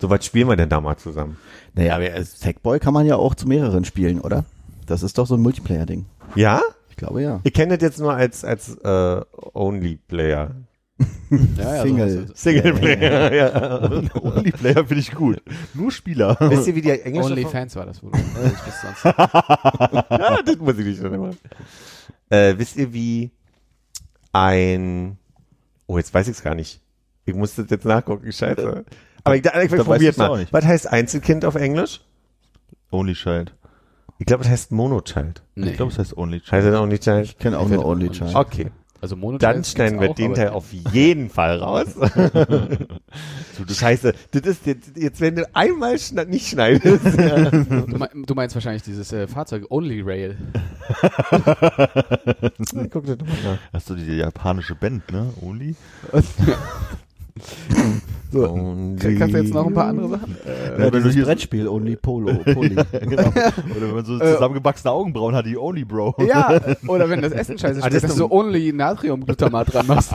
So was spielen wir denn da mal zusammen? Naja, aber als Sackboy kann man ja auch zu mehreren spielen, oder? Das ist doch so ein Multiplayer-Ding. Ja? Ich glaube ja. Ich kenne das jetzt nur als, als äh, Only Player. Ja, ja, Single. so hast du- Singleplayer, ja. Only-Player finde ich gut. Nur Spieler. Wisst ihr, wie die englische Onlyfans war das wohl. Ich wüsste sonst. ja, das muss ich nicht schon machen. Äh, wisst ihr, wie ein, oh, jetzt weiß ich es gar nicht. Ich muss das jetzt nachgucken, scheiße. Aber ich, ich, ich probiert mal. nicht. Was heißt Einzelkind auf Englisch? Only Child. Ich glaube, das heißt Monochild. Nee. Ich glaube, es heißt Only Child. Heißt das Only Child? Ich kenne auch Ich nur Only Child. Okay. Also Mono Dann schneiden wir den Teil auf jeden Fall raus. Scheiße, das ist jetzt, jetzt wenn du einmal schna nicht schneidest. Du, mein, du meinst wahrscheinlich dieses äh, Fahrzeug Only Rail. Guck dir doch mal nach. Hast du die japanische Band, ne? Only? Kannst du jetzt noch ein paar andere Sachen? Ja, wenn du hier- Brettspiel Only Polo. Poly. genau. Oder wenn man so zusammengewachsene Augenbrauen hat, die Only Bro. Ja, oder wenn das Essen scheiße Ah, schmeckt, das dass ist du noch- Only Natriumglutamat dran machst.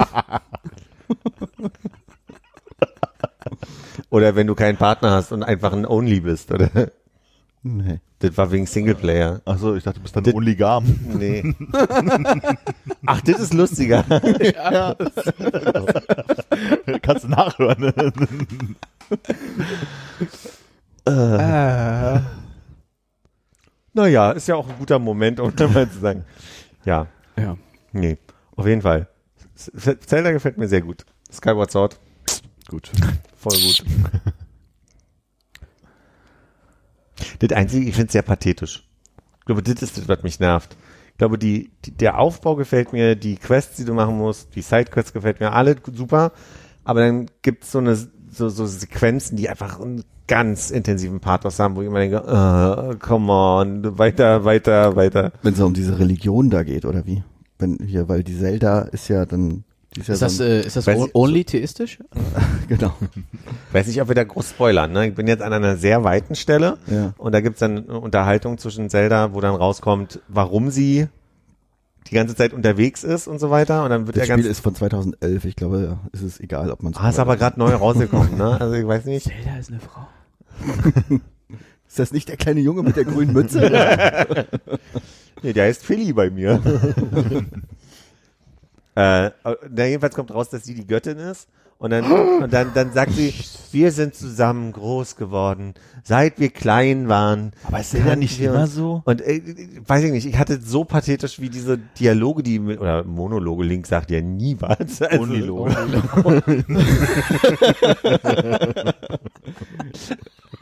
Oder wenn du keinen Partner hast und einfach ein Only bist, oder? Nee. Das war wegen Singleplayer. Achso, ich dachte, du bist dann Das- Onlygam. Nee. Ach, das ist lustiger. Kannst du nachhören. ne? Äh. Naja, ist ja auch ein guter Moment, um mal zu sagen. Ja, Ja. nee, auf jeden Fall. Zelda gefällt mir sehr gut. Skyward Sword, Gut. voll gut. Das Einzige, ich finde es sehr pathetisch. Ich glaube, das ist das, was mich nervt. Ich glaube, die, die, der Aufbau gefällt mir, die Quests, die du machen musst, die Sidequests gefällt mir, alle super. Aber dann gibt's so eine so, so Sequenzen, die einfach einen ganz intensiven Pathos haben, wo ich immer denke, uh, come on, weiter, weiter, weiter. Wenn es um diese Religion da geht, oder wie? Wenn hier, weil die Zelda ist ja dann, ist ja Ist das, so, äh, ist das Weiß on- ich- only theistisch? genau. Weiß nicht, ob wir da groß spoilern, ne? Ich bin jetzt an einer sehr weiten Stelle Ja. und da gibt's dann eine Unterhaltung zwischen Zelda, wo dann rauskommt, warum sie die ganze Zeit unterwegs ist und so weiter. Und dann wird Das Spiel ganz. ist von 2011, ich glaube, ist es egal, ob man es Ah, ist aber gerade neu rausgekommen, ne? Also ich weiß nicht. Zelda ist eine Frau. Ist das nicht der kleine Junge mit der grünen Mütze? Nee, der heißt Philly bei mir. Äh, na, jedenfalls kommt raus, dass sie die Göttin ist. Und dann, und dann, dann sagt sie, wir sind zusammen groß geworden, seit wir klein waren. Aber ist Zelda kannten nicht immer uns. so? Und äh, weiß ich nicht, ich hatte so pathetisch wie diese Dialoge, die mit, oder Monologe, Link sagt ja nie was. Also, Uniloge.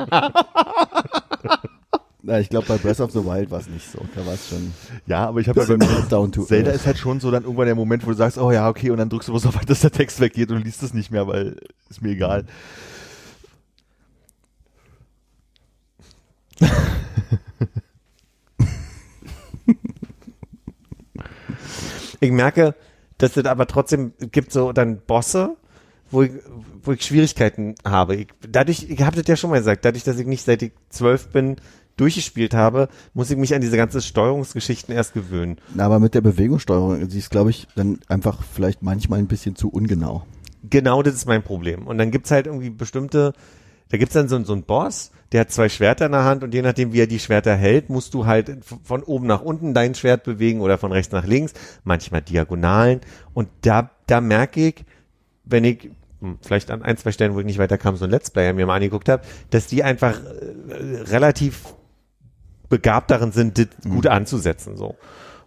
Na, ich glaube, bei Breath of the Wild war es nicht so. Da war es schon Ja, aber ich habe ja bei mir down to Zelda ist halt schon so dann irgendwann der Moment, wo du sagst, oh ja, okay, und dann drückst du bloß auf, dass der Text weggeht und liest es nicht mehr, weil ist mir egal. Ich merke, dass es aber trotzdem gibt so dann Bosse, wo ich, wo ich Schwierigkeiten habe. Ich, dadurch, ich habe das ja schon mal gesagt, dadurch, dass ich nicht seit ich zwölf bin durchgespielt habe, muss ich mich an diese ganzen Steuerungsgeschichten erst gewöhnen. Na, aber mit der Bewegungssteuerung, sie ist, glaube ich, dann einfach vielleicht manchmal ein bisschen zu ungenau. Genau das ist mein Problem. Und dann gibt's halt irgendwie bestimmte, da gibt's dann so, so einen Boss, der hat zwei Schwerter in der Hand und je nachdem, wie er die Schwerter hält, musst du halt von oben nach unten dein Schwert bewegen oder von rechts nach links, manchmal Diagonalen. Und da, da merke ich, wenn ich hm, vielleicht an ein, zwei Stellen, wo ich nicht weiterkam, so ein Let's Player mir mal angeguckt habe, dass die einfach äh, relativ begabt darin sind, das gut anzusetzen, so.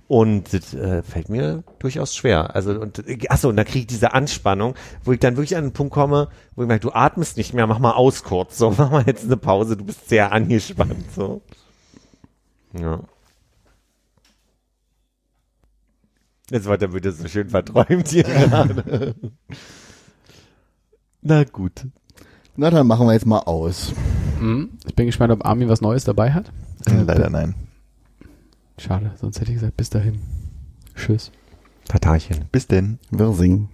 Und das äh, fällt mir durchaus schwer. Also und achso, und da kriege ich diese Anspannung, wo ich dann wirklich an einen Punkt komme, wo ich merke, du atmest nicht mehr, mach mal aus kurz, so mach mal jetzt eine Pause, du bist sehr angespannt, so. Ja. Jetzt war der wieder so schön verträumt hier gerade. Na gut. Na, dann machen wir jetzt mal aus. Mhm. Ich bin gespannt, ob Armin was Neues dabei hat. Leider nein. Schade, sonst hätte ich gesagt, bis dahin. Tschüss. Tatarchen. Bis denn. Wir singen.